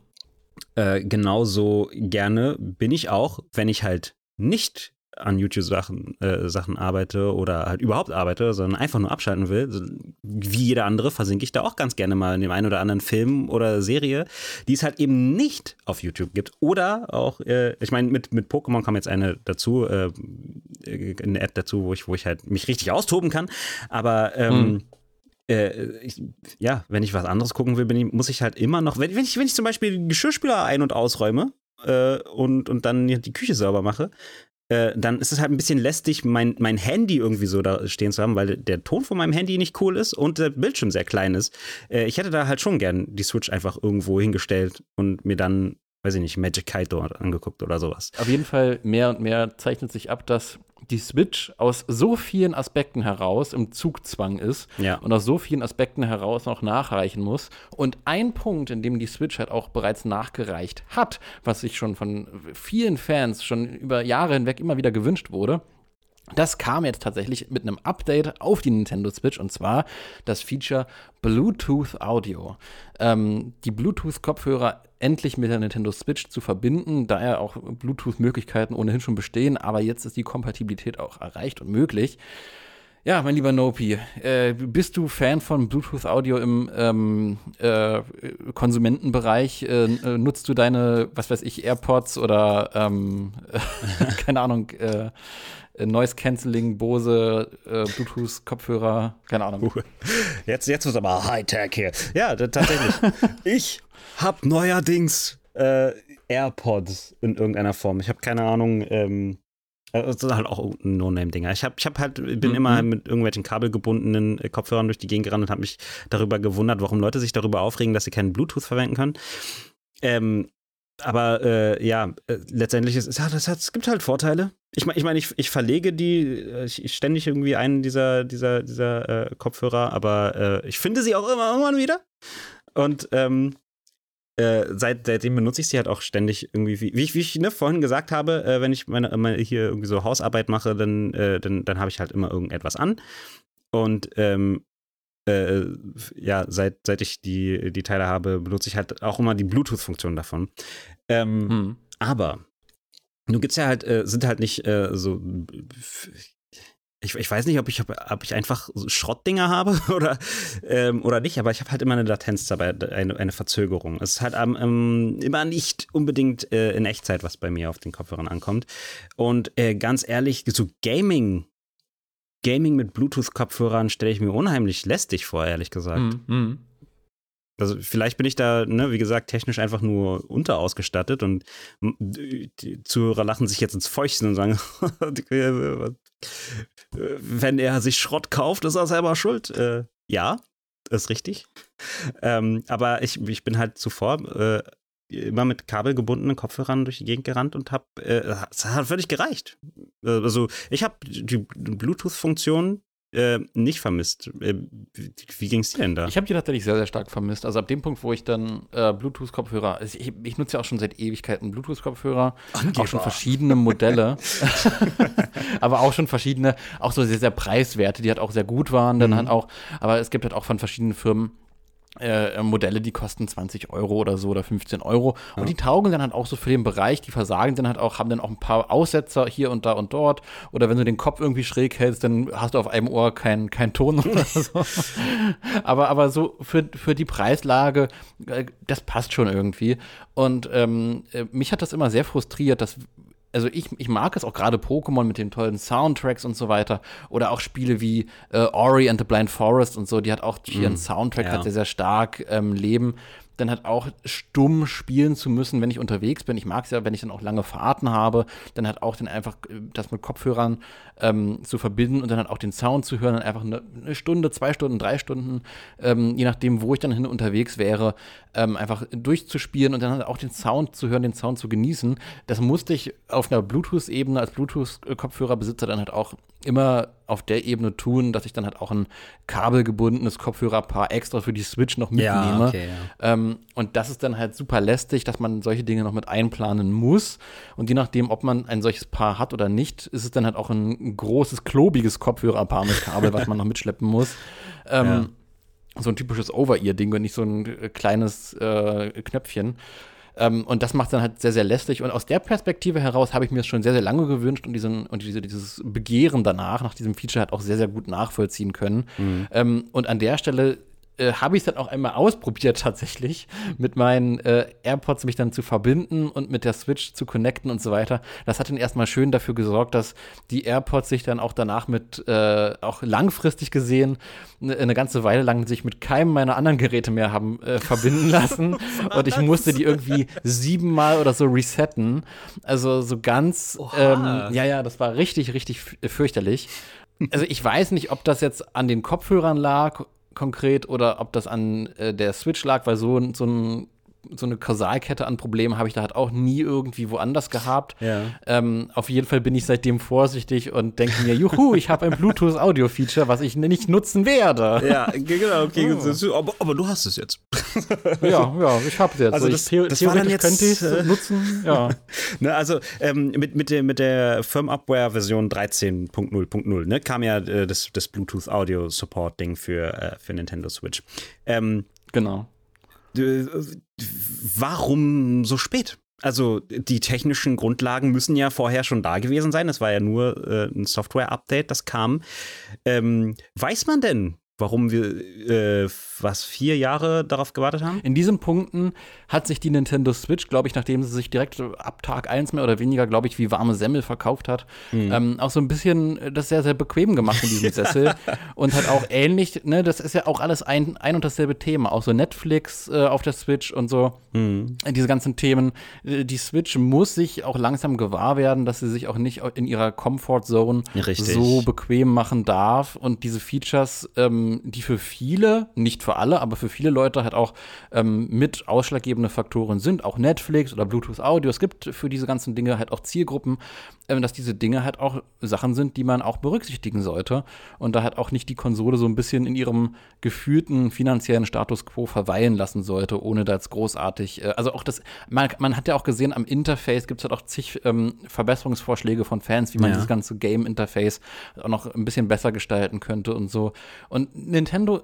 äh, genauso gerne bin ich auch, wenn ich halt nicht an YouTube-Sachen äh, Sachen arbeite oder halt überhaupt arbeite, sondern einfach nur abschalten will, wie jeder andere, versinke ich da auch ganz gerne mal in dem einen oder anderen Film oder Serie, die es halt eben nicht auf YouTube gibt. Oder auch, äh, ich meine, mit, mit Pokémon kam jetzt eine dazu, äh, eine App dazu, wo ich, wo ich halt mich richtig austoben kann. Aber ähm, hm. Äh, ich, ja, wenn ich was anderes gucken will, ich, muss ich halt immer noch, wenn, wenn, ich, wenn ich zum Beispiel Geschirrspüler ein- und ausräume, äh, und, und dann die Küche sauber mache, äh, dann ist es halt ein bisschen lästig, mein, mein Handy irgendwie so da stehen zu haben, weil der Ton von meinem Handy nicht cool ist und der Bildschirm sehr klein ist. Äh, ich hätte da halt schon gern die Switch einfach irgendwo hingestellt und mir dann, weiß ich nicht, Magic Kite angeguckt oder sowas. Auf jeden Fall mehr und mehr zeichnet sich ab, dass die Switch aus so vielen Aspekten heraus im Zugzwang ist ja. und aus so vielen Aspekten heraus noch nachreichen muss. Und ein Punkt, in dem die Switch halt auch bereits nachgereicht hat, was sich schon von vielen Fans schon über Jahre hinweg immer wieder gewünscht wurde, das kam jetzt tatsächlich mit einem Update auf die Nintendo Switch und zwar das Feature Bluetooth Audio. Ähm, die Bluetooth-Kopfhörer endlich mit der Nintendo Switch zu verbinden, da ja auch Bluetooth-Möglichkeiten ohnehin schon bestehen, aber jetzt ist die Kompatibilität auch erreicht und möglich. Ja, mein lieber Nopi, äh, bist du Fan von Bluetooth Audio im ähm, äh, Konsumentenbereich? Äh, äh nutzt du deine, was weiß ich, AirPods oder ähm, keine Ahnung, äh, Noise Cancelling, Bose, äh, Bluetooth, Kopfhörer, keine Ahnung. Jetzt, jetzt wird aber Hightech hier. Ja, tatsächlich. ich hab neuerdings äh, AirPods in irgendeiner Form. Ich habe keine Ahnung. Ähm, äh, das sind halt auch No-Name-Dinger. Ich habe ich hab halt, bin mhm. immer mit irgendwelchen kabelgebundenen äh, Kopfhörern durch die Gegend gerannt und habe mich darüber gewundert, warum Leute sich darüber aufregen, dass sie keinen Bluetooth verwenden können. Ähm, aber äh, ja, äh, letztendlich ist ja, das hat, es gibt halt Vorteile. Ich meine, ich, mein, ich, ich verlege die äh, ich, ständig irgendwie einen dieser, dieser, dieser äh, Kopfhörer, aber äh, ich finde sie auch immer irgendwann wieder. Und ähm, äh, seit, seitdem benutze ich sie halt auch ständig irgendwie, wie, wie ich, wie ich ne, vorhin gesagt habe, wenn ich meine, meine, hier irgendwie so Hausarbeit mache, dann, dann, dann habe ich halt immer irgendetwas an. Und ähm, äh, ja, seit, seit ich die, die Teile habe, benutze ich halt auch immer die Bluetooth-Funktion davon. Ähm, Hm. aber nun gibt's ja halt, äh, sind halt nicht äh, so. Ich, ich weiß nicht, ob ich, ob, ich einfach so Schrottdinger habe oder, ähm, oder nicht, aber ich habe halt immer eine Latenz dabei, eine, eine Verzögerung. Es ist halt ähm, immer nicht unbedingt äh, in Echtzeit, was bei mir auf den Kopfhörern ankommt. Und äh, ganz ehrlich, so Gaming, Gaming mit Bluetooth-Kopfhörern stelle ich mir unheimlich lästig vor, ehrlich gesagt. Hm, hm. Also vielleicht bin ich da, ne, wie gesagt, technisch einfach nur unterausgestattet und die Zuhörer lachen sich jetzt ins Fäustchen und sagen, wenn er sich Schrott kauft, ist er selber schuld. Äh, ja, ist richtig. Ähm, aber ich, ich bin halt zuvor äh, immer mit kabelgebundenen Kopfhörern durch die Gegend gerannt und hab, äh, es hat völlig gereicht. Äh, Also ich habe die Bluetooth-Funktion äh, nicht vermisst. Äh, wie wie ging's dir denn da? Ich habe die tatsächlich sehr, sehr stark vermisst. Also ab dem Punkt, wo ich dann äh, Bluetooth-Kopfhörer, also ich, ich nutze ja auch schon seit Ewigkeiten Bluetooth-Kopfhörer, auch schon verschiedene Modelle, aber auch schon verschiedene, auch so sehr, sehr preiswerte, die halt auch sehr gut waren. Dann halt auch, aber es gibt halt auch von verschiedenen Firmen äh, Modelle, die kosten 20 Euro oder so oder 15 Euro. Und die taugen dann halt auch so für den Bereich, die versagen dann halt auch, haben dann auch ein paar Aussetzer hier und da und dort. Oder wenn du den Kopf irgendwie schräg hältst, dann hast du auf einem Ohr keinen kein Ton oder so. aber, aber so für, für die Preislage, äh, das passt schon irgendwie. Und ähm, äh, mich hat das immer sehr frustriert, dass also ich, ich mag es auch gerade Pokémon mit den tollen Soundtracks und so weiter. Oder auch Spiele wie äh, Ori and the Blind Forest und so, die hat auch ihren Soundtrack ja. hat sehr, sehr stark ähm, leben. Dann halt auch stumm spielen zu müssen, wenn ich unterwegs bin. Ich mag es ja, wenn ich dann auch lange Fahrten habe, dann halt auch dann einfach äh, das mit Kopfhörern ähm, zu verbinden und dann halt auch den Sound zu hören, dann einfach eine, eine Stunde, zwei Stunden, drei Stunden, ähm, je nachdem, wo ich dann hin unterwegs wäre, ähm, einfach durchzuspielen und dann halt auch den Sound zu hören, den Sound zu genießen. Das musste ich auf einer Bluetooth-Ebene als Bluetooth-Kopfhörerbesitzer dann halt auch immer auf der Ebene tun, dass ich dann halt auch ein kabelgebundenes Kopfhörerpaar extra für die Switch noch mitnehme. okay, ja. Ähm, und das ist dann halt super lästig, dass man solche Dinge noch mit einplanen muss. Und je nachdem, ob man ein solches Paar hat oder nicht, ist es dann halt auch ein großes, klobiges Kopfhörerpaar mit Kabel, was man noch mitschleppen muss. Ähm, So ein typisches Over-Ear-Ding und nicht so ein äh, kleines äh, Knöpfchen. Ähm, und das macht dann halt sehr, sehr lästig. Und aus der Perspektive heraus habe ich mir es schon sehr, sehr lange gewünscht und, diesen, und diese, dieses Begehren danach, nach diesem Feature, halt auch sehr, sehr gut nachvollziehen können. Ähm, und an der Stelle äh, habe ich es dann auch einmal ausprobiert tatsächlich, mit meinen äh, AirPods mich dann zu verbinden und mit der Switch zu connecten und so weiter. Das hat dann erstmal schön dafür gesorgt, dass die AirPods sich dann auch danach mit, äh, auch langfristig gesehen, ne- eine ganze Weile lang sich mit keinem meiner anderen Geräte mehr haben äh, verbinden lassen. und ich musste die irgendwie siebenmal oder so resetten. Also so ganz, ähm, ja, ja, das war richtig, richtig fürchterlich. Also ich weiß nicht, ob das jetzt an den Kopfhörern lag konkret oder ob das an äh, der Switch lag, weil so, so, ein, so eine Kausalkette an Problemen habe ich da halt auch nie irgendwie woanders gehabt. Ja. Ähm, auf jeden Fall bin ich seitdem vorsichtig und denke mir, juhu, ich habe ein Bluetooth-Audio-Feature, was ich nicht nutzen werde. Ja, genau, okay. Aber, aber du hast es jetzt. Ja, ja, ich habe es jetzt. Also das- theo das theoretisch jetzt, könnte ich es äh, nutzen. Ja. Ne, also ähm, mit, mit, der, mit der Firmware-Version 13.0.0 ne, kam ja äh, das, das Bluetooth-Audio-Support-Ding für, äh, für Nintendo Switch. Ähm, Genau. D- warum so spät? Also die technischen Grundlagen müssen ja vorher schon da gewesen sein. Es war ja nur äh, ein Software-Update, das kam. Ähm, weiß man denn, warum wir äh, was vier Jahre darauf gewartet haben? In diesen Punkten hat sich die Nintendo Switch, glaube ich, nachdem sie sich direkt ab Tag 1 mehr oder weniger, glaube ich, wie warme Semmel verkauft hat, ähm, auch so ein bisschen äh, das sehr, sehr bequem gemacht in diesem Sessel. Und hat auch ähnlich, ne, das ist ja auch alles ein, ein und dasselbe Thema. Auch so Netflix äh, auf der Switch und so. Äh, Diese ganzen Themen. Äh, Die Switch muss sich auch langsam gewahr werden, dass sie sich auch nicht in ihrer Comfort Zone Richtig. so bequem machen darf und diese Features, ähm, die für viele, nicht für alle, aber für viele Leute halt auch ähm, mit ausschlaggebende Faktoren sind, auch Netflix oder Bluetooth Audio. Es gibt für diese ganzen Dinge halt auch Zielgruppen, ähm, dass diese Dinge halt auch Sachen sind, die man auch berücksichtigen sollte und da halt auch nicht die Konsole so ein bisschen in ihrem gefühlten finanziellen Status quo verweilen lassen sollte, ohne da jetzt großartig, äh, also auch das, man, man hat ja auch gesehen, am Interface gibt es halt auch zig ähm, Verbesserungsvorschläge von Fans, wie man Ja. dieses ganze Game-Interface auch noch ein bisschen besser gestalten könnte und so. Und Nintendo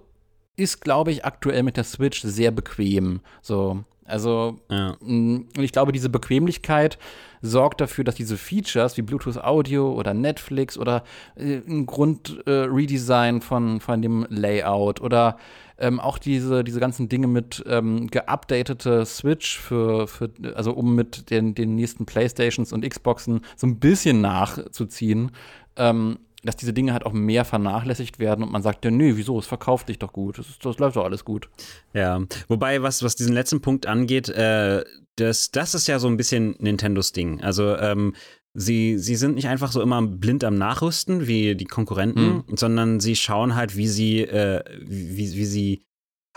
ist, glaube ich, aktuell mit der Switch sehr bequem. So, also, Ja. und ich glaube, diese Bequemlichkeit sorgt dafür, dass diese Features wie Bluetooth Audio oder Netflix oder äh, ein Grund-Redesign von, von dem Layout oder ähm, auch diese, diese ganzen Dinge mit ähm, geupdatete Switch für, für, also um mit den, den nächsten Playstations und Xboxen so ein bisschen nachzuziehen, ähm, dass diese Dinge halt auch mehr vernachlässigt werden und man sagt, ja, nö, wieso, es verkauft sich doch gut, das, das läuft doch alles gut. Ja, wobei, was, was diesen letzten Punkt angeht, äh, das, das ist ja so ein bisschen Nintendos Ding. Also, ähm, sie, sie sind nicht einfach so immer blind am Nachrüsten wie die Konkurrenten, sondern sie schauen halt, wie sie, äh, wie, wie sie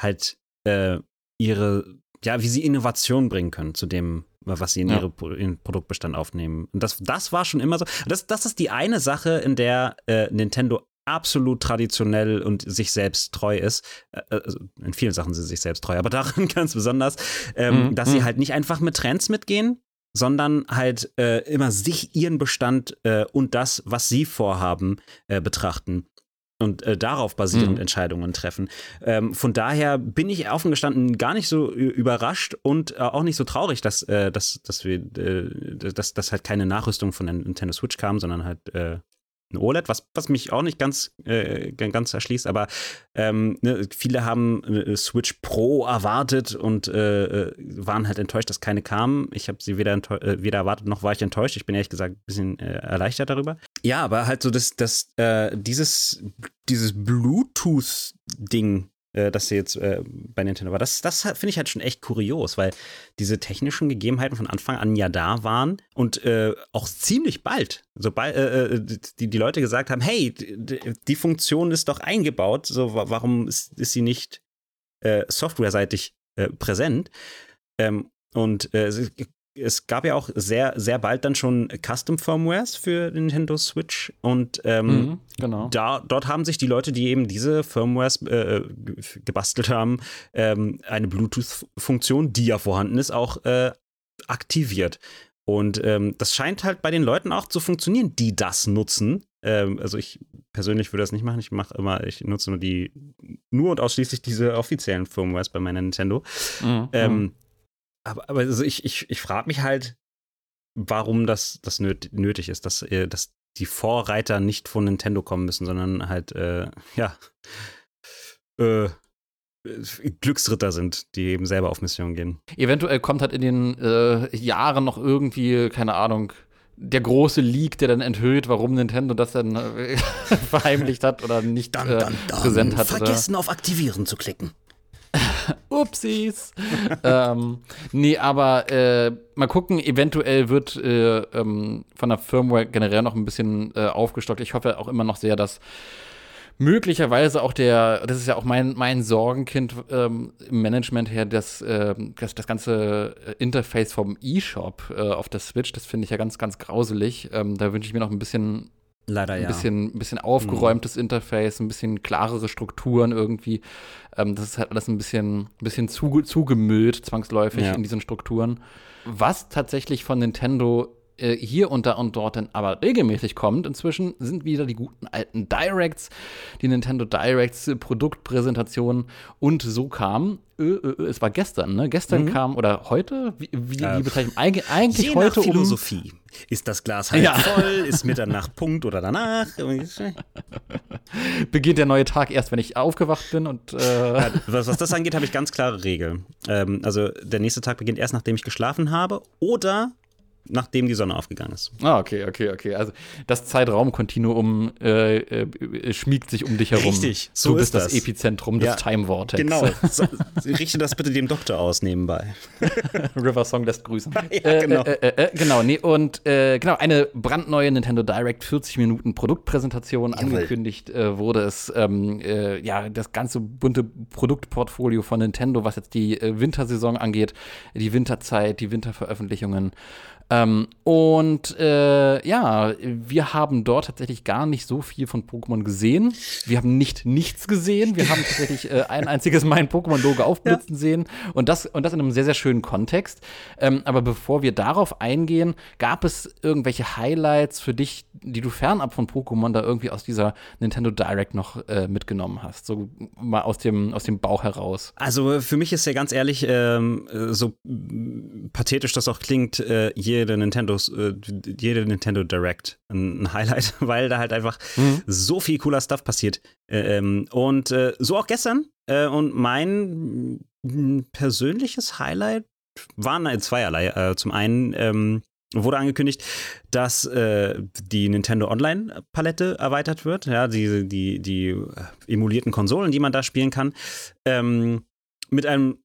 halt äh, ihre, ja, wie sie Innovation bringen können zu dem, was sie in Ja. ihren Produktbestand aufnehmen. Und das, das war schon immer so. Das, das ist die eine Sache, in der äh, Nintendo absolut traditionell und sich selbst treu ist. Also in vielen Sachen sind sie sich selbst treu, aber darin ganz besonders, ähm, Mhm, dass sie mhm. halt nicht einfach mit Trends mitgehen, sondern halt äh, immer sich, ihren Bestand äh, und das, was sie vorhaben, äh, betrachten und äh, darauf basierend Mhm. Entscheidungen treffen. Ähm, von daher bin ich offen gestanden gar nicht so überrascht und äh, auch nicht so traurig, dass, äh, dass, dass wir, äh, dass, dass halt keine Nachrüstung von der Nintendo Switch kam, sondern halt äh, ein OLED, was, was mich auch nicht ganz, äh, ganz erschließt, aber ähm, ne, viele haben äh, Switch Pro erwartet und äh, äh, waren halt enttäuscht, dass keine kam. Ich habe sie weder, äh, weder erwartet noch war ich enttäuscht. Ich bin ehrlich gesagt ein bisschen äh, erleichtert darüber. Ja, aber halt so das, das, äh, dieses, dieses Bluetooth-Ding, äh, das jetzt äh, bei Nintendo war, das, das finde ich halt schon echt kurios, weil diese technischen Gegebenheiten von Anfang an ja da waren und äh, auch ziemlich bald, sobald äh, äh, die, die Leute gesagt haben, hey, die, Funktion ist doch eingebaut, so wa- warum ist, ist sie nicht äh, softwareseitig präsent? Ähm, und äh, es, gab ja auch sehr, sehr bald dann schon Custom-Firmwares für Nintendo Switch und ähm, Mhm, genau. da, dort haben sich die Leute, die eben diese Firmwares äh, ge- gebastelt haben, ähm, eine Bluetooth-Funktion, die ja vorhanden ist, auch äh, aktiviert. Und ähm, das scheint halt bei den Leuten auch zu funktionieren, die das nutzen. Ähm, also ich persönlich würde das nicht machen. Ich mache immer, ich nutze nur die, nur und ausschließlich diese offiziellen Firmwares bei meiner Nintendo. Mhm, Ähm, aber, aber also ich, ich, ich frage mich halt, warum das, das nöt, nötig ist, dass, äh, dass die Vorreiter nicht von Nintendo kommen müssen, sondern halt, äh, ja, äh, Glücksritter sind, die eben selber auf Mission gehen. Eventuell kommt halt in den äh, Jahren noch irgendwie, keine Ahnung, der große Leak, der dann enthüllt, warum Nintendo das dann äh, verheimlicht hat oder nicht äh, präsent hat. Vergessen auf Aktivieren zu klicken. Upsis. ähm, nee, aber äh, mal gucken, eventuell wird äh, ähm, von der Firmware generell noch ein bisschen äh, aufgestockt. Ich hoffe auch immer noch sehr, dass möglicherweise auch der, das ist ja auch mein, mein Sorgenkind ähm, im Management her, das, ähm, das, das ganze Interface vom eShop äh, auf der Switch, das finde ich ja ganz, ganz grauselig. Ähm, da wünsche ich mir noch ein bisschen Leider ein bisschen, ein bisschen aufgeräumtes Interface, ein bisschen klarere Strukturen irgendwie. Ähm, das ist halt alles ein bisschen, ein bisschen zuge zugemüllt, zwangsläufig Ja. in diesen Strukturen. Was tatsächlich von Nintendo äh, hier und da und dort dann aber regelmäßig kommt, inzwischen sind wieder die guten alten Directs, die Nintendo Directs, äh, Produktpräsentationen und so kam. Es war gestern, ne? Gestern kam, oder heute? Wie, wie, Äh, wie bezeichnen? Eig eigentlich Je heute nach um Philosophie. Ist das Glas halb Ja. voll? Ist Mitternacht Punkt oder danach? beginnt der neue Tag erst, wenn ich aufgewacht bin und äh, Ja, was, was das angeht, habe ich ganz klare Regeln. Ähm, also der nächste Tag beginnt erst, nachdem ich geschlafen habe oder nachdem die Sonne aufgegangen ist. Ah, okay, okay, okay. Also das Zeitraumkontinuum äh, äh, schmiegt sich um dich herum. Richtig, so du bist ist das, das. Epizentrum Ja, des Time Vortex. Genau. So, richte das bitte dem Doktor aus nebenbei. River Song lässt grüßen. Ja, genau. Äh, äh, äh, genau, nee, und äh, genau, eine brandneue Nintendo Direct 40 Minuten Produktpräsentation angekündigt äh, wurde es. Ähm, äh, ja, das ganze bunte Produktportfolio von Nintendo, was jetzt die äh, Wintersaison angeht, die Winterzeit, die Winterveröffentlichungen. Ähm, und äh, ja, wir haben dort tatsächlich gar nicht so viel von Pokémon gesehen. Wir haben nicht nichts gesehen. Wir haben tatsächlich äh, ein einziges Mal ein Pokémon-Logo aufblitzen ja. sehen und das, und das in einem sehr, sehr schönen Kontext. Ähm, aber bevor wir darauf eingehen, gab es irgendwelche Highlights für dich, die du fernab von Pokémon da irgendwie aus dieser Nintendo Direct noch äh, mitgenommen hast? So mal aus dem, aus dem Bauch heraus. Also für mich ist ja ganz ehrlich, ähm, so pathetisch das auch klingt, äh, jede Nintendos, äh, jede Nintendo Direct ein, Highlight, weil da halt einfach mhm. so viel cooler Stuff passiert. Äh, ähm, und äh, so auch gestern. Äh, und mein persönliches Highlight waren zweierlei. Äh, zum einen ähm, wurde angekündigt, dass äh, die Nintendo Online-Palette erweitert wird. Ja, die, die, die emulierten Konsolen, die man da spielen kann. Ähm, mit einem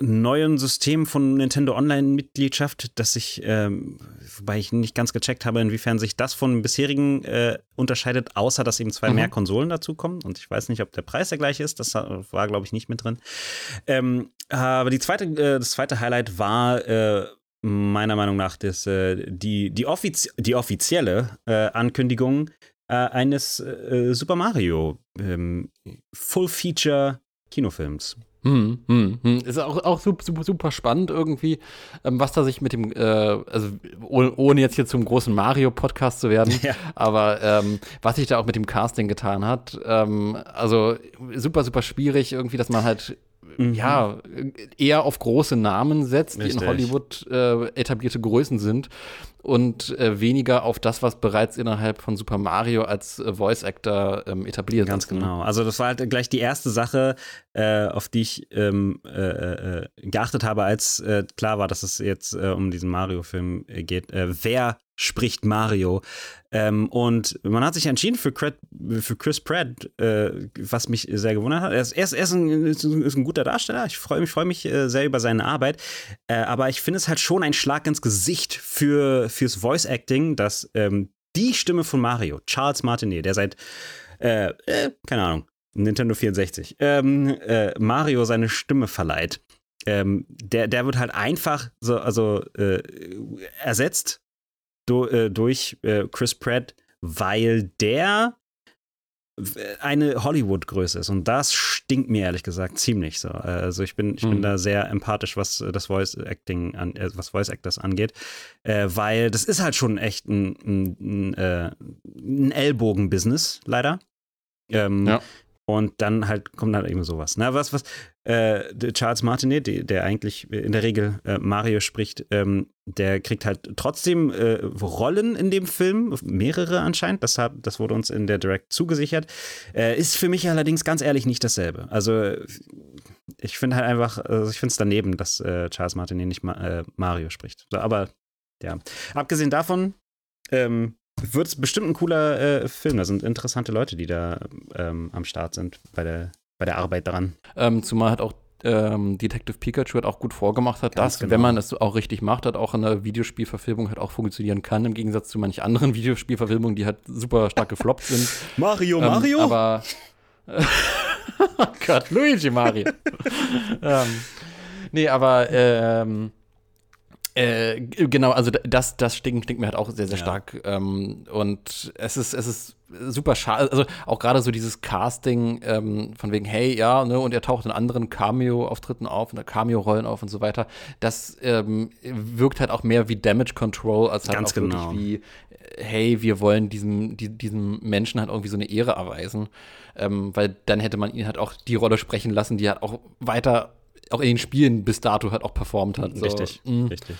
neuen System von Nintendo Online-Mitgliedschaft, das ich, ähm, wobei ich nicht ganz gecheckt habe, inwiefern sich das von bisherigen äh, unterscheidet, außer dass eben zwei mhm. mehr Konsolen dazukommen. Und ich weiß nicht, ob der Preis der gleiche ist. Das war, glaube ich, nicht mit drin. Ähm, aber die zweite, äh, das zweite Highlight war äh, meiner Meinung nach das, äh, die, die, offiz die offizielle äh, Ankündigung äh, eines Super Mario ähm, Full-Feature Kinofilms. Hm, hm, hm. Ist auch, auch super, super spannend irgendwie, ähm, was da sich mit dem, äh, also ohne, ohne, jetzt hier zum großen Mario-Podcast zu werden, ja. aber ähm, was sich da auch mit dem Casting getan hat. Ähm, also super, super schwierig irgendwie, dass man halt mhm. ja, eher auf große Namen setzt, Richtig. die in Hollywood äh, etablierte Größen sind und äh, weniger auf das, was bereits innerhalb von Super Mario als äh, Voice Actor ähm, etabliert Ganz ist. Ganz ne? genau. Also das war halt gleich die erste Sache, äh, auf die ich ähm, äh, äh, geachtet habe, als äh, klar war, dass es jetzt um diesen Mario-Film geht. wer spricht Mario. Ähm, und man hat sich entschieden für, Cred, für Chris Pratt, äh, was mich sehr gewundert hat. Er ist, er ist, ein, ist ein, guter Darsteller. Ich freue mich, freu mich äh, sehr über seine Arbeit. Äh, aber ich finde es halt schon ein Schlag ins Gesicht für, fürs Voice Acting, dass ähm, die Stimme von Mario, Charles Martinet, der seit, äh, äh, keine Ahnung, Nintendo 64, ähm, äh, Mario seine Stimme verleiht. Ähm, der, der wird halt einfach so, also ersetzt do, äh, durch äh, Chris Pratt, weil der eine Hollywood-Größe ist. Und das stinkt mir ehrlich gesagt ziemlich so. Also ich bin, ich mhm. bin da sehr empathisch, was das Voice Acting an, äh, was Voice Actors angeht. Äh, weil das ist halt schon echt ein, ein, ein, äh, ein Ellbogen-Business, leider. Ähm, ja. Und dann halt kommt halt eben sowas. Na, was, was, äh, Charles Martinet, der, eigentlich in der Regel äh, Mario spricht, ähm, der kriegt halt trotzdem äh, Rollen in dem Film, mehrere anscheinend, das, hat, das wurde uns in der Direct zugesichert. Äh, ist für mich allerdings ganz ehrlich nicht dasselbe. Also ich finde halt einfach, also ich finde es daneben, dass äh, Charles Martinet nicht Ma äh, Mario spricht. Aber ja, abgesehen davon, ähm, wird es bestimmt ein cooler äh, Film. Da sind interessante Leute, die da ähm, am Start sind bei der, bei der Arbeit daran. Ähm, zumal hat auch ähm, Detective Pikachu hat auch gut vorgemacht hat, Ganz dass, genau. wenn man es auch richtig macht, hat auch in der Videospielverfilmung halt auch funktionieren kann, im Gegensatz zu manch anderen Videospielverfilmungen, die halt super stark gefloppt sind. Mario, ähm, Mario? Aber oh Gott, Luigi Mario. ähm, nee, aber ähm, äh, genau, also das, das stinkt, stinkt mir halt auch sehr, sehr ja. stark. Ähm, und es ist, es ist super schade, also auch gerade so dieses Casting ähm, von wegen, hey, ja, ne, und er taucht in anderen Cameo-Auftritten auf, in Cameo-Rollen auf und so weiter. Das ähm, wirkt halt auch mehr wie Damage Control, als halt Ganz auch genau. wirklich wie, hey, wir wollen diesem, die, diesem Menschen halt irgendwie so eine Ehre erweisen. Ähm, weil dann hätte man ihn halt auch die Rolle sprechen lassen, die halt auch weiter auch in den Spielen bis dato halt auch performt hat. So. Richtig, mhm. richtig.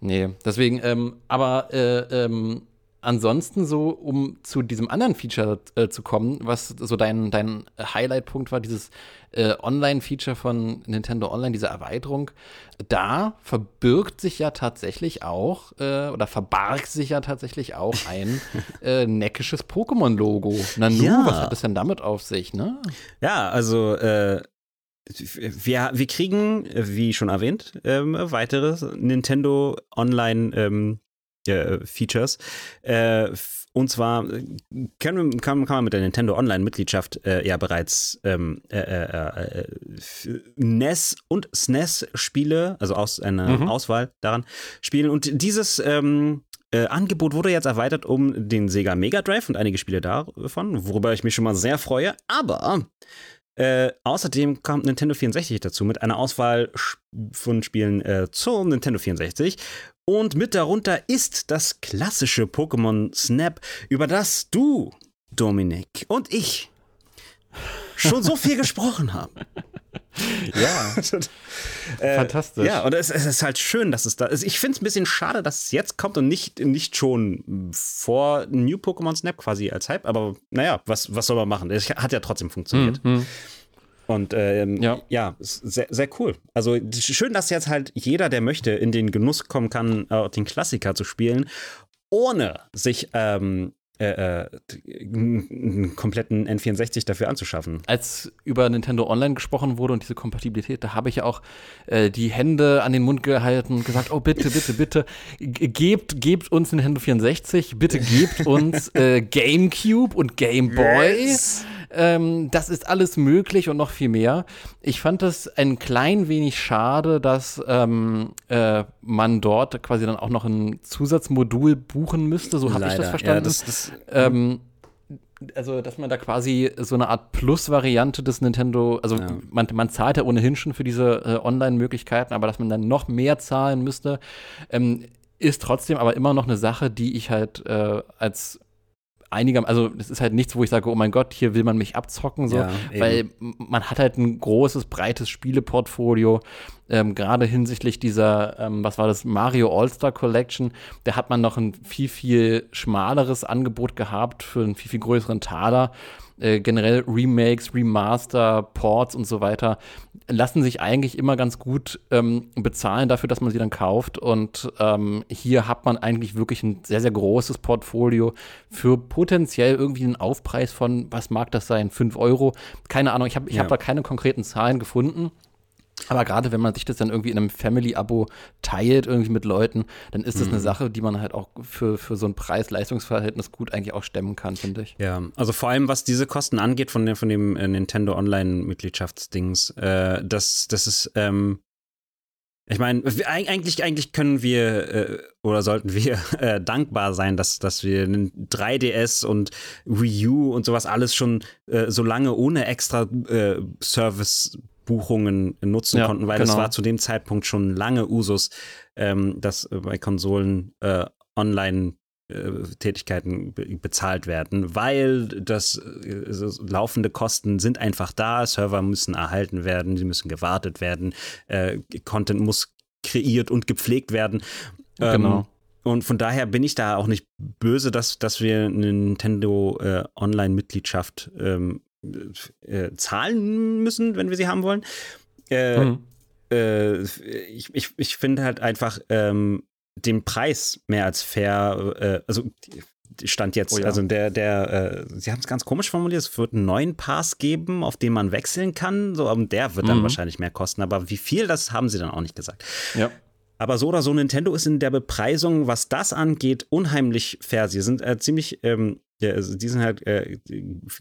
Nee, deswegen, ähm, aber äh, ähm, ansonsten so, um zu diesem anderen Feature äh, zu kommen, was so dein, dein Highlight-Punkt war, dieses äh, Online-Feature von Nintendo Online, diese Erweiterung, da verbirgt sich ja tatsächlich auch, äh, oder verbarg sich ja tatsächlich auch ein äh, neckisches Pokémon-Logo. Nanu, ja. was hat es denn damit auf sich, ne? Ja, also äh, wir, wir kriegen, wie schon erwähnt, ähm, weitere Nintendo Online ähm, äh, Features. Äh, und zwar äh, kann, kann, man mit der Nintendo Online-Mitgliedschaft äh, ja bereits ähm, äh, äh, NES und SNES-Spiele, also aus einer mhm. Auswahl daran, spielen. Und dieses ähm, äh, Angebot wurde jetzt erweitert um den Sega Mega Drive und einige Spiele davon, worüber ich mich schon mal sehr freue. Aber äh, außerdem kommt Nintendo 64 dazu mit einer Auswahl von Spielen äh, zum Nintendo 64. Und mit darunter ist das klassische Pokémon Snap, über das du, Dominik, und ich schon so viel gesprochen haben. Ja. äh, Fantastisch. Ja, und es, es, ist halt schön, dass es da ist. Ich finde es ein bisschen schade, dass es jetzt kommt und nicht, nicht schon vor New Pokémon Snap quasi als Hype. Aber naja, was, was soll man machen? Es hat ja trotzdem funktioniert. Mhm. Und ähm, ja, ja sehr, sehr cool. Also schön, dass jetzt halt jeder, der möchte, in den Genuss kommen kann, äh, den Klassiker zu spielen, ohne sich ähm, äh, einen äh, kompletten N64 dafür anzuschaffen. Als über Nintendo Online gesprochen wurde und diese Kompatibilität, da habe ich auch äh, die Hände an den Mund gehalten und gesagt, oh bitte, bitte, bitte, gebt, gebt uns Nintendo 64, bitte gebt uns äh, GameCube und Game Boy. Yes. Ähm, das ist alles möglich und noch viel mehr. Ich fand es ein klein wenig schade, dass ähm, äh, man dort quasi dann auch noch ein Zusatzmodul buchen müsste. So habe ich das verstanden. Ja, das, das, ähm, also, dass man da quasi so eine Art Plus-Variante des Nintendo, also ja. man, man zahlt ja ohnehin schon für diese äh, Online-Möglichkeiten, aber dass man dann noch mehr zahlen müsste, ähm, ist trotzdem aber immer noch eine Sache, die ich halt äh, als einiger, also das ist halt nichts, wo ich sage, oh mein Gott, hier will man mich abzocken, so, ja, weil man hat halt ein großes, breites Spieleportfolio, ähm, gerade hinsichtlich dieser, ähm, was war das, Mario All-Star Collection, da hat man noch ein viel, viel schmaleres Angebot gehabt für einen viel, viel größeren Taler. Äh, generell Remakes, Remaster, Ports und so weiter lassen sich eigentlich immer ganz gut ähm, bezahlen dafür, dass man sie dann kauft. Und ähm, hier hat man eigentlich wirklich ein sehr, sehr großes Portfolio für potenziell irgendwie einen Aufpreis von, was mag das sein, 5 Euro? Keine Ahnung, ich habe ich ja. hab da keine konkreten Zahlen gefunden. Aber gerade wenn man sich das dann irgendwie in einem Family-Abo teilt, irgendwie mit Leuten, dann ist das mhm. eine Sache, die man halt auch für, für so ein Preis-Leistungsverhältnis gut eigentlich auch stemmen kann, finde ich. Ja, also vor allem, was diese Kosten angeht von, der, von dem äh, Nintendo Online-Mitgliedschaftsdings, äh, das, das ist, ähm, ich meine, eigentlich, eigentlich können wir äh, oder sollten wir äh, dankbar sein, dass, dass wir einen 3DS und Wii U und sowas alles schon äh, so lange ohne extra äh, Service Buchungen nutzen ja, konnten, weil genau. das war zu dem Zeitpunkt schon lange Usus, ähm, dass bei Konsolen äh, online Tätigkeiten bezahlt werden, weil das äh, laufende Kosten sind einfach da, Server müssen erhalten werden, sie müssen gewartet werden, äh, Content muss kreiert und gepflegt werden. Ähm, genau. Und von daher bin ich da auch nicht böse, dass, dass wir eine Nintendo äh, Online-Mitgliedschaft ähm, äh, zahlen müssen, wenn wir sie haben wollen. Äh, mhm. äh, ich ich, ich finde halt einfach ähm, den Preis mehr als fair, äh, also Stand jetzt, oh ja. also der, der, äh, sie haben es ganz komisch formuliert, es wird einen neuen Pass geben, auf den man wechseln kann, so, und der wird dann mhm. wahrscheinlich mehr kosten, aber wie viel, das haben sie dann auch nicht gesagt. Ja. Aber so oder so, Nintendo ist in der Bepreisung, was das angeht, unheimlich fair. Sie sind äh, ziemlich ähm, ja, also die sind halt äh,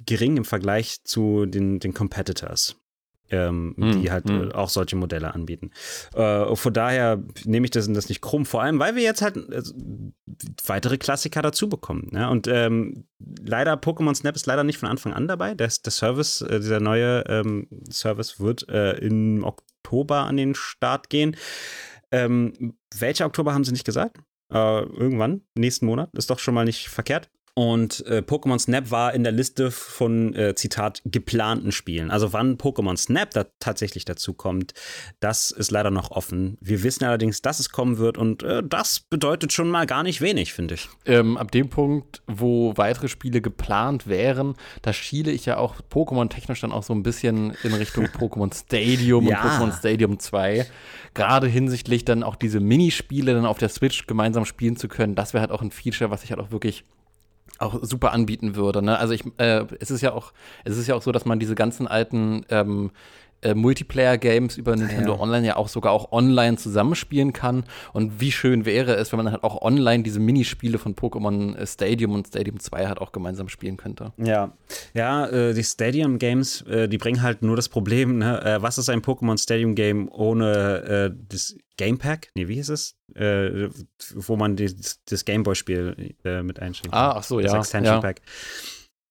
gering im Vergleich zu den, den Competitors. Ähm, mm, die halt mm. äh, auch solche Modelle anbieten. Äh, von daher nehme ich das, das nicht krumm, vor allem, weil wir jetzt halt äh, weitere Klassiker dazu bekommen. Ne? Und ähm, leider, Pokémon Snap ist leider nicht von Anfang an dabei. Der, der Service, äh, dieser neue ähm, Service wird äh, im Oktober an den Start gehen. Ähm, welcher Oktober haben sie nicht gesagt? Äh, irgendwann, nächsten Monat, ist doch schon mal nicht verkehrt. Und äh, Pokémon Snap war in der Liste von, äh, Zitat, geplanten Spielen. Also wann Pokémon Snap da tatsächlich dazu kommt, das ist leider noch offen. Wir wissen allerdings, dass es kommen wird und äh, das bedeutet schon mal gar nicht wenig, finde ich. Ähm, ab dem Punkt, wo weitere Spiele geplant wären, da schiele ich ja auch Pokémon-technisch dann auch so ein bisschen in Richtung Pokémon Stadium ja. und Pokémon Stadium 2. Gerade hinsichtlich dann auch diese Minispiele dann auf der Switch gemeinsam spielen zu können, das wäre halt auch ein Feature, was ich halt auch wirklich auch super anbieten würde. Ne? Also ich, äh, es ist ja auch, es ist ja auch so, dass man diese ganzen alten ähm, äh, Multiplayer-Games über Nintendo Ja. Online ja auch sogar auch online zusammenspielen kann. Und wie schön wäre es, wenn man halt auch online diese Minispiele von Pokémon äh, Stadium und Stadium 2 halt auch gemeinsam spielen könnte. Ja, ja, äh, die Stadium Games, äh, die bringen halt nur das Problem, ne? äh, was ist ein Pokémon Stadium Game ohne das Game Pack? Nee, wie hieß es? Wo man die, das Gameboy-Spiel mit einschränkt. Ah, ach so, das ja, Extension ja. Pack.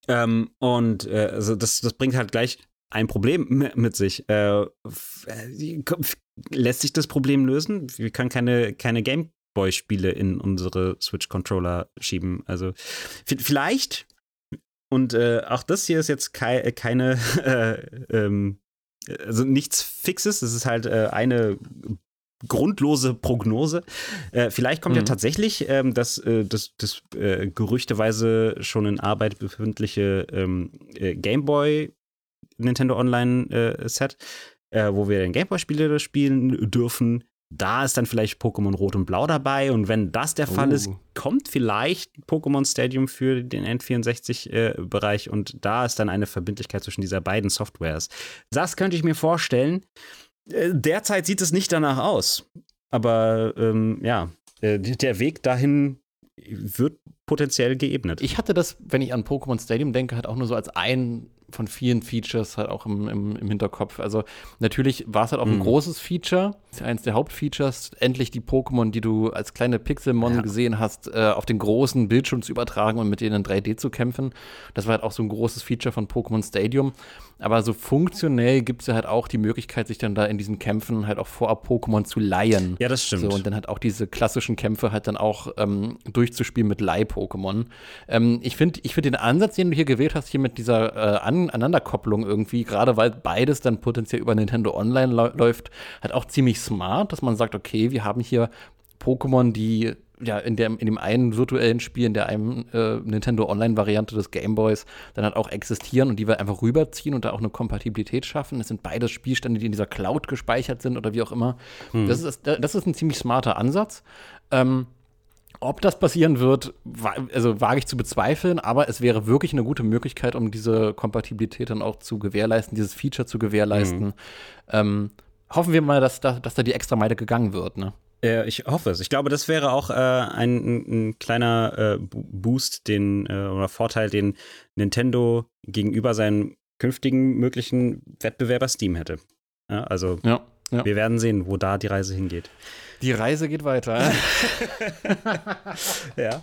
Ähm, und äh, also das, das bringt halt gleich ein Problem mi- mit sich. Äh, äh, lässt sich das Problem lösen? Wir können keine, keine Gameboy-Spiele in unsere Switch-Controller schieben. Also vielleicht, und äh, auch das hier ist jetzt kei keine, äh, ähm, also nichts Fixes, es ist halt äh, eine grundlose Prognose. Äh, vielleicht kommt ja Mhm. tatsächlich ähm, das, äh, das, das äh, gerüchteweise schon in Arbeit befindliche ähm, äh, Gameboy Nintendo Online äh, Set, äh, wo wir dann Gameboy-Spiele spielen dürfen. Da ist dann vielleicht Pokémon Rot und Blau dabei. Und wenn das der Fall Oh. ist, kommt vielleicht Pokémon Stadium für den N64-Bereich. und da ist dann eine Verbindlichkeit zwischen dieser beiden Softwares. Das könnte ich mir vorstellen. Äh, Derzeit sieht es nicht danach aus. Aber ähm, ja, äh, der Weg dahin wird potenziell geebnet. Ich hatte das, wenn ich an Pokémon Stadium denke, halt auch nur so als ein von vielen Features halt auch im, im, im Hinterkopf. Also natürlich war es halt auch ein Mhm. großes Feature, eins der Hauptfeatures, endlich die Pokémon, die du als kleine Pixelmon Ja. gesehen hast, äh, auf den großen Bildschirm zu übertragen und mit denen in 3D zu kämpfen. Das war halt auch so ein großes Feature von Pokémon Stadium. Aber so funktionell gibt es ja halt auch die Möglichkeit, sich dann da in diesen Kämpfen halt auch vorab Pokémon zu leihen. Ja, das stimmt. So, und dann halt auch diese klassischen Kämpfe halt dann auch ähm, durchzuspielen mit Leih-Pokémon. Ähm, ich finde ich find den Ansatz, den du hier gewählt hast, hier mit dieser äh, An Aneinanderkopplung irgendwie, gerade weil beides dann potenziell über Nintendo Online läuft, halt auch ziemlich smart, dass man sagt, okay, wir haben hier Pokémon, die ja in, dem in dem einen virtuellen Spiel, in der einen äh, Nintendo Online-Variante des Gameboys dann halt auch existieren und die wir einfach rüberziehen und da auch eine Kompatibilität schaffen. Es sind beides Spielstände, die in dieser Cloud gespeichert sind oder wie auch immer. Das, ist, das ist ein ziemlich smarter Ansatz. Ähm, ob das passieren wird, also wage ich zu bezweifeln, aber es wäre wirklich eine gute Möglichkeit, um diese Kompatibilität dann auch zu gewährleisten, dieses Feature zu gewährleisten. Ähm, hoffen wir mal, dass da, dass da die extra Meile gegangen wird, ne? Ich hoffe es. Ich glaube, das wäre auch äh, ein, ein, ein kleiner äh, Boost, den äh, oder Vorteil, den Nintendo gegenüber seinem künftigen möglichen Wettbewerber Steam hätte. Ja, also Ja. Ja. wir werden sehen, wo da die Reise hingeht. Die Reise geht weiter. Ja.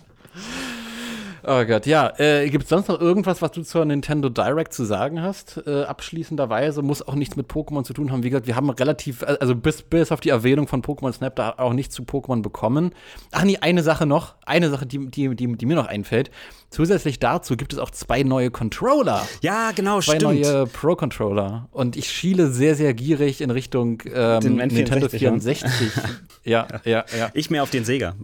Oh Gott, ja. Äh, Gibt es sonst noch irgendwas, was du zur Nintendo Direct zu sagen hast? Äh, abschließenderweise muss auch nichts mit Pokémon zu tun haben. Wie gesagt, wir haben relativ, also bis, bis auf die Erwähnung von Pokémon Snap da auch nichts zu Pokémon bekommen. Ach nee, eine Sache noch. Eine Sache, die, die, die, die mir noch einfällt. Zusätzlich dazu gibt es auch zwei neue Controller. Ja, genau, Zwei stimmt. neue Pro-Controller. Und ich schiele sehr, sehr gierig in Richtung ähm, Den N64, Nintendo ja. 64. ja, ja, ja. Ich mehr auf den Sega.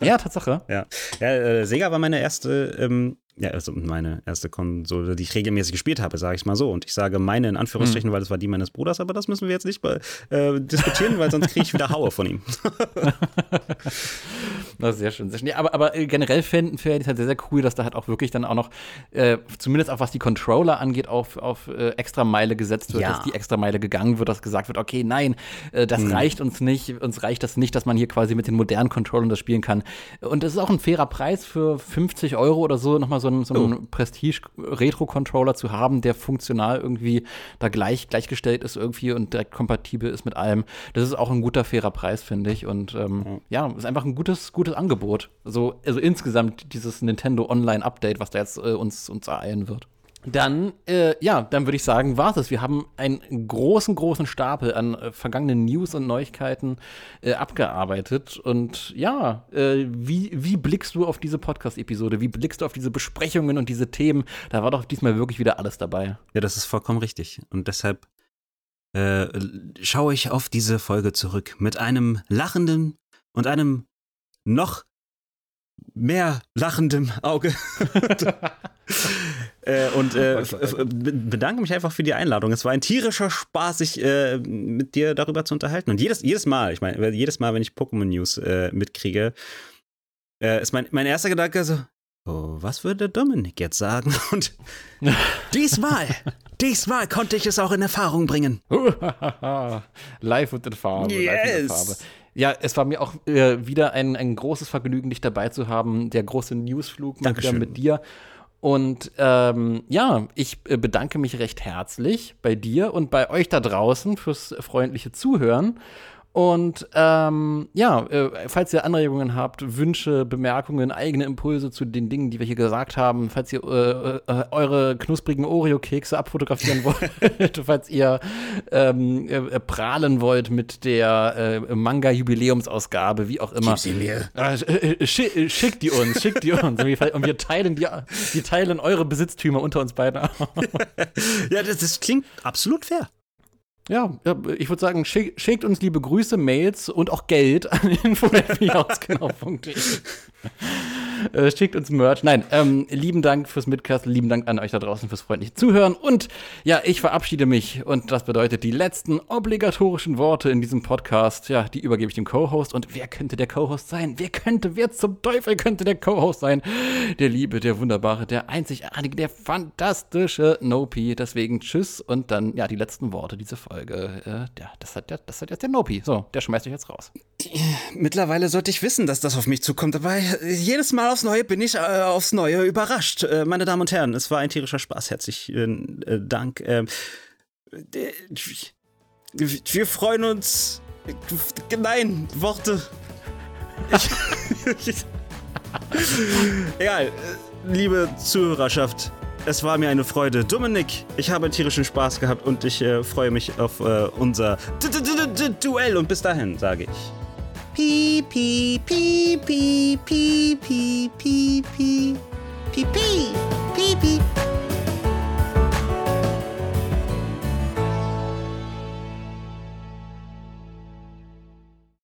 Ja, Tatsache. Ja, ja äh, Sega war meine erste, ähm, ja, also meine erste Konsole, die ich regelmäßig gespielt habe, sage ich mal so. Und ich sage meine in Anführungsstrichen, weil das war die meines Bruders, aber das müssen wir jetzt nicht äh, diskutieren, weil sonst kriege ich wieder Haue von ihm. Na, sehr schön, sehr schön. Ja, aber, aber äh, generell fände fänd ich halt sehr, sehr cool, dass da halt auch wirklich dann auch noch, äh, zumindest auch was die Controller angeht, auf, auf äh, extra Meile gesetzt wird, Ja. dass die extra Meile gegangen wird, dass gesagt wird, okay, nein, äh, das reicht uns nicht, uns reicht das nicht, dass man hier quasi mit den modernen Controllern das spielen kann. Und das ist auch ein fairer Preis für 50 Euro oder so, nochmal so einen, so einen Prestige-Retro-Controller zu haben, der funktional irgendwie da gleich, gleichgestellt ist irgendwie und direkt kompatibel ist mit allem. Das ist auch ein guter, fairer Preis, finde ich. Und ähm, ja, ist einfach ein gutes, gutes Angebot. Also, also insgesamt dieses Nintendo Online-Update, was da jetzt äh, uns, uns ereilen wird. Dann, äh, ja, dann würde ich sagen, war es. Wir haben einen großen, großen Stapel an äh, vergangenen News und Neuigkeiten äh, abgearbeitet. Und ja, äh, wie, wie blickst du auf diese Podcast-Episode? Wie blickst du auf diese Besprechungen und diese Themen? Da war doch diesmal wirklich wieder alles dabei. Ja, das ist vollkommen richtig. Und deshalb äh, schaue ich auf diese Folge zurück mit einem lachenden und einem noch mehr lachendem Auge. äh, und äh, bedanke mich einfach für die Einladung. Es war ein tierischer Spaß, sich äh, mit dir darüber zu unterhalten. Und jedes, jedes Mal, ich meine, jedes Mal, wenn ich Pokémon News äh, mitkriege, äh, ist mein, mein erster Gedanke so, Oh, was würde Dominik jetzt sagen? Und diesmal, diesmal konnte ich es auch in Erfahrung bringen. live und in Farbe. Live und in Farbe. Ja, es war mir auch äh, wieder ein, ein großes Vergnügen, dich dabei zu haben. Der große Newsflug mal wieder mit dir. Und ähm, ja, ich äh, bedanke mich recht herzlich bei dir und bei euch da draußen fürs freundliche Zuhören. Und ähm, ja, äh, falls ihr Anregungen habt, Wünsche, Bemerkungen, eigene Impulse zu den Dingen, die wir hier gesagt haben, falls ihr äh, äh, eure knusprigen Oreo-Kekse abfotografieren wollt, falls ihr ähm, äh, prahlen wollt mit der äh, Manga-Jubiläumsausgabe, wie auch immer. Gib sie mir. Äh, schick, schickt die uns, schickt die uns. Und wir teilen, die, wir teilen eure Besitztümer unter uns beiden. ja, das, das klingt absolut fair. Ja, ich würde sagen, schick, schickt uns liebe Grüße, Mails und auch Geld an info.hausgenau.de. äh, schickt uns Merch. Nein, ähm, lieben Dank fürs Mitkasten, lieben Dank an euch da draußen fürs freundliche Zuhören. Und ja, ich verabschiede mich und das bedeutet die letzten obligatorischen Worte in diesem Podcast. Ja, die übergebe ich dem Co-Host. Und wer könnte der Co-Host sein? Wer könnte, wer zum Teufel könnte der Co-Host sein? Der Liebe, der Wunderbare, der Einzigartige, der fantastische Nopi. Deswegen tschüss und dann, ja, die letzten Worte dieser Folge. Äh, ja, das hat, das hat jetzt der Nopi. So, der schmeißt euch jetzt raus. Mittlerweile sollte ich wissen, dass das auf mich zukommt. Dabei jedes Mal aufs Neue bin ich äh, aufs Neue überrascht. Äh, meine Damen und Herren, es war ein tierischer Spaß. Herzlichen äh, Dank. Ähm, wir freuen uns. Nein, Worte. Egal, liebe Zuhörerschaft, es war mir eine Freude. Dominik, ich habe tierischen Spaß gehabt und ich äh, freue mich auf äh, unser Duell. Und bis dahin sage ich. Pee pee pee pee pee pee pee pee pee pee pee pee.